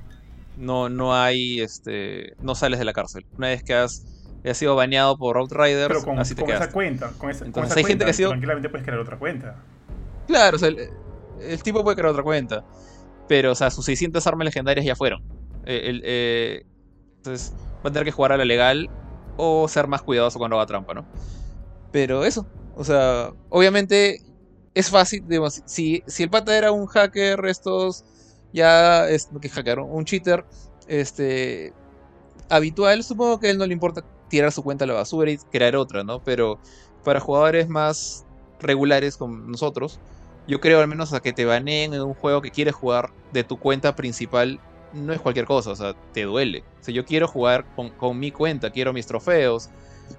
No, no hay, este, no sales de la cárcel. Una vez que has ha sido baneado por Outriders. Pero con, así te con esa cuenta, con esa, Entonces, con esa hay cuenta, gente que ha sido... tranquilamente puedes crear otra cuenta. Claro, o sea, el, el, tipo puede crear otra cuenta. Pero, o sea, sus 600 armas legendarias ya fueron. Eh, el, eh, entonces, va a tener que jugar a la legal o ser más cuidadoso cuando haga trampa, ¿no? Pero eso, o sea, obviamente es fácil, digamos, si, si el pata era un hacker, estos ya es que hacker, un cheater, este habitual, supongo que a él no le importa tirar su cuenta a la basura y crear otra, ¿no? Pero para jugadores más regulares como nosotros, yo creo al menos a que te baneen en un juego que quieres jugar de tu cuenta principal no es cualquier cosa, o sea, te duele. O sea, yo quiero jugar con, mi cuenta, quiero mis trofeos,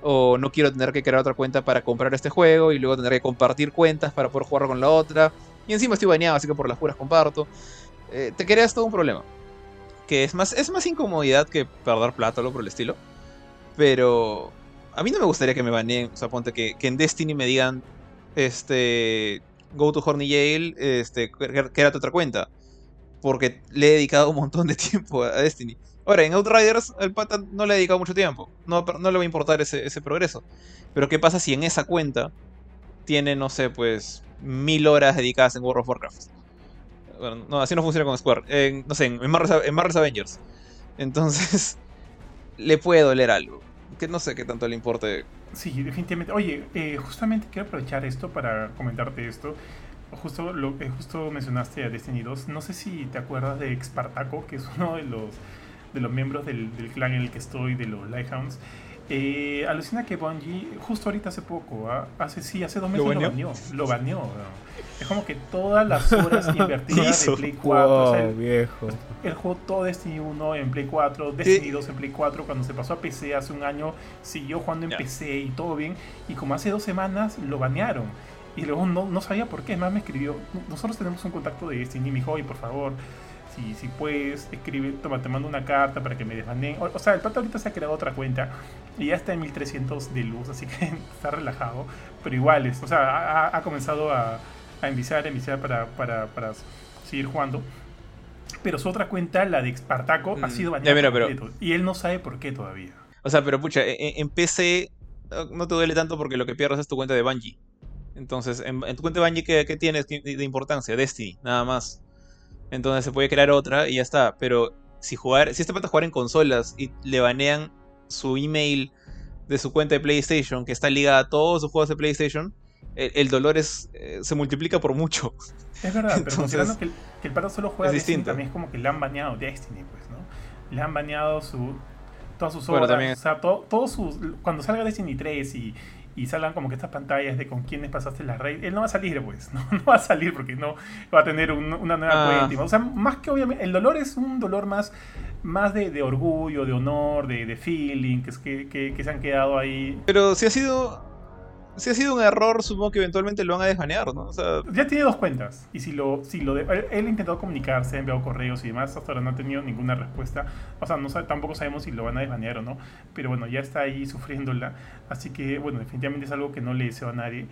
o no quiero tener que crear otra cuenta para comprar este juego y luego tener que compartir cuentas para poder jugar con la otra. Y encima estoy baneado, así que por las puras comparto. Eh, te creas todo un problema. Que es más, es más incomodidad que perder plata o algo por el estilo. Pero a mí no me gustaría que me baneen. O sea, ponte que, que en Destiny me digan, este, go to Horny Jail, este, créate otra cuenta. Porque le he dedicado un montón de tiempo a Destiny. Ahora, en Outriders el pata no le ha dedicado mucho tiempo. No, no le va a importar ese, ese, progreso. Pero ¿qué pasa si en esa cuenta tiene, no sé, pues, mil horas dedicadas en World of Warcraft? Bueno, no, así no funciona con Square. No sé, en Marvel's, en Marvel's Avengers. Entonces, le puede doler algo. Que no sé qué tanto le importe. Sí, definitivamente. Oye, eh, justamente quiero aprovechar esto para comentarte esto. Justo, lo, eh, justo mencionaste a Destiny 2. No sé si te acuerdas de Expartaco, que es uno de los de los miembros del, del, clan en el que estoy, de los Lighthounds. Eh, alucina que Bungie, justo ahorita hace poco, ¿ah? hace sí, hace dos meses lo baneó. Lo baneó. ¿no? Es como que todas las horas invertidas de Play 4. Wow, o sea, el, viejo. el juego todo Destiny 1 en Play 4, Destiny 2 en Play 4. Cuando se pasó a PC hace un año, siguió jugando en. PC y todo bien. Y como hace dos semanas lo banearon. Y luego no, no sabía por qué. Además me escribió. Nosotros tenemos un contacto de Destiny. Me dijo, oye, por favor, si, si puedes, escribe, toma, te mando una carta para que me desbaneen. O, o sea, el pata ahorita se ha creado otra cuenta y ya está en 1300 de luz, así que está relajado. Pero igual, es, o sea, ha, ha comenzado a, a enviciar, a enviciar para, para, para seguir jugando. Pero su otra cuenta, la de Espartaco, ha Mm, sido ya, baneada. mira, pero- Y él no sabe por qué todavía. O sea, pero pucha, en, en PC no- no te duele tanto porque lo que pierdes es tu cuenta de Bungie. Entonces, en, en tu cuenta de Bungie, ¿qué, qué tienes de, de importancia? Destiny, nada más. Entonces se puede crear otra y ya está. Pero si jugar, si este pata jugar en consolas y le banean su email de su cuenta de PlayStation, que está ligada a todos sus juegos de PlayStation, el, el dolor es, eh, se multiplica por mucho. Es verdad, pero considerando que el, que el pata solo juega es Destiny, distinto. también es como que le han baneado Destiny, pues, ¿no? Le han baneado su, todas sus Bueno, horas, también- o sea, todo, todos sus... Cuando salga Destiny 3 y, y salgan como que estas pantallas de con quiénes pasaste la raid, él no va a salir, pues, ¿no? No va a salir porque no va a tener un- una nueva Ah. cuenta. O sea, más que obviamente, el dolor es un dolor más, más de, de orgullo, de honor, de, de feeling, que, es que, que, que se han quedado ahí. Pero si ha sido. Si ha sido un error, supongo que eventualmente lo van a desbanear, ¿no? O sea, Ya tiene dos cuentas. Y si lo, si lo de- él, él ha intentado comunicarse, ha enviado correos y demás, hasta ahora no ha tenido ninguna respuesta. O sea, no tampoco sabemos si lo van a desbanear o no. Pero bueno, ya está ahí sufriéndola. Así que, bueno, definitivamente es algo que no le deseo a nadie.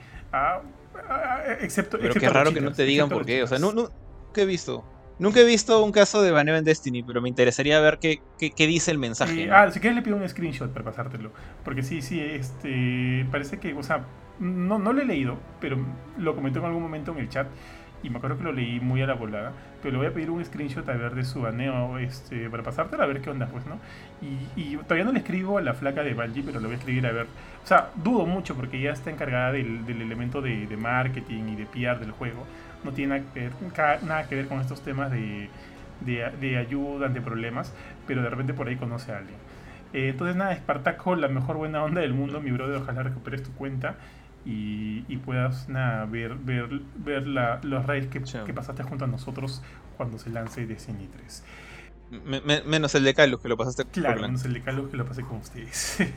Excepto. Pero excepto qué raro que no te digan por qué. O sea, no, no, nunca he visto. Nunca he visto un caso de baneo en Destiny, pero me interesaría ver qué, qué, qué dice el mensaje. Eh, ¿no? ah, si quieres le pido un screenshot para pasártelo. Porque sí, sí, este. Parece que, o sea, no, no lo he leído, pero lo comentó en algún momento en el chat. Y me acuerdo que lo leí muy a la volada. Pero le voy a pedir un screenshot a ver de su baneo este, para pasártelo a ver qué onda, pues, ¿no? Y, y todavía no le escribo a la flaca de Bungie, pero lo voy a escribir a ver. O sea, dudo mucho porque ya está encargada del, del elemento de, de marketing y de PR del juego. No tiene nada que ver, ca- nada que ver con estos temas de, de, de ayuda ante problemas, pero de repente por ahí conoce a alguien. Eh, entonces, nada, Espartaco, la mejor buena onda del mundo, mi brother, ojalá recuperes tu cuenta y, y puedas nada, ver, ver, ver la- los raids que pasaste junto a nosotros cuando se lance Destiny 3. Me- me- menos el de Calus, que lo pasaste por Claro, menos el de Carlos que lo pasé con ustedes.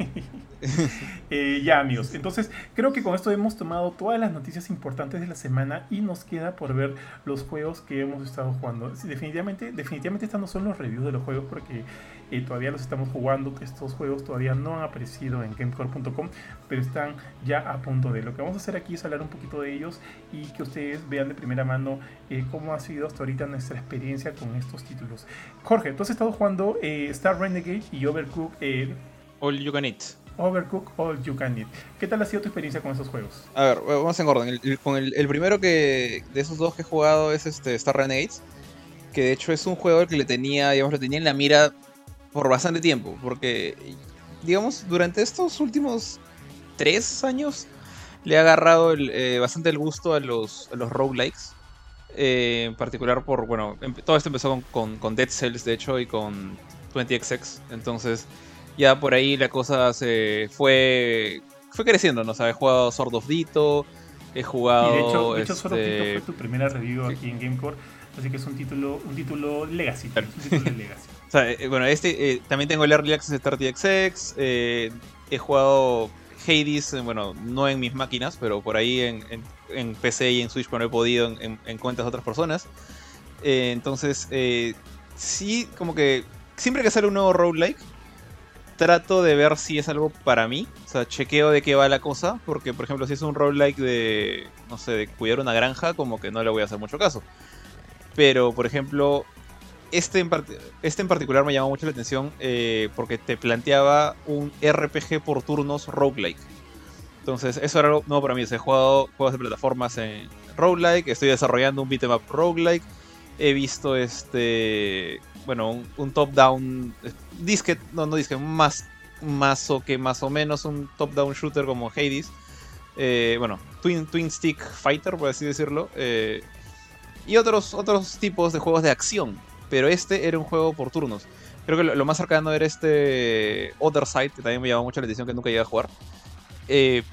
Eh, ya, amigos. Entonces, creo que con esto hemos tomado todas las noticias importantes de la semana y nos queda por ver los juegos que hemos estado jugando. Sí, definitivamente, definitivamente estos no son los reviews de los juegos porque eh, todavía los estamos jugando. Estos juegos todavía no han aparecido en gamecore.com, pero están ya a punto de. Lo que vamos a hacer aquí es hablar un poquito de ellos y que ustedes vean de primera mano eh, cómo ha sido hasta ahorita nuestra experiencia con estos títulos. Jorge, tú has estado jugando eh, Star Renegade y Overcooked. eh, All you can eat. Overcook All You Can Eat. ¿Qué tal ha sido tu experiencia con esos juegos? A ver, vamos en orden. El, el- con el, el primero que de esos dos que he jugado es este Star Renegades, que de hecho es un juego que le tenía, digamos, lo tenía en la mira por bastante tiempo, porque digamos, durante estos últimos tres años le he agarrado el, eh, bastante el gusto a los, a los roguelikes. eh, en particular por, bueno, todo esto empezó con, con, con Dead Cells, de hecho, y con 20XX. Entonces, ya por ahí la cosa se fue fue creciendo, ¿no? O he jugado Sword of Dito, he jugado... Y de hecho, de hecho Sword of Dito este, fue tu primera review aquí en Gamecore, así que es un título, un título legacy, es un título legacy. O sea, eh, bueno, este eh, también tengo el Early Access de 30XX, eh, he jugado Hades, bueno, no en mis máquinas, pero por ahí en, en, PC y en Switch cuando he podido en, en cuentas de otras personas. Entonces, sí, como que siempre que sale un nuevo roguelike, trato de ver si es algo para mí. O sea, chequeo de qué va la cosa. Porque, por ejemplo, si es un roguelike de, no sé, de cuidar una granja, como que no le voy a hacer mucho caso. Pero, por ejemplo, este en, este en particular me llamó mucho la atención eh, porque te planteaba un RPG por turnos roguelike. Entonces, eso era algo nuevo para mí. He jugado juegos de plataformas en roguelike, estoy desarrollando un beat'em up roguelike. He visto este. Bueno, un, top-down. Disque. No, no disque, más. Más o que más o menos un top-down shooter como Hades. Eh, bueno, Twin, Twin Stick Fighter, por así decirlo. Eh, y otros, otros tipos de juegos de acción. Pero este era un juego por turnos. Creo que lo, más cercano era este Other Side, que también me llamó mucho la atención, que nunca llegué a jugar. Eh,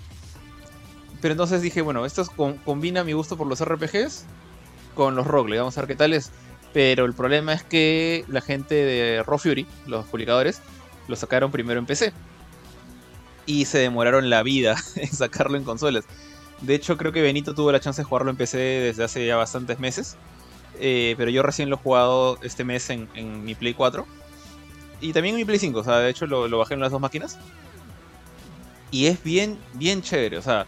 pero entonces dije, bueno, esto es, con, combina mi gusto por los RPGs con los roguelikes. Vamos a ver qué tal es. Pero el problema es que la gente de Raw Fury, los publicadores, lo sacaron primero en PC. Y se demoraron la vida en sacarlo en consolas. De hecho, creo que Benito tuvo la chance de jugarlo en PC desde hace ya bastantes meses. Eh, pero yo recién lo he jugado este mes en, en, mi Play 4. Y también en mi Play 5. O sea, de hecho lo, lo bajé en las dos máquinas. Y es bien, bien chévere. O sea,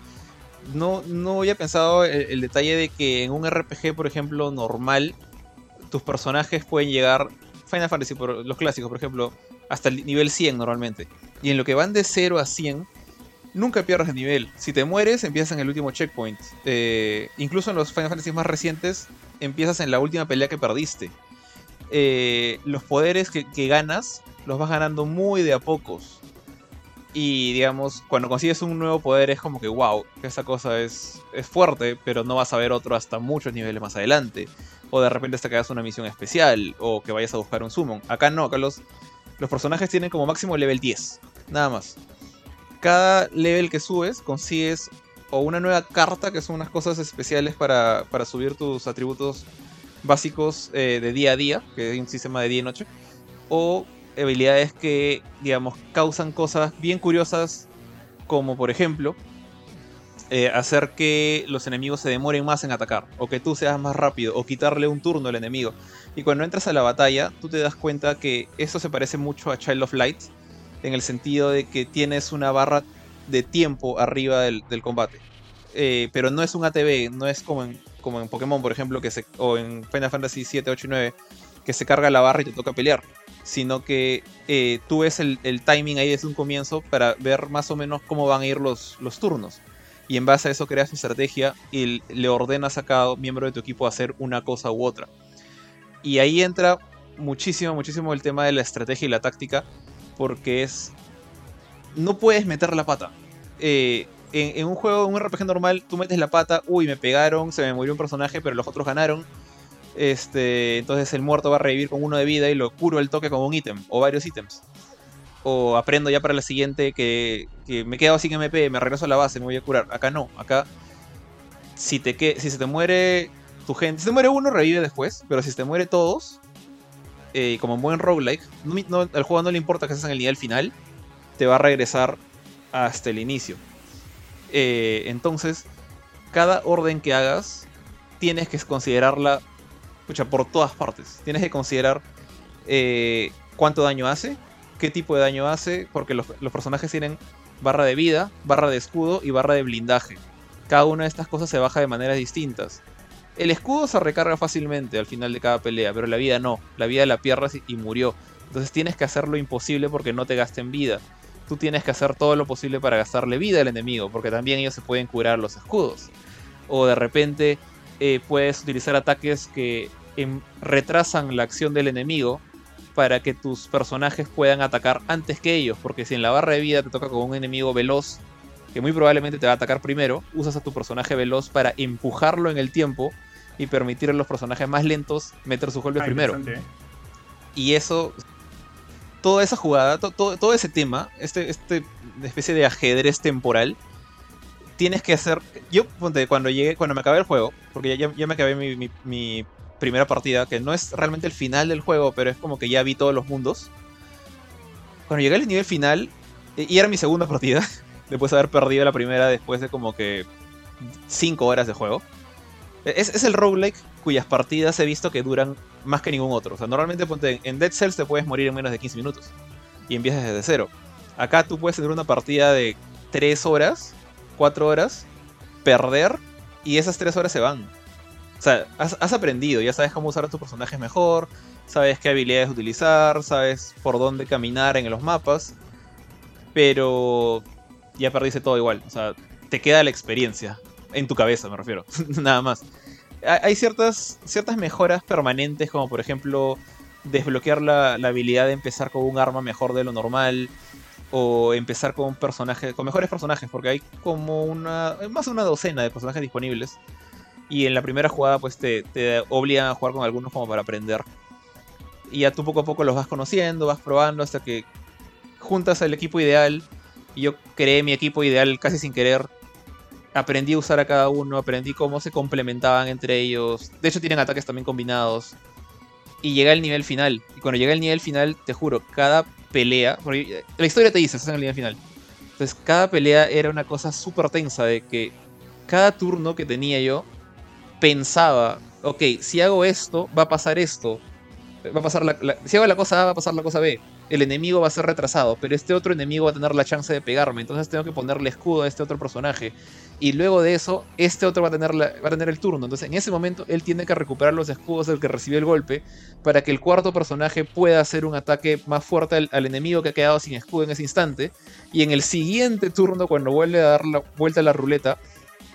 no, no había pensado el, detalle de que en un RPG, por ejemplo, normal, tus personajes pueden llegar, Final Fantasy, por, los clásicos, por ejemplo, hasta el nivel 100 normalmente. Y en lo que van de 0 a 100, nunca pierdes el nivel. Si te mueres, empiezas en el último checkpoint. Eh, incluso en los Final Fantasy más recientes, empiezas en la última pelea que perdiste. Eh, los poderes que, que ganas, los vas ganando muy de a pocos. Y digamos, cuando consigues un nuevo poder es como que, wow, esa cosa es, es fuerte, pero no vas a ver otro hasta muchos niveles más adelante. O de repente te quedas una misión especial, o que vayas a buscar un summon. Acá no, acá los, los personajes tienen como máximo level 10, nada más. Cada level que subes consigues o una nueva carta, que son unas cosas especiales para, para subir tus atributos básicos eh, de día a día, que es un sistema de día y noche, o habilidades que, digamos, causan cosas bien curiosas, como por ejemplo, eh, hacer que los enemigos se demoren más en atacar, o que tú seas más rápido, o quitarle un turno al enemigo. Y cuando entras a la batalla, tú te das cuenta que eso se parece mucho a Child of Light, en el sentido de que tienes una barra de tiempo arriba del, del combate. Eh, pero no es un ATV, no es como en, como en Pokémon, por ejemplo, que se, o en Final Fantasy 7, 8 y 9, que se carga la barra y te toca pelear sino que eh, tú ves el, el, timing ahí desde un comienzo para ver más o menos cómo van a ir los, los turnos. Y en base a eso creas tu estrategia y le ordenas a cada miembro de tu equipo hacer una cosa u otra. Y ahí entra muchísimo, muchísimo el tema de la estrategia y la táctica, porque es... No puedes meter la pata. Eh, en, un juego, en un RPG normal, tú metes la pata, uy, me pegaron, se me murió un personaje, pero los otros ganaron este, entonces el muerto va a revivir con uno de vida y lo curo el toque con un ítem o varios ítems. O aprendo ya para la siguiente que, que, me quedo sin MP, me regreso a la base, me voy a curar. Acá no, acá si, te que, si se te muere tu gente, si te muere uno revive después, pero si se te muere todos, eh, como en buen roguelike, no, no, al juego no le importa que estés en el nivel final, te va a regresar hasta el inicio. Eh, entonces, cada orden que hagas, tienes que considerarla escucha, por todas partes. Tienes que considerar eh, cuánto daño hace, qué tipo de daño hace, porque los, los, personajes tienen barra de vida, barra de escudo y barra de blindaje. Cada una de estas cosas se baja de maneras distintas. El escudo se recarga fácilmente al final de cada pelea, pero la vida no. La vida la pierdes y murió. Entonces tienes que hacer lo imposible porque no te gasten vida. Tú tienes que hacer todo lo posible para gastarle vida al enemigo, porque también ellos se pueden curar los escudos. O de repente eh, puedes utilizar ataques que em, retrasan la acción del enemigo para que tus personajes puedan atacar antes que ellos, porque si en la barra de vida te toca con un enemigo veloz, que muy probablemente te va a atacar primero, usas a tu personaje veloz para empujarlo en el tiempo y permitir a los personajes más lentos meter sus golpes ah, primero. Y eso toda esa jugada, todo ese tema, este, este especie de ajedrez temporal, tienes que hacer. Yo, cuando llegué, cuando me acabé el juego, porque ya, ya me acabé mi, primera partida, que no es realmente el final del juego, pero es como que ya vi todos los mundos. Cuando llegué al nivel final, y era mi segunda partida, después de haber perdido la primera después de como que 5 horas de juego. Es, el roguelike cuyas partidas he visto que duran más que ningún otro. O sea, normalmente en Dead Cells te puedes morir en menos de 15 minutos. Y empiezas desde cero. Acá tú puedes tener una partida de 3 horas, 4 horas, perder y esas 3 horas se van. O sea, has, has, aprendido, ya sabes cómo usar a tus personajes mejor, sabes qué habilidades utilizar, sabes por dónde caminar en los mapas, pero ya perdiste todo igual. O sea, te queda la experiencia. En tu cabeza, me refiero. Nada más. Hay ciertas, ciertas mejoras permanentes, como por ejemplo desbloquear la, habilidad de empezar con un arma mejor de lo normal. O empezar con un personaje. con mejores personajes. Porque hay como una. más de una docena de personajes disponibles. Y en la primera jugada, pues te, te obligan a jugar con algunos como para aprender. Y ya tú poco a poco los vas conociendo, vas probando hasta que juntas al equipo ideal. Y yo creé mi equipo ideal casi sin querer aprendí a usar a cada uno, aprendí cómo se complementaban entre ellos. De hecho, tienen ataques también combinados. Y llega el nivel final. Y cuando llega el nivel final, te juro, cada pelea. la historia te dice, estás en el nivel final. Entonces, cada pelea era una cosa súper tensa de que cada turno que tenía yo pensaba, ok, si hago esto, va a pasar esto. Va a pasar la, si hago la cosa A, va a pasar la cosa B. El enemigo va a ser retrasado, pero este otro enemigo va a tener la chance de pegarme. Entonces tengo que ponerle escudo a este otro personaje y luego de eso, este otro va a, tener va a tener el turno. Entonces, en ese momento, él tiene que recuperar los escudos del que recibió el golpe para que el cuarto personaje pueda hacer un ataque más fuerte al, enemigo que ha quedado sin escudo en ese instante. Y en el siguiente turno, cuando vuelve a dar la vuelta a la ruleta,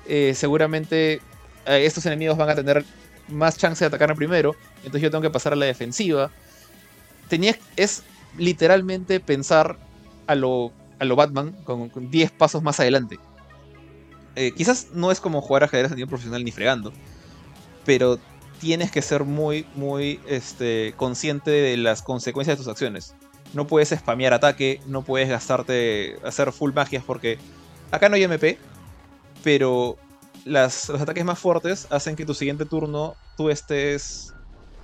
eh, seguramente eh, estos enemigos van a tener más chance de atacar primero. Entonces, yo tengo que pasar a la defensiva. Es literalmente pensar a a lo Batman con 10 pasos más adelante. Eh, quizás no es como jugar ajedrez a nivel profesional ni fregando, pero tienes que ser muy, muy este, consciente de las consecuencias de tus acciones. No puedes spamear ataque, no puedes gastarte, hacer full magias porque acá no hay MP, pero las, los ataques más fuertes hacen que tu siguiente turno tú estés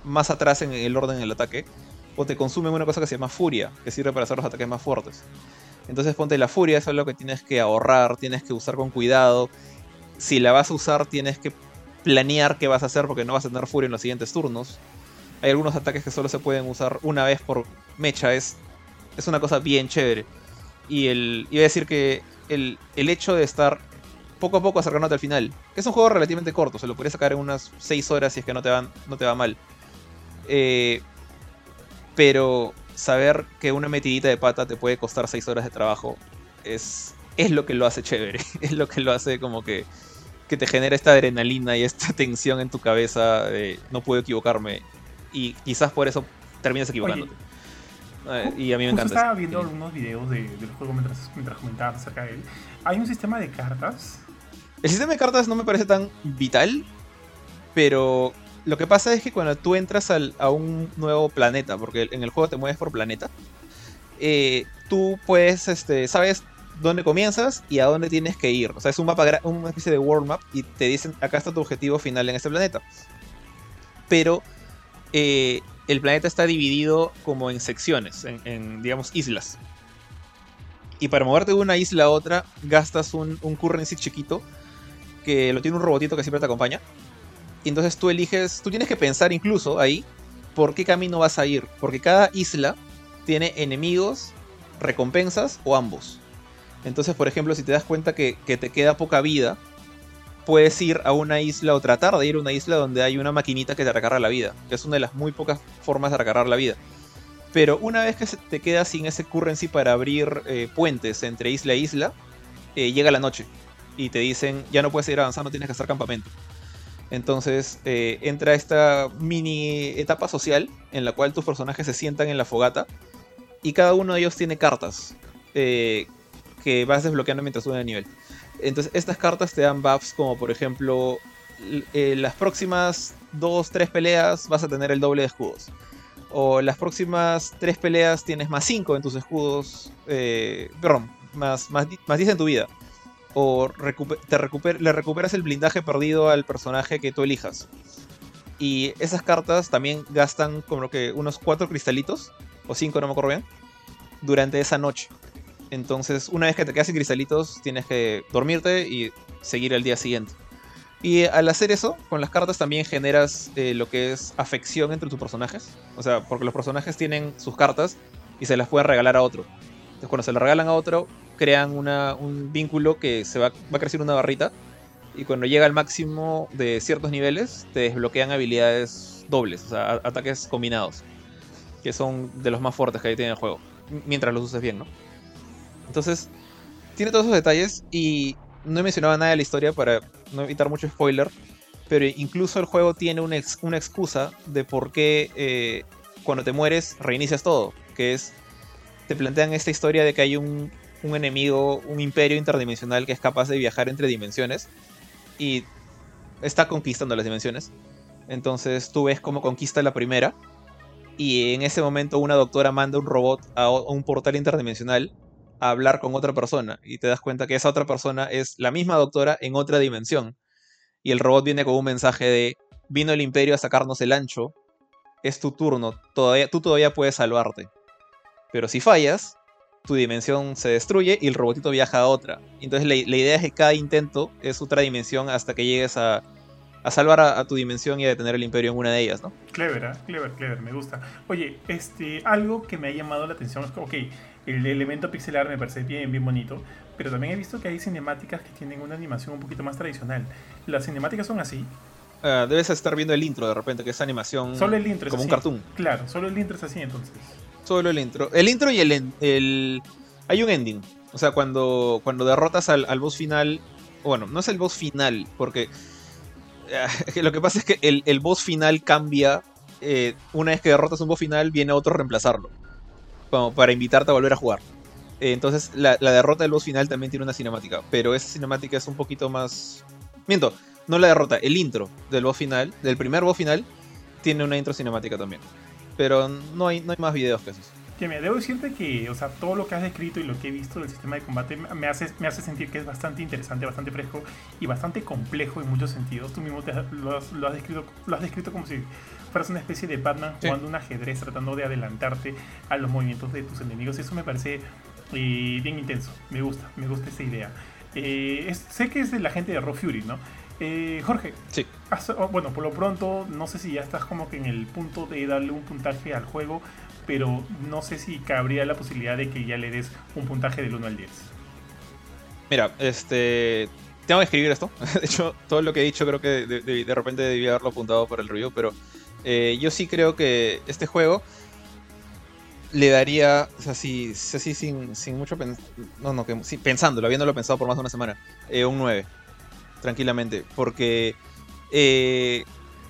más atrás en el orden del ataque o te consumen una cosa que se llama furia, que sirve para hacer los ataques más fuertes. Entonces ponte la furia, eso es lo que tienes que ahorrar, tienes que usar con cuidado. Si la vas a usar, tienes que planear qué vas a hacer porque no vas a tener furia en los siguientes turnos. Hay algunos ataques que solo se pueden usar una vez por mecha, es, es una cosa bien chévere. Y el, iba a decir que el, el hecho de estar poco a poco acercándote al final, que es un juego relativamente corto, se lo podrías sacar en unas 6 horas si es que no te, van, no te va mal. Eh, pero saber que una metidita de pata te puede costar 6 horas de trabajo es, es lo que lo hace chévere. Es lo que lo hace como que, que te genera esta adrenalina y esta tensión en tu cabeza de no puedo equivocarme. Y quizás por eso terminas equivocándote. Eh, y a mí me encanta. estaba viendo algunos videos de, del juego mientras, mientras comentabas acerca de él. Hay un sistema de cartas. El sistema de cartas no me parece tan vital, pero lo que pasa es que cuando tú entras a un nuevo planeta, porque en el juego te mueves por planeta, eh, tú puedes, este, sabes dónde comienzas y a dónde tienes que ir. O sea, es un mapa, una especie de world map y te dicen, acá está tu objetivo final en este planeta. Pero eh, el planeta está dividido como en secciones, en, digamos, islas. Y para moverte de una isla a otra, gastas un, un currency chiquito que lo tiene un robotito que siempre te acompaña y entonces tú eliges, tú tienes que pensar incluso ahí por qué camino vas a ir. Porque cada isla tiene enemigos, recompensas o ambos. Entonces, por ejemplo, si te das cuenta que, te queda poca vida, puedes ir a una isla o tratar de ir a una isla donde hay una maquinita que te recarga la vida. Que es una de las muy pocas formas de recargar la vida. Pero una vez que te quedas sin ese currency para abrir eh, puentes entre isla e isla, eh, llega la noche. Y te dicen, ya no puedes seguir avanzando, tienes que hacer campamento. Entonces eh, entra esta mini etapa social en la cual tus personajes se sientan en la fogata y cada uno de ellos tiene cartas eh, que vas desbloqueando mientras sube de nivel. Entonces estas cartas te dan buffs como por ejemplo eh, las próximas 2-3 peleas vas a tener el doble de escudos. O las próximas tres peleas tienes más 5 en tus escudos. Perdón, más, más, más 10 en tu vida. O te le recuperas el blindaje perdido al personaje que tú elijas. Y esas cartas también gastan como que unos 4 cristalitos. O 5, no me acuerdo bien. Durante esa noche. Entonces, una vez que te quedas sin cristalitos, tienes que dormirte y seguir el día siguiente. Y al hacer eso, con las cartas también generas eh, lo que es afección entre tus personajes. O sea, porque los personajes tienen sus cartas y se las pueden regalar a otro. Entonces, cuando se las regalan a otro, crean un vínculo que se va, va a crecer una barrita. Y cuando llega al máximo de ciertos niveles, te desbloquean habilidades dobles, o sea, ataques combinados. Que son de los más fuertes que hay en el juego. Mientras los uses bien, ¿no? Entonces, tiene todos esos detalles y no he mencionado nada de la historia para no evitar mucho spoiler, pero incluso el juego tiene una, excusa de por qué eh, cuando te mueres reinicias todo, que es, te plantean esta historia de que hay un, un enemigo, un imperio interdimensional que es capaz de viajar entre dimensiones y está conquistando las dimensiones. Entonces tú ves cómo conquista la primera y en ese momento una doctora manda un robot a un portal interdimensional a hablar con otra persona y te das cuenta que esa otra persona es la misma doctora en otra dimensión. Y el robot viene con un mensaje de, vino el imperio a sacarnos el ancho, es tu turno, todavía, tú todavía puedes salvarte. Pero si fallas, tu dimensión se destruye y el robotito viaja a otra. Entonces la, idea es que cada intento es otra dimensión hasta que llegues a, a salvar a, tu dimensión y a detener el imperio en una de ellas, ¿no? Clever, ¿eh? clever, clever, me gusta. Oye, este, algo que me ha llamado la atención es que, ok, el elemento pixelar me parece bien, bien bonito, pero también he visto que hay cinemáticas que tienen una animación un poquito más tradicional. ¿Las cinemáticas son así? Uh, debes estar viendo el intro de repente, que es animación solo el intro como es un cartoon. Claro, solo el intro es así entonces. Solo el intro. El intro y el, el... Hay un ending. O sea, cuando, cuando derrotas al, al boss final... Bueno, no es el boss final, porque... Uh, lo que pasa es que el, el boss final cambia. Eh, una vez que derrotas un boss final, viene otro a reemplazarlo como para invitarte a volver a jugar. Eh, entonces, la, derrota del boss final también tiene una cinemática, pero esa cinemática es un poquito más. Miento, no la derrota, el intro del boss final, del primer boss final, tiene una intro cinemática también. Pero no hay, no hay más videos que esos. Que me debo decirte que, o sea, todo lo que has descrito y lo que he visto del sistema de combate me hace, me hace sentir que es bastante interesante, bastante fresco y bastante complejo en muchos sentidos. Tú mismo lo, has, descrito, lo has descrito como si fueras una especie de Batman jugando un ajedrez, tratando de adelantarte a los movimientos de tus enemigos. Eso me parece eh, bien intenso. Me gusta, me gusta esa idea. Eh, sé que es de la gente de Raw Fury, ¿no? Eh, Jorge, sí. Oh, bueno, por lo pronto, no sé si ya estás como que en el punto de darle un puntaje al juego pero no sé si cabría la posibilidad de que ya le des un puntaje del 1 al 10. Mira, este. Tengo que escribir esto. De hecho, todo lo que he dicho creo que de, repente debía haberlo apuntado por el review, pero eh, yo sí creo que este juego le daría, o sea, sí, así sin, sin mucho no, no, que, pensándolo, habiéndolo pensado por más de una semana, eh, un 9, tranquilamente, porque eh,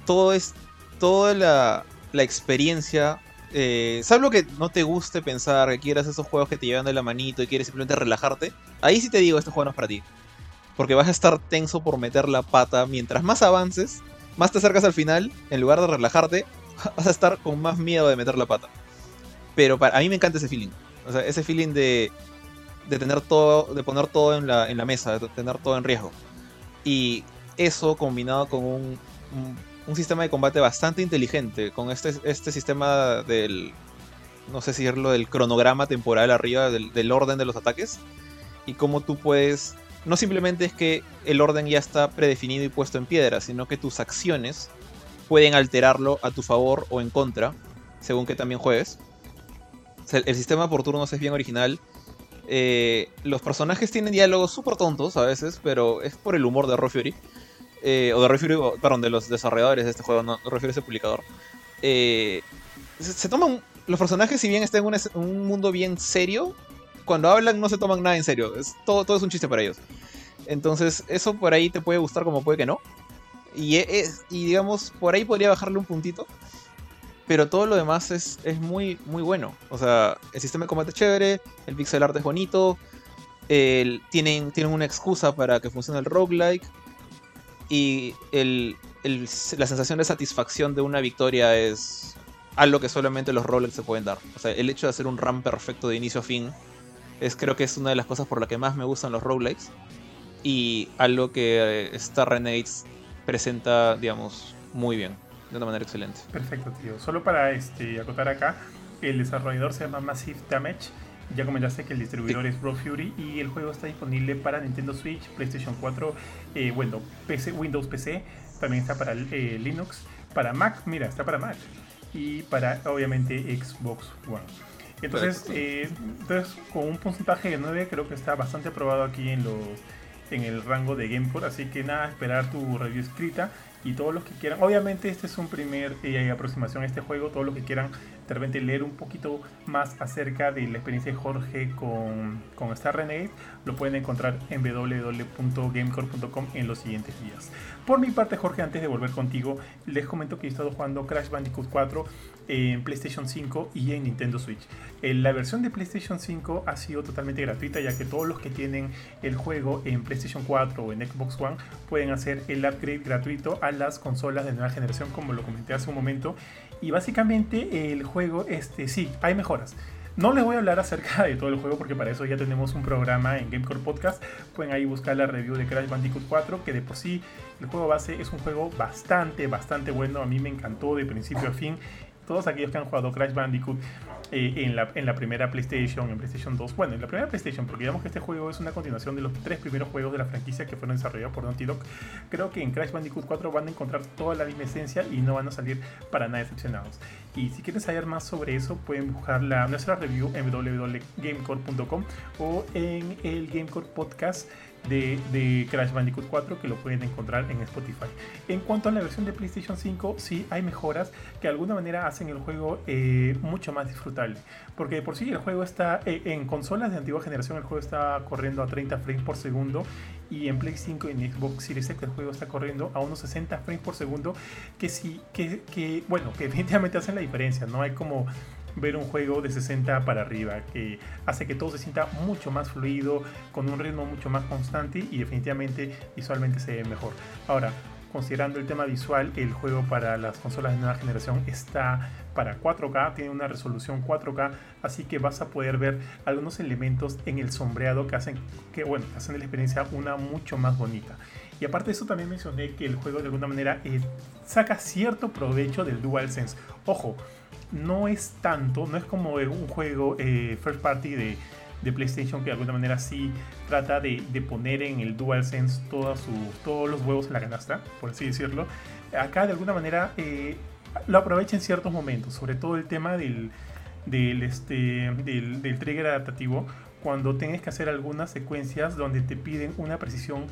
todo es, toda la, la experiencia eh, salvo que no te guste pensar, que quieras esos juegos que te llevan de la manito y quieres simplemente relajarte, ahí sí te digo, este juego no es para ti. Porque vas a estar tenso por meter la pata. Mientras más avances, más te acercas al final, en lugar de relajarte, vas a estar con más miedo de meter la pata. Pero para, a mí me encanta ese feeling. O sea, ese feeling de, de tener todo, de poner todo en la, en la mesa, de tener todo en riesgo. Y eso combinado con un un sistema de combate bastante inteligente, con este, este sistema del, no sé si decirlo, del cronograma temporal arriba, del, orden de los ataques, y cómo tú puedes, no simplemente es que el orden ya está predefinido y puesto en piedra, sino que tus acciones pueden alterarlo a tu favor o en contra, según que también juegues. el, sistema por turnos es bien original. Eh, los personajes tienen diálogos súper tontos a veces, pero es por el humor de Raw eh, o de refiero, perdón, de los desarrolladores de este juego, no, a ese publicador. Eh, se, toman, los personajes, si bien están en un, mundo bien serio, cuando hablan no se toman nada en serio, es, todo, todo es un chiste para ellos. Entonces, eso por ahí te puede gustar como puede que no. Y, e, es, y digamos, por ahí podría bajarle un puntito. Pero todo lo demás es, es muy, muy bueno. O sea, el sistema de combate es chévere, el pixel art es bonito, el, tienen, tienen una excusa para que funcione el roguelike y el, la sensación de satisfacción de una victoria es algo que solamente los roguelikes se pueden dar. O sea, el hecho de hacer un run perfecto de inicio a fin es creo que es una de las cosas por la que más me gustan los roguelikes y algo que eh, Star Renegades presenta, digamos, muy bien, de una manera excelente. Perfecto, tío. Solo para este, acotar acá, el desarrollador se llama Massive Damage. Ya comentaste que el distribuidor es Raw Fury y el juego está disponible para Nintendo Switch, PlayStation 4, eh, bueno, PC, Windows PC, también está para eh, Linux, para Mac, mira, está para Mac y para obviamente Xbox One. Entonces, eh, entonces, con un porcentaje de 9 creo que está bastante aprobado aquí en los en el rango de GameCore, así que nada, esperar tu review escrita y todos los que quieran, obviamente este es un primer eh, aproximación a este juego, todos los que quieran de leer un poquito más acerca de la experiencia de Jorge con, con Star Renegade, lo pueden encontrar en www.gamecore.com en los siguientes días. Por mi parte, Jorge, antes de volver contigo, les comento que he estado jugando Crash Bandicoot 4 en PlayStation 5 y en Nintendo Switch. Eh, la versión de PlayStation 5 ha sido totalmente gratuita, ya que todos los que tienen el juego en PlayStation 4 o en Xbox One pueden hacer el upgrade gratuito a las consolas de nueva generación, como lo comenté hace un momento. Y básicamente el juego, este, sí, hay mejoras. No les voy a hablar acerca de todo el juego porque para eso ya tenemos un programa en Gamecore Podcast. Pueden ahí buscar la review de Crash Bandicoot 4, que de por sí el juego base es un juego bastante, bastante bueno. A mí me encantó de principio a fin. Todos aquellos que han jugado Crash Bandicoot eh, en, la, en la primera PlayStation, en PlayStation 2. Bueno, en la primera PlayStation, porque digamos que este juego es una continuación de los tres primeros juegos de la franquicia que fueron desarrollados por Naughty Dog. Creo que en Crash Bandicoot 4 van a encontrar toda la misma esencia y no van a salir para nada decepcionados. Y si quieren saber más sobre eso, pueden buscar la, nuestra review en www.gamecore.com o en el Gamecore Podcast de, Crash Bandicoot 4 que lo pueden encontrar en Spotify. En cuanto a la versión de PlayStation 5, sí hay mejoras que de alguna manera hacen el juego eh, mucho más disfrutable. Porque por sí el juego está eh, en consolas de antigua generación, el juego está corriendo a 30 frames por segundo y en Play 5 y en Xbox Series X el juego está corriendo a unos 60 frames por segundo que sí, que, que bueno, que definitivamente hacen la diferencia, no hay como ver un juego de 60 para arriba, que hace que todo se sienta mucho más fluido, con un ritmo mucho más constante y definitivamente visualmente se ve mejor. Ahora, considerando el tema visual, el juego para las consolas de nueva generación está para 4K, tiene una resolución 4K, así que vas a poder ver algunos elementos en el sombreado que hacen que bueno, hacen la experiencia una mucho más bonita. Y aparte de eso también mencioné que el juego de alguna manera eh, saca cierto provecho del DualSense. Ojo, no es tanto, no es como un juego eh, first party de, PlayStation que de alguna manera sí trata de, poner en el DualSense todos, todos los huevos en la canasta, por así decirlo. Acá de alguna manera eh, lo aprovecha en ciertos momentos, sobre todo el tema del, del, este, del, del trigger adaptativo, cuando tienes que hacer algunas secuencias donde te piden una precisión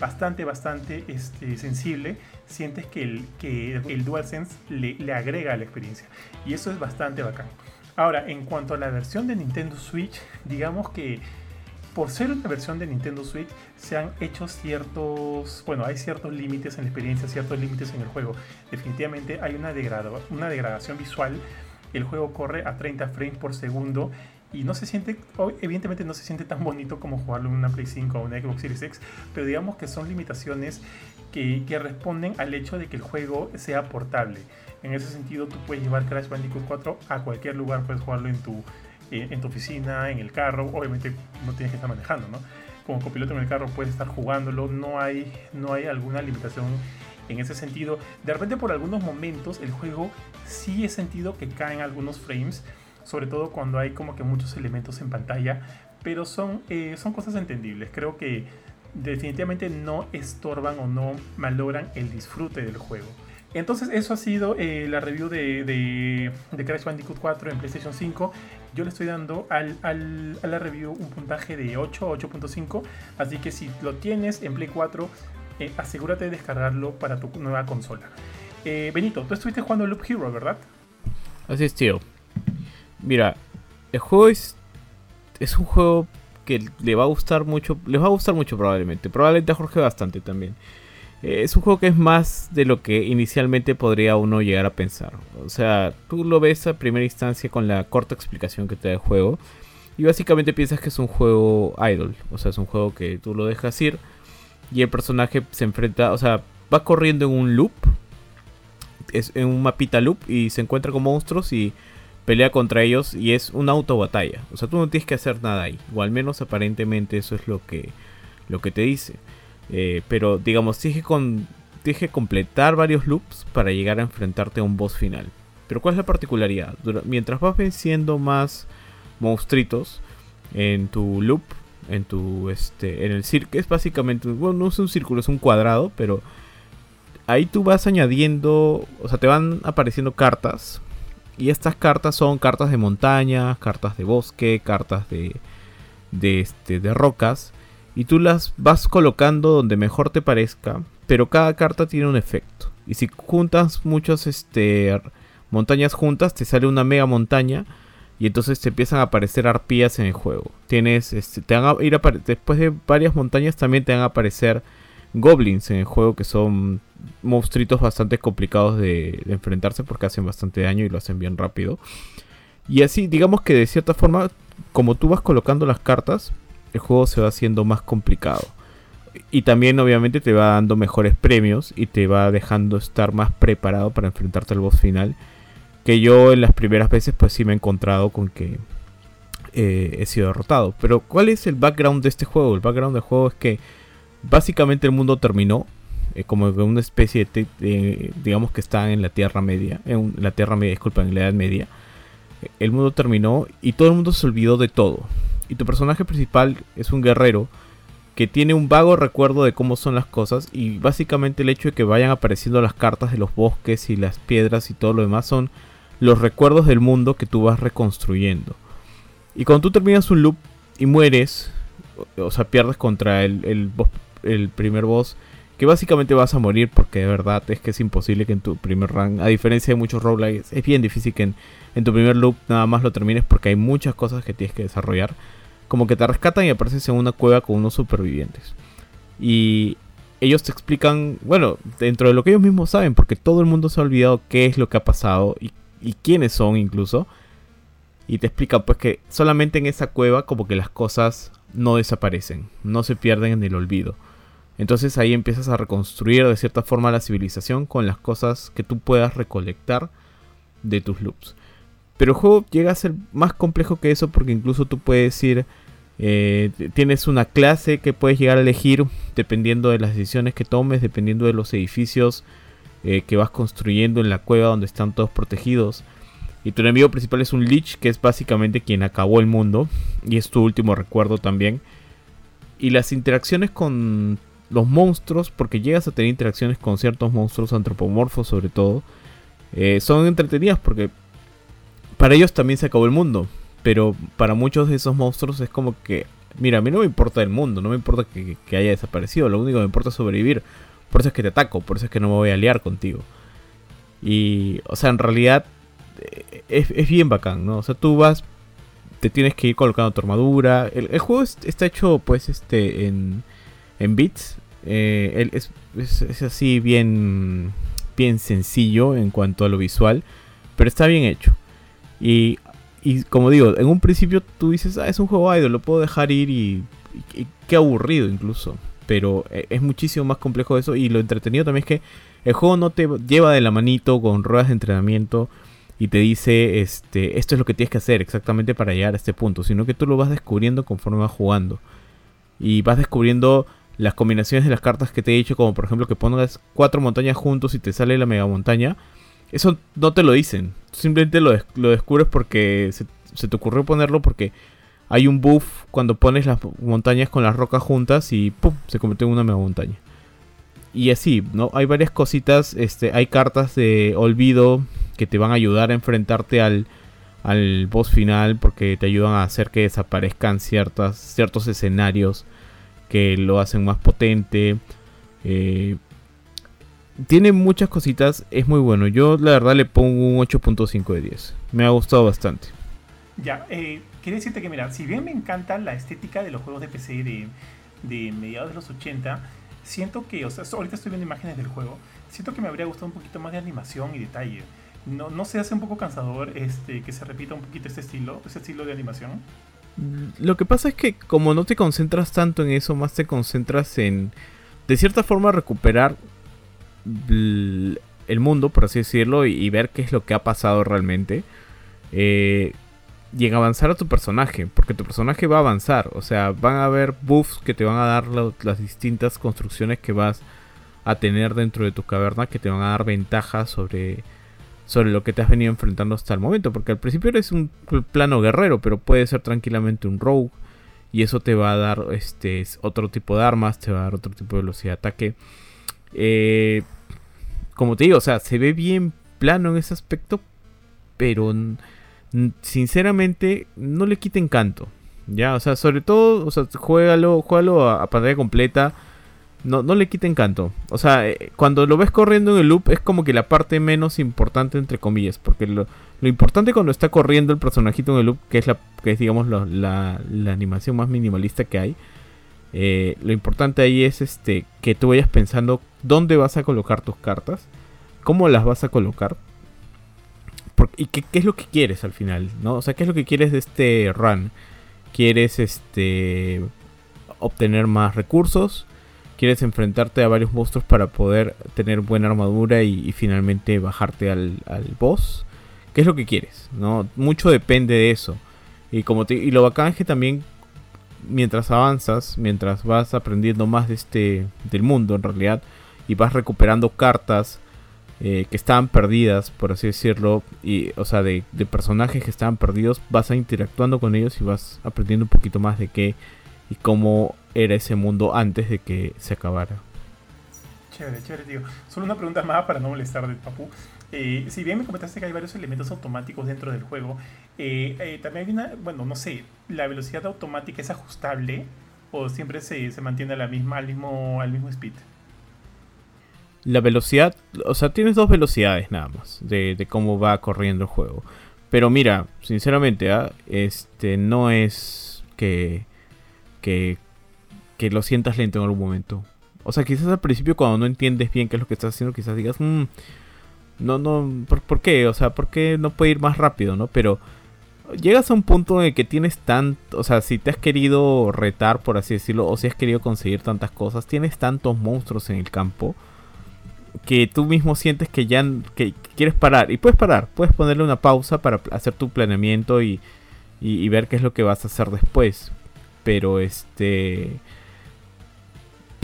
bastante, bastante este, sensible, sientes que el, que el DualSense le, le agrega a la experiencia. Y eso es bastante bacán. Ahora, en cuanto a la versión de Nintendo Switch, digamos que por ser una versión de Nintendo Switch se han hecho ciertos, bueno, hay ciertos límites en la experiencia, ciertos límites en el juego. Definitivamente hay una, una degradación visual. El juego corre a 30 frames por segundo y no se siente, evidentemente no se siente tan bonito como jugarlo en una Play 5 o una Xbox Series X, pero digamos que son limitaciones que, que, responden al hecho de que el juego sea portable. En ese sentido, tú puedes llevar Crash Bandicoot 4 a cualquier lugar, puedes jugarlo en tu, eh, en tu oficina, en el carro, obviamente no tienes que estar manejando, ¿no? Como copiloto en el carro puedes estar jugándolo, no hay, no hay alguna limitación en ese sentido. De repente por algunos momentos el juego sí he sentido que caen algunos frames, sobre todo cuando hay como que muchos elementos en pantalla, pero son, eh, son cosas entendibles. Creo que definitivamente no estorban o no malogran el disfrute del juego. Entonces eso ha sido eh, la review de, de, Crash Bandicoot 4 en PlayStation 5. Yo le estoy dando al, al, a la review un puntaje de 8 8.5. Así que si lo tienes en Play 4, eh, asegúrate de descargarlo para tu nueva consola. Benito, tú estuviste jugando Loop Hero, ¿verdad? Así es, tío. Mira, el juego es, es un juego que le va a gustar mucho, les va a gustar mucho probablemente, probablemente a Jorge bastante también. Eh, es un juego que es más de lo que inicialmente podría uno llegar a pensar. O sea, tú lo ves a primera instancia con la corta explicación que te da el juego y básicamente piensas que es un juego idle, o sea, es un juego que tú lo dejas ir y el personaje se enfrenta, o sea, va corriendo en un loop es en un mapita loop y se encuentra con monstruos y pelea contra ellos y es una auto batalla. O sea, tú no tienes que hacer nada ahí. O al menos aparentemente eso es lo que, lo que te dice. Eh, pero digamos, tienes que, tienes que completar varios loops para llegar a enfrentarte a un boss final. Pero ¿cuál es la particularidad? mientras vas venciendo más monstruitos en tu loop, en tu este en el círculo, es básicamente, bueno, no es un círculo, es un cuadrado, pero ahí tú vas añadiendo, o sea, te van apareciendo cartas y estas cartas son cartas de montaña, cartas de bosque, cartas de de este de rocas y tú las vas colocando donde mejor te parezca, pero cada carta tiene un efecto. Y si juntas muchas este montañas juntas, te sale una mega montaña y entonces te empiezan a aparecer arpías en el juego. Tienes, este, te van a ir después de varias montañas también te van a aparecer goblins en el juego que son monstruitos bastante complicados de, enfrentarse porque hacen bastante daño y lo hacen bien rápido. Y así, digamos que de cierta forma, como tú vas colocando las cartas, el juego se va haciendo más complicado. Y también obviamente te va dando mejores premios y te va dejando estar más preparado para enfrentarte al boss final que yo en las primeras veces pues sí me he encontrado con que eh, he sido derrotado. Pero ¿cuál es el background de este juego? El background del juego es que básicamente el mundo terminó, eh, como una especie de, digamos que está en la Tierra Media, en la Tierra Media, disculpa, en la Edad Media. El mundo terminó y todo el mundo se olvidó de todo. Y tu personaje principal es un guerrero que tiene un vago recuerdo de cómo son las cosas y básicamente el hecho de que vayan apareciendo las cartas de los bosques y las piedras y todo lo demás son los recuerdos del mundo que tú vas reconstruyendo. Y cuando tú terminas un loop y mueres, o sea, pierdes contra el, el, primer boss, que básicamente vas a morir porque de verdad es que es imposible que en tu primer run, a diferencia de muchos roguelikes, es bien difícil que en, tu primer loop nada más lo termines porque hay muchas cosas que tienes que desarrollar. Como que te rescatan y apareces en una cueva con unos supervivientes. Y ellos te explican, bueno, dentro de lo que ellos mismos saben, porque todo el mundo se ha olvidado qué es lo que ha pasado y y quiénes son incluso. Y te explica pues que solamente en esa cueva como que las cosas no desaparecen, no se pierden en el olvido. Entonces ahí empiezas a reconstruir de cierta forma la civilización con las cosas que tú puedas recolectar de tus loops. Pero el juego llega a ser más complejo que eso porque incluso tú puedes ir... Eh, tienes una clase que puedes llegar a elegir dependiendo de las decisiones que tomes, dependiendo de los edificios eh, que vas construyendo en la cueva donde están todos protegidos. Y tu enemigo principal es un Lich, que es básicamente quien acabó el mundo. Y es tu último recuerdo también. Y las interacciones con los monstruos, porque llegas a tener interacciones con ciertos monstruos antropomorfos sobre todo, eh, son entretenidas porque para ellos también se acabó el mundo. Pero para muchos de esos monstruos es como que, mira, a mí no me importa el mundo, no me importa que, haya desaparecido, lo único que me importa es sobrevivir. Por eso es que te ataco, por eso es que no me voy a liar contigo. Y, o sea, en realidad eh, es, bien bacán, ¿no? O sea, tú vas, te tienes que ir colocando tu armadura. El, juego está hecho, pues, este, en, en bits. Eh, es, es, así bien, bien sencillo en cuanto a lo visual, pero está bien hecho. Y, y como digo, en un principio tú dices, ah, es un juego idol, lo puedo dejar ir y, y qué aburrido incluso pero eh, es muchísimo más complejo eso y lo entretenido también es que el juego no te lleva de la manito con ruedas de entrenamiento y te dice este esto es lo que tienes que hacer exactamente para llegar a este punto, sino que tú lo vas descubriendo conforme vas jugando y vas descubriendo las combinaciones de las cartas que te he dicho, como por ejemplo que pongas cuatro montañas juntos y te sale la mega montaña. Eso no te lo dicen, simplemente lo, lo descubres porque se, te ocurrió ponerlo porque hay un buff cuando pones las montañas con las rocas juntas y ¡pum! se convierte en una mega montaña. Y así, ¿no? Hay varias cositas, este, hay cartas de olvido que te van a ayudar a enfrentarte al, al boss final porque te ayudan a hacer que desaparezcan ciertas, ciertos escenarios que lo hacen más potente. Eh, tiene muchas cositas, es muy bueno. Yo la verdad le pongo un 8.5 de 10. Me ha gustado bastante. Ya, eh, decirte que, mira, si bien me encanta la estética de los juegos de PC de, de mediados de los 80, siento que, o sea, ahorita estoy viendo imágenes del juego, siento que me habría gustado un poquito más de animación y detalle. ¿No, no se hace un poco cansador este, que se repita un poquito este estilo, ese estilo de animación? Lo que pasa es que como no te concentras tanto en eso, más te concentras en, de cierta forma, recuperar el mundo, por así decirlo, y, ver qué es lo que ha pasado realmente. Eh, y en avanzar a tu personaje, porque tu personaje va a avanzar, o sea, van a haber buffs que te van a dar las distintas construcciones que vas a tener dentro de tu caverna, que te van a dar ventajas sobre, sobre lo que te has venido enfrentando hasta el momento, porque al principio eres un plano guerrero, pero puede ser tranquilamente un rogue, y eso te va a dar este otro tipo de armas, te va a dar otro tipo de velocidad de ataque. Eh, como te digo, o sea, se ve bien plano en ese aspecto, pero sinceramente no le quita encanto. Ya, o sea, sobre todo, o sea, juégalo, juégalo a, pantalla completa. No, no le quita encanto. O sea, eh, cuando lo ves corriendo en el loop es como que la parte menos importante entre comillas. Porque lo, importante cuando está corriendo el personajito en el loop, que es la, que es digamos la, animación más minimalista que hay. Eh, lo importante ahí es este que tú vayas pensando dónde vas a colocar tus cartas, cómo las vas a colocar y qué, es lo que quieres al final, ¿no? O sea, qué es lo que quieres de este run. ¿Quieres este obtener más recursos? ¿Quieres enfrentarte a varios monstruos para poder tener buena armadura y, finalmente bajarte al, boss? ¿Qué es lo que quieres? ¿no? Mucho depende de eso. Y, como y lo bacán es que también mientras avanzas, mientras vas aprendiendo más de este del mundo en realidad y vas recuperando cartas eh, que estaban perdidas, por así decirlo, y, o sea, de, personajes que estaban perdidos, vas interactuando con ellos y vas aprendiendo un poquito más de qué y cómo era ese mundo antes de que se acabara. Chévere, chévere, tío. Solo una pregunta más para no molestar del papu. Eh, si bien me comentaste que hay varios elementos automáticos dentro del juego, eh, también hay una, bueno, no sé, ¿la velocidad automática es ajustable o siempre se, se mantiene a la misma, al, mismo, al mismo speed? la velocidad, o sea, tienes dos velocidades nada más de, cómo va corriendo el juego. Pero mira, sinceramente, ¿ah? este no es que, que, que lo sientas lento en algún momento. O sea, quizás al principio cuando no entiendes bien qué es lo que estás haciendo, quizás digas, mmm, no, no, ¿por, qué? O sea, ¿por qué no puede ir más rápido, no? Pero llegas a un punto en el que tienes tanto, o sea, si te has querido retar, por así decirlo, o si has querido conseguir tantas cosas, tienes tantos monstruos en el campo que tú mismo sientes que ya que quieres parar. Y puedes parar, puedes ponerle una pausa para hacer tu planeamiento y, y, ver qué es lo que vas a hacer después. Pero este...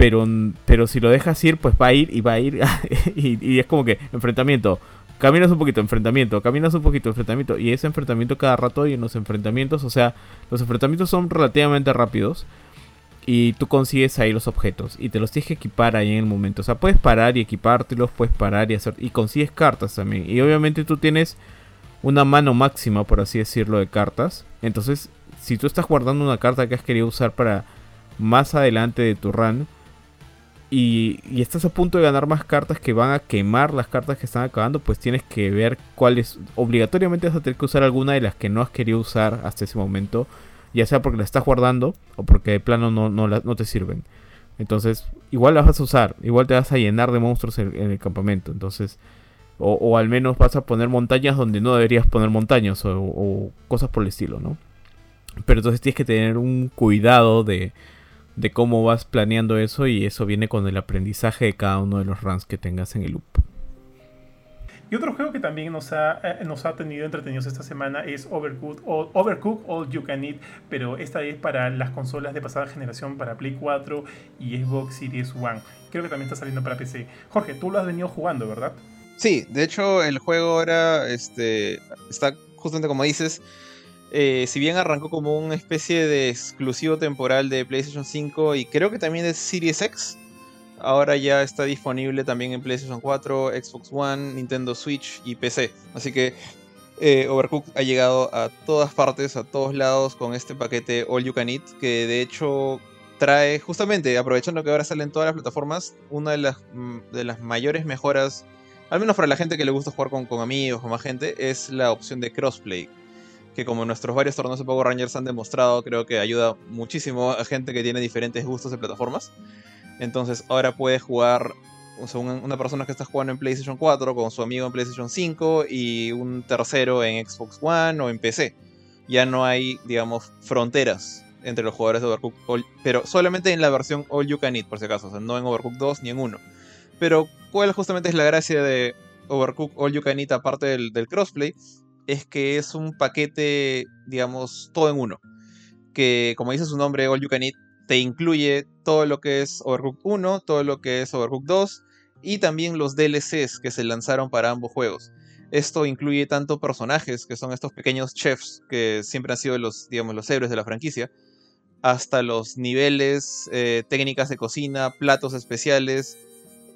Pero, pero si lo dejas ir, pues va a ir y va a ir. y, y es como que enfrentamiento. Caminas un poquito, enfrentamiento, caminas un poquito, enfrentamiento. Y ese enfrentamiento cada rato y en los enfrentamientos, o sea, los enfrentamientos son relativamente rápidos y tú consigues ahí los objetos y te los tienes que equipar ahí en el momento. O sea, puedes parar y equipártelos, puedes parar y hacer y consigues cartas también. Y obviamente tú tienes una mano máxima, por así decirlo, de cartas. Entonces, si tú estás guardando una carta que has querido usar para más adelante de tu run y, estás a punto de ganar más cartas que van a quemar las cartas que están acabando, pues tienes que ver cuáles obligatoriamente vas a tener que usar alguna de las que no has querido usar hasta ese momento ya sea porque la estás guardando o porque de plano no, no, te sirven. Entonces, igual las vas a usar, igual te vas a llenar de monstruos en, el campamento. Entonces, o, al menos vas a poner montañas donde no deberías poner montañas o, cosas por el estilo, ¿no? Pero entonces tienes que tener un cuidado de, de cómo vas planeando eso y eso viene con el aprendizaje de cada uno de los runs que tengas en el loop. Y otro juego que también nos ha, eh, nos ha tenido entretenidos esta semana es Overcooked, Overcooked All You Can Eat, pero esta vez para las consolas de pasada generación, para Play 4 y Xbox Series One. Creo que también está saliendo para PC. Jorge, tú lo has venido jugando, ¿verdad? Sí, de hecho el juego ahora este, está justamente como dices, eh, si bien arrancó como una especie de exclusivo temporal de PlayStation 5 y creo que también de Series X, ahora ya está disponible también en PlayStation 4, Xbox One, Nintendo Switch y PC. Así que eh, Overcooked ha llegado a todas partes, a todos lados con este paquete All You Can Eat, que de hecho trae justamente, aprovechando que ahora salen todas las plataformas, una de las, mm, de las mayores mejoras, al menos para la gente que le gusta jugar con, con amigos, o más gente, es la opción de crossplay. Que como nuestros varios torneos de Power Rangers han demostrado, creo que ayuda muchísimo a gente que tiene diferentes gustos de plataformas. Entonces ahora puedes jugar una persona que está jugando en PlayStation 4 con su amigo en PlayStation 5 y un tercero en Xbox One o en PC. Ya no hay, digamos, fronteras entre los jugadores de Overcooked, pero solamente en la versión All You Can Eat, por si acaso, o sea, no en Overcooked 2 ni en 1. Pero, ¿cuál justamente es la gracia de, Overcook All You Can Eat aparte del crossplay es que es un paquete, digamos, todo en uno. Que como dice su nombre, All You Can Eat, te incluye todo lo que es Overcooked 1, todo lo que es Overcooked 2 y también los DLCs que se lanzaron para ambos juegos. Esto incluye tanto personajes, que son estos pequeños chefs que siempre han sido los, digamos, los héroes de la franquicia, hasta los niveles, eh, técnicas de cocina, platos especiales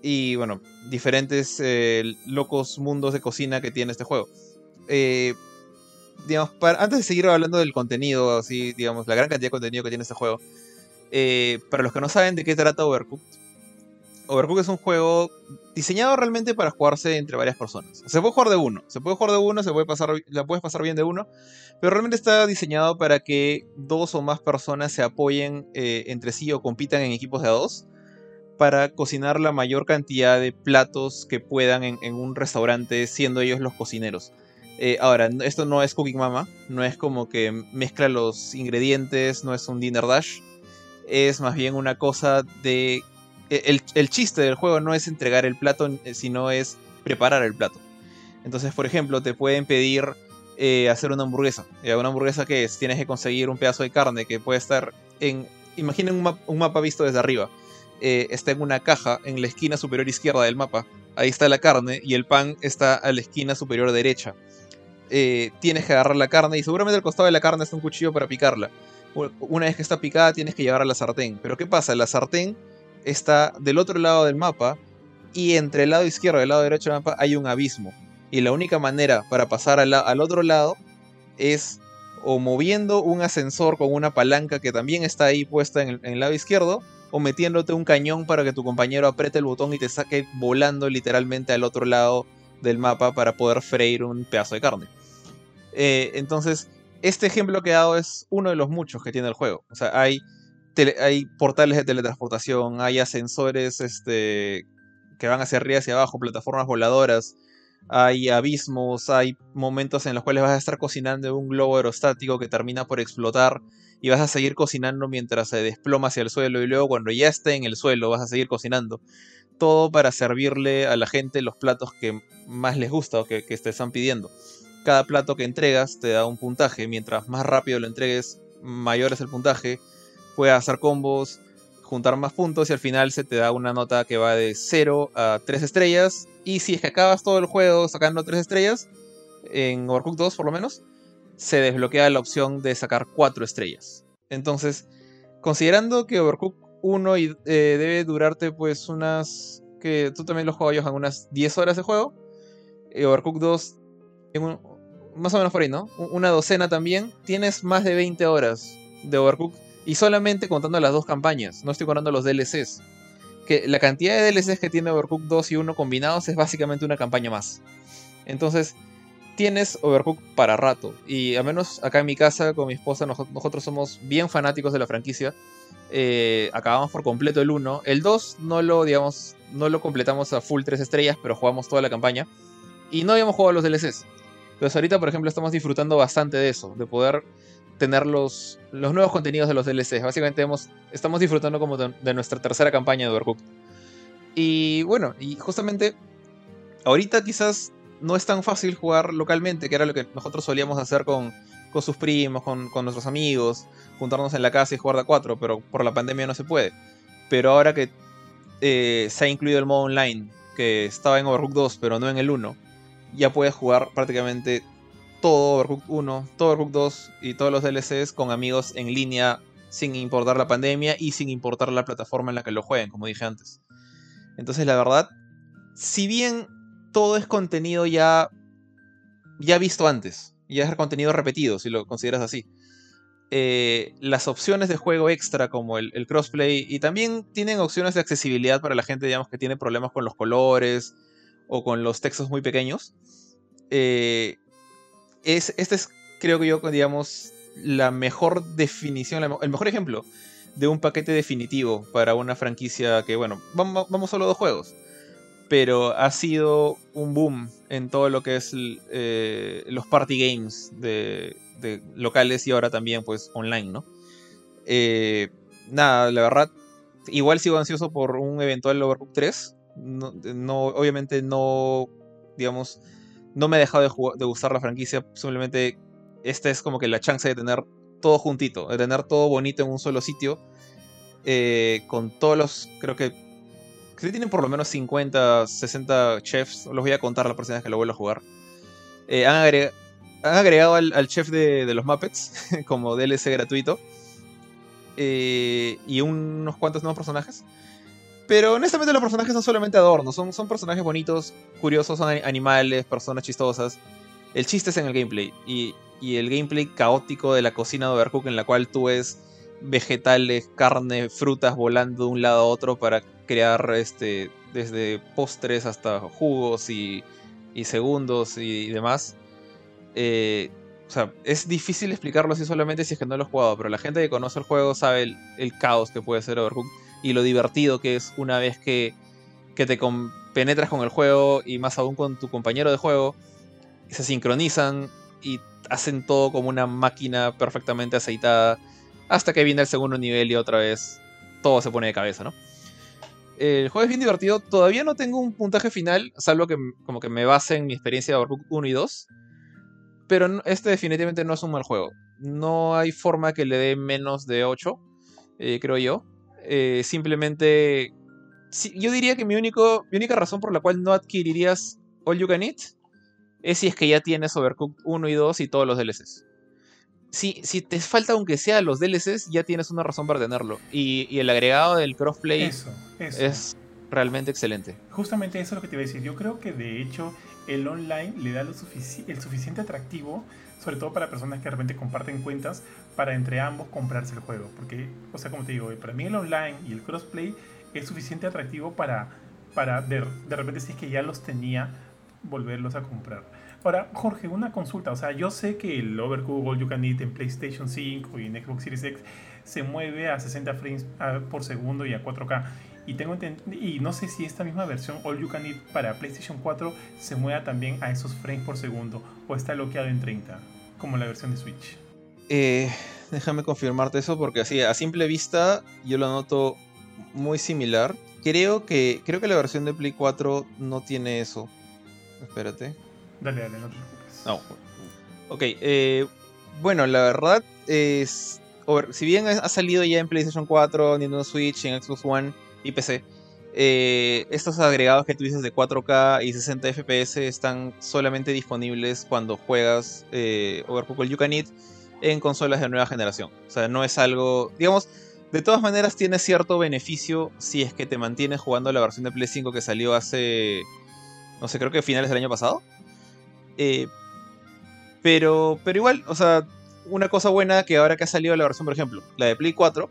y, bueno, diferentes eh, locos mundos de cocina que tiene este juego. Eh, digamos, antes de seguir hablando del contenido, así, digamos, la gran cantidad de contenido que tiene este juego, para los que no saben de qué trata Overcooked, Overcooked es un juego diseñado realmente para jugarse entre varias personas. Se puede jugar de uno, se puede jugar de uno, se puede pasar, la puedes pasar bien de uno, pero realmente está diseñado para que dos o más personas se apoyen eh, entre sí o compitan en equipos de a dos para cocinar la mayor cantidad de platos que puedan en, un restaurante, siendo ellos los cocineros. Eh, ahora, esto no es Cooking Mama, no es como que mezcla los ingredientes, no es un Dinner Dash, es más bien una cosa de e, el, chiste del juego no es entregar el plato, eh, sino es preparar el plato. Entonces, por ejemplo, te pueden pedir eh, hacer una hamburguesa. Una hamburguesa que es, tienes que conseguir un pedazo de carne que puede estar en... Imaginen un, mapa visto desde arriba. está en una caja en la esquina superior izquierda del mapa. Ahí está la carne y el pan está a la esquina superior derecha. Tienes que agarrar la carne y seguramente al costado de la carne está un cuchillo para picarla. Una vez que está picada tienes que llevar a la sartén. Pero ¿qué pasa? La sartén está del otro lado del mapa y entre el lado izquierdo y el lado derecho del mapa hay un abismo. Y la única manera para pasar al, otro lado es o moviendo un ascensor con una palanca que también está ahí puesta en el, lado izquierdo, o metiéndote un cañón para que tu compañero apriete el botón y te saque volando literalmente al otro lado del mapa para poder freír un pedazo de carne. Eh, entonces, este ejemplo que he dado es uno de los muchos que tiene el juego. O sea, hay hay portales de teletransportación, hay ascensores este, que van hacia arriba y hacia abajo, plataformas voladoras, hay abismos, hay momentos en los cuales vas a estar cocinando un globo aerostático que termina por explotar y vas a seguir cocinando mientras se desploma hacia el suelo y luego cuando ya esté en el suelo vas a seguir cocinando. Todo para servirle a la gente los platos que más les gusta o que, que te están pidiendo. Cada plato que entregas te da un puntaje, mientras más rápido lo entregues, mayor es el puntaje puedes hacer combos, juntar más puntos y al final se te da una nota que va de 0 a 3 estrellas. Y si es que acabas todo el juego sacando 3 estrellas, en Overcooked 2 por lo menos, se desbloquea la opción de sacar 4 estrellas. Entonces, considerando que Overcooked 1 eh, debe durarte pues unas... que tú también lo juegas en unas 10 horas de juego. Eh, Overcooked 2 más o menos por ahí, ¿no? Una docena también. Tienes más de 20 horas de Overcooked y solamente contando las dos campañas, no estoy contando los DLCs. Que la cantidad de DLCs que tiene Overcooked 2 y 1 combinados es básicamente una campaña más. Entonces, tienes Overcooked para rato. Y al menos acá en mi casa, con mi esposa, nosotros somos bien fanáticos de la franquicia. Eh, acabamos por completo el 1. El 2 no lo, digamos, no lo completamos a full 3 estrellas, pero jugamos toda la campaña. Y no habíamos jugado los DLCs. Entonces ahorita, por ejemplo, estamos disfrutando bastante de eso, de poder tener los, los nuevos contenidos de los DLCs. Básicamente hemos, estamos disfrutando como de, nuestra tercera campaña de Overcooked. Y bueno, y justamente ahorita quizás no es tan fácil jugar localmente, que era lo que nosotros solíamos hacer con, con sus primos, con, con, nuestros amigos, juntarnos en la casa y jugar de a cuatro, pero por la pandemia no se puede. Pero ahora que eh, se ha incluido el modo online, que estaba en Overcooked 2, pero no en el 1, ya puedes jugar prácticamente todo Overcooked 1, todo Overcooked 2 y todos los DLCs con amigos en línea sin importar la pandemia y sin importar la plataforma en la que lo jueguen, como dije antes. Entonces, la verdad, si bien todo es contenido ya, ya visto antes, ya es contenido repetido, si lo consideras así. Eh, las opciones de juego extra como el, el, crossplay y también tienen opciones de accesibilidad para la gente digamos que tiene problemas con los colores o con los textos muy pequeños eh, es, este es, creo que yo, digamos, la mejor definición, el mejor ejemplo de un paquete definitivo para una franquicia que, bueno, vamos, solo dos juegos, pero ha sido un boom en todo lo que es eh, los party games de, locales y ahora también, pues, online, ¿no? Eh, nada, la verdad, igual sigo ansioso por un eventual Overcooked 3. No, obviamente no digamos, no me ha dejado de, de gustar la franquicia, simplemente esta es como que la chance de tener todo juntito, de tener todo bonito en un solo sitio, eh, con todos los, creo que, tienen por lo menos 50, 60 chefs, los voy a contar la próxima vez que lo vuelva a jugar. Eh, han, agregado, al, chef de, los Muppets como DLC gratuito. Eh, y unos cuantos nuevos personajes. Pero honestamente los personajes son solamente adornos, son, son personajes bonitos, curiosos, son animales, personas chistosas. El chiste es en el gameplay. Y, y el gameplay caótico de la cocina de Overcook en la cual tú ves vegetales, carne, frutas volando de un lado a otro para crear este desde postres hasta jugos y, y segundos y, demás. Eh, o sea, es difícil explicarlo así solamente si es que no lo has jugado, pero la gente que conoce el juego sabe el, el caos que puede ser Overcooked y lo divertido que es una vez que, que te penetras con el juego y más aún con tu compañero de juego, se sincronizan y hacen todo como una máquina perfectamente aceitada hasta que viene el segundo nivel y otra vez todo se pone de cabeza, ¿no? El juego es bien divertido, todavía no tengo un puntaje final, salvo que como que me base en mi experiencia de Overcooked 1 y 2, pero este definitivamente no es un mal juego. No hay forma que le dé menos de 8, eh, creo yo. Eh, simplemente. yo diría que mi, único, mi única razón por la cual no adquirirías All You Can Eat es si es que ya tienes Overcooked 1 y 2 y todos los DLCs. Si, si te falta aunque sea los DLCs, ya tienes una razón para tenerlo. Y, el agregado del crossplay es realmente excelente. Justamente eso es lo que te iba a decir. Yo creo que de hecho el online le da lo el suficiente atractivo, sobre todo para personas que de repente comparten cuentas, para entre ambos comprarse el juego. Porque, o sea, como te digo, para mí el online y el crossplay es suficiente atractivo para, para de, repente si es que ya los tenía, volverlos a comprar. Ahora, Jorge, una consulta. O sea, yo sé que el Overcooked All You Can Eat en PlayStation 5 y en Xbox Series X se mueve a 60 frames por segundo y a 4K. Y, tengo y no sé si esta misma versión All You Can Eat para PlayStation 4 se mueva también a esos frames por segundo o está bloqueado en 30, como la versión de Switch. Eh, déjame confirmarte eso porque así a simple vista yo lo noto muy similar. Creo que creo que la versión de Play 4 no tiene eso. Espérate. Dale, dale, no te preocupes. No. Ok, eh, bueno, la verdad es... si bien ha salido ya en PlayStation 4, Nintendo Switch, en Xbox One y PC, eh, estos agregados que tú dices de 4K y 60 FPS están solamente disponibles cuando juegas eh, Overcooked You Can Eat en consolas de nueva generación. O sea, no es algo, digamos, de todas maneras tiene cierto beneficio si es que te mantienes jugando la versión de Play 5 que salió hace, no sé, creo que finales del año pasado. Eh, pero, pero igual, o sea, una cosa buena que ahora que ha salido la versión, por ejemplo, la de Play 4,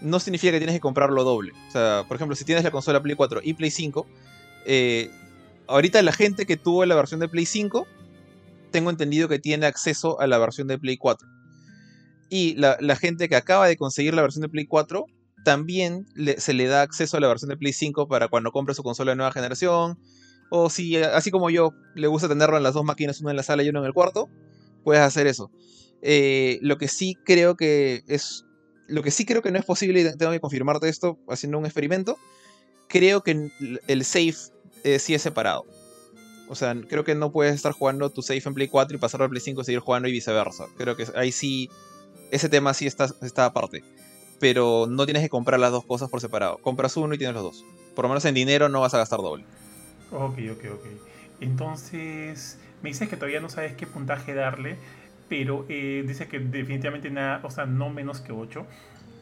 no significa que tienes que comprarlo doble. O sea, por ejemplo, si tienes la consola Play 4 y Play 5, eh, ahorita la gente que tuvo la versión de Play 5, tengo entendido que tiene acceso a la versión de Play 4. Y la, gente que acaba de conseguir la versión de Play 4, también se le da acceso a la versión de Play 5 para cuando compre su consola de nueva generación. O si, así como yo, le gusta tenerlo en las dos máquinas, una en la sala y una en el cuarto, puedes hacer eso. Eh, lo que sí creo que es lo que sí creo que no es posible, y tengo que confirmarte esto haciendo un experimento, creo que el save eh, sí es separado. O sea, creo que no puedes estar jugando tu save en Play 4 y pasar a Play 5 y seguir jugando y viceversa. Creo que ahí sí, ese tema sí está, está aparte. Pero no tienes que comprar las dos cosas por separado. Compras uno y tienes los dos. Por lo menos en dinero no vas a gastar doble. Ok, ok, ok. Entonces, me dices que todavía no sabes qué puntaje darle pero eh, dice que definitivamente nada, o sea, no menos que 8.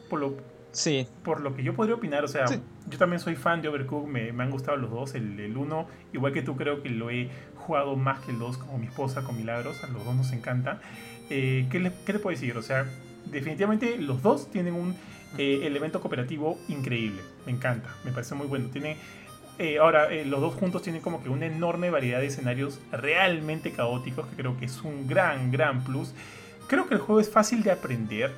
Por lo, sí. por lo que yo podría opinar, o sea, yo también soy fan de Overcooked, me, me han gustado los dos, el 1, igual que tú creo que lo he jugado más que el 2 como mi esposa con Milagros, a los dos nos encanta. Eh, ¿qué, le, ¿Qué le puedo decir? O sea, definitivamente los dos tienen un eh, elemento cooperativo increíble, me encanta, me parece muy bueno. Tiene eh, ahora, eh, los dos juntos tienen como que una enorme variedad de escenarios realmente caóticos, que creo que es un gran, gran plus. Creo que el juego es fácil de aprender,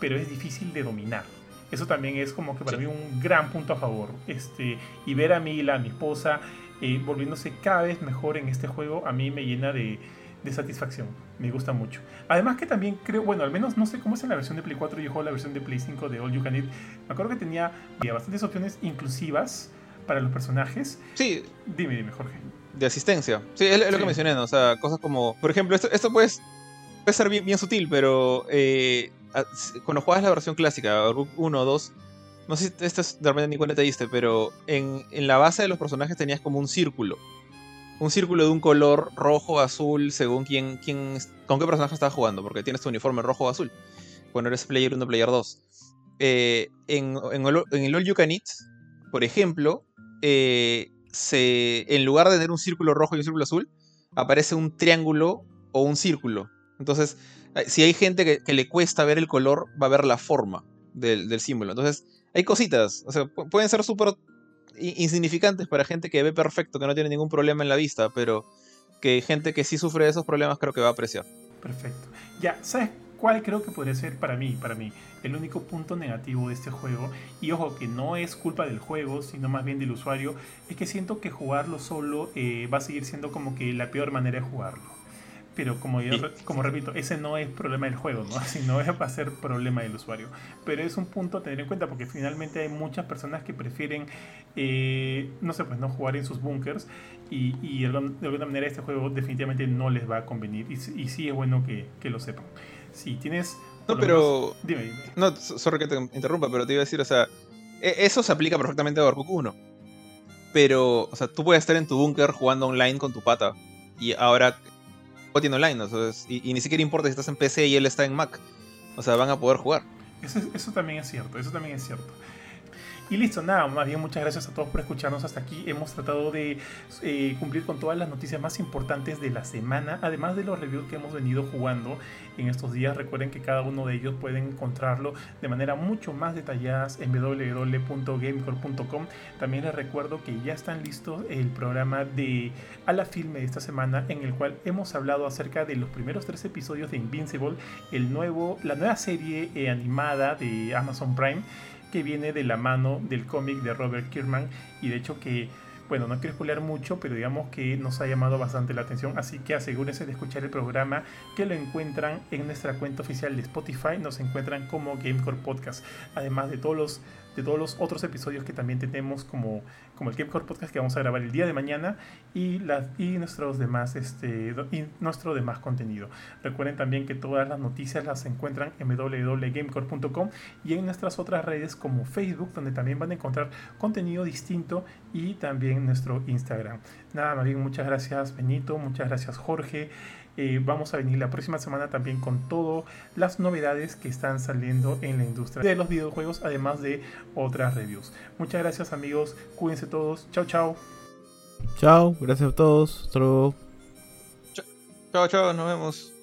pero es difícil de dominar. Eso también es como que para mí un gran punto a favor. Este, y ver a Mila, a mi esposa, eh, volviéndose cada vez mejor en este juego, a mí me llena de, de, satisfacción. Me gusta mucho. Además que también creo, bueno, al menos no sé cómo es en la versión de Play 4, yo juego la versión de Play 5 de All You Can Eat. Me acuerdo que tenía bastantes opciones inclusivas para los personajes. Sí. Dime, dime, Jorge. de asistencia. Sí, es, lo que mencioné, ¿no? O sea, cosas como, por ejemplo, esto, esto puede, puede ser bien, sutil, pero eh, cuando juegas la versión clásica, 1 o 2, no sé si esto es, de repente ni cuenta te diste, pero en, en la base de los personajes tenías como un círculo un círculo de un color rojo, azul, según quién, quién, con qué personaje estás jugando, porque tienes tu uniforme rojo o azul. Cuando eres player 1, player 2. Eh, en, en, el All You Can Eat, por ejemplo, eh, se, en lugar de tener un círculo rojo y un círculo azul, aparece un triángulo o un círculo. Entonces, eh, si hay gente que, le cuesta ver el color, va a ver la forma del, del símbolo. Entonces, hay cositas. O sea, pueden ser súper insignificantes para gente que ve perfecto, que no tiene ningún problema en la vista, pero que gente que sí sufre de esos problemas creo que va a apreciar. Perfecto. Ya, ¿sabes cuál creo que podría ser para mí, para mí, el único punto negativo de este juego? Y ojo, que no es culpa del juego, sino más bien del usuario, es que siento que jugarlo solo eh, va a seguir siendo como que la peor manera de jugarlo. Pero como yo, como repito, ese no es problema del juego, ¿no? Sino va a ser problema del usuario. Pero es un punto a tener en cuenta porque finalmente hay muchas personas que prefieren, eh, no sé, pues no jugar en sus bunkers y, y, de alguna manera este juego definitivamente no les va a convenir. Y, y sí es bueno que, que, lo sepan. Si tienes... No, pero... dime, dime. No, sorry que te interrumpa, pero te iba a decir, o sea, e, eso se aplica perfectamente a Overcooked 1. Pero, o sea, tú puedes estar en tu búnker jugando online con tu pata. Y ahora tiene online, y, ni siquiera importa si estás en PC y él está en Mac. O sea, van a poder jugar. Eso, eso también es cierto, eso también es cierto. Y listo, nada, más bien muchas gracias a todos por escucharnos hasta aquí. Hemos tratado de eh, cumplir con todas las noticias más importantes de la semana, además de los reviews que hemos venido jugando en estos días. Recuerden que cada uno de ellos pueden encontrarlo de manera mucho más detallada en www.gamecore.com. También les recuerdo que ya están listos el programa de A la Filme de esta semana, en el cual hemos hablado acerca de los primeros tres episodios de Invincible, el nuevo, la nueva serie eh, animada de Amazon Prime que viene de la mano del cómic de Robert Kirkman y de hecho que, bueno, no quiero spoiler mucho, pero digamos que nos ha llamado bastante la atención, así que asegúrense de escuchar el programa que lo encuentran en nuestra cuenta oficial de Spotify, nos encuentran como Gamecore Podcast, además de todos los de todos los otros episodios que también tenemos como, como el Gamecore Podcast que vamos a grabar el día de mañana y, las, y nuestros demás, este, y nuestro demás contenido. Recuerden también que todas las noticias las encuentran en www.gamecore.com y en nuestras otras redes como Facebook, donde también van a encontrar contenido distinto y también nuestro Instagram. Nada, más bien muchas gracias Benito, muchas gracias Jorge. Eh, vamos a venir la próxima semana también con todas las novedades que están saliendo en la industria de los videojuegos, además de otras reviews. Muchas gracias amigos, cuídense todos, chao chao. Chao, gracias a todos, Chao, chao, nos vemos.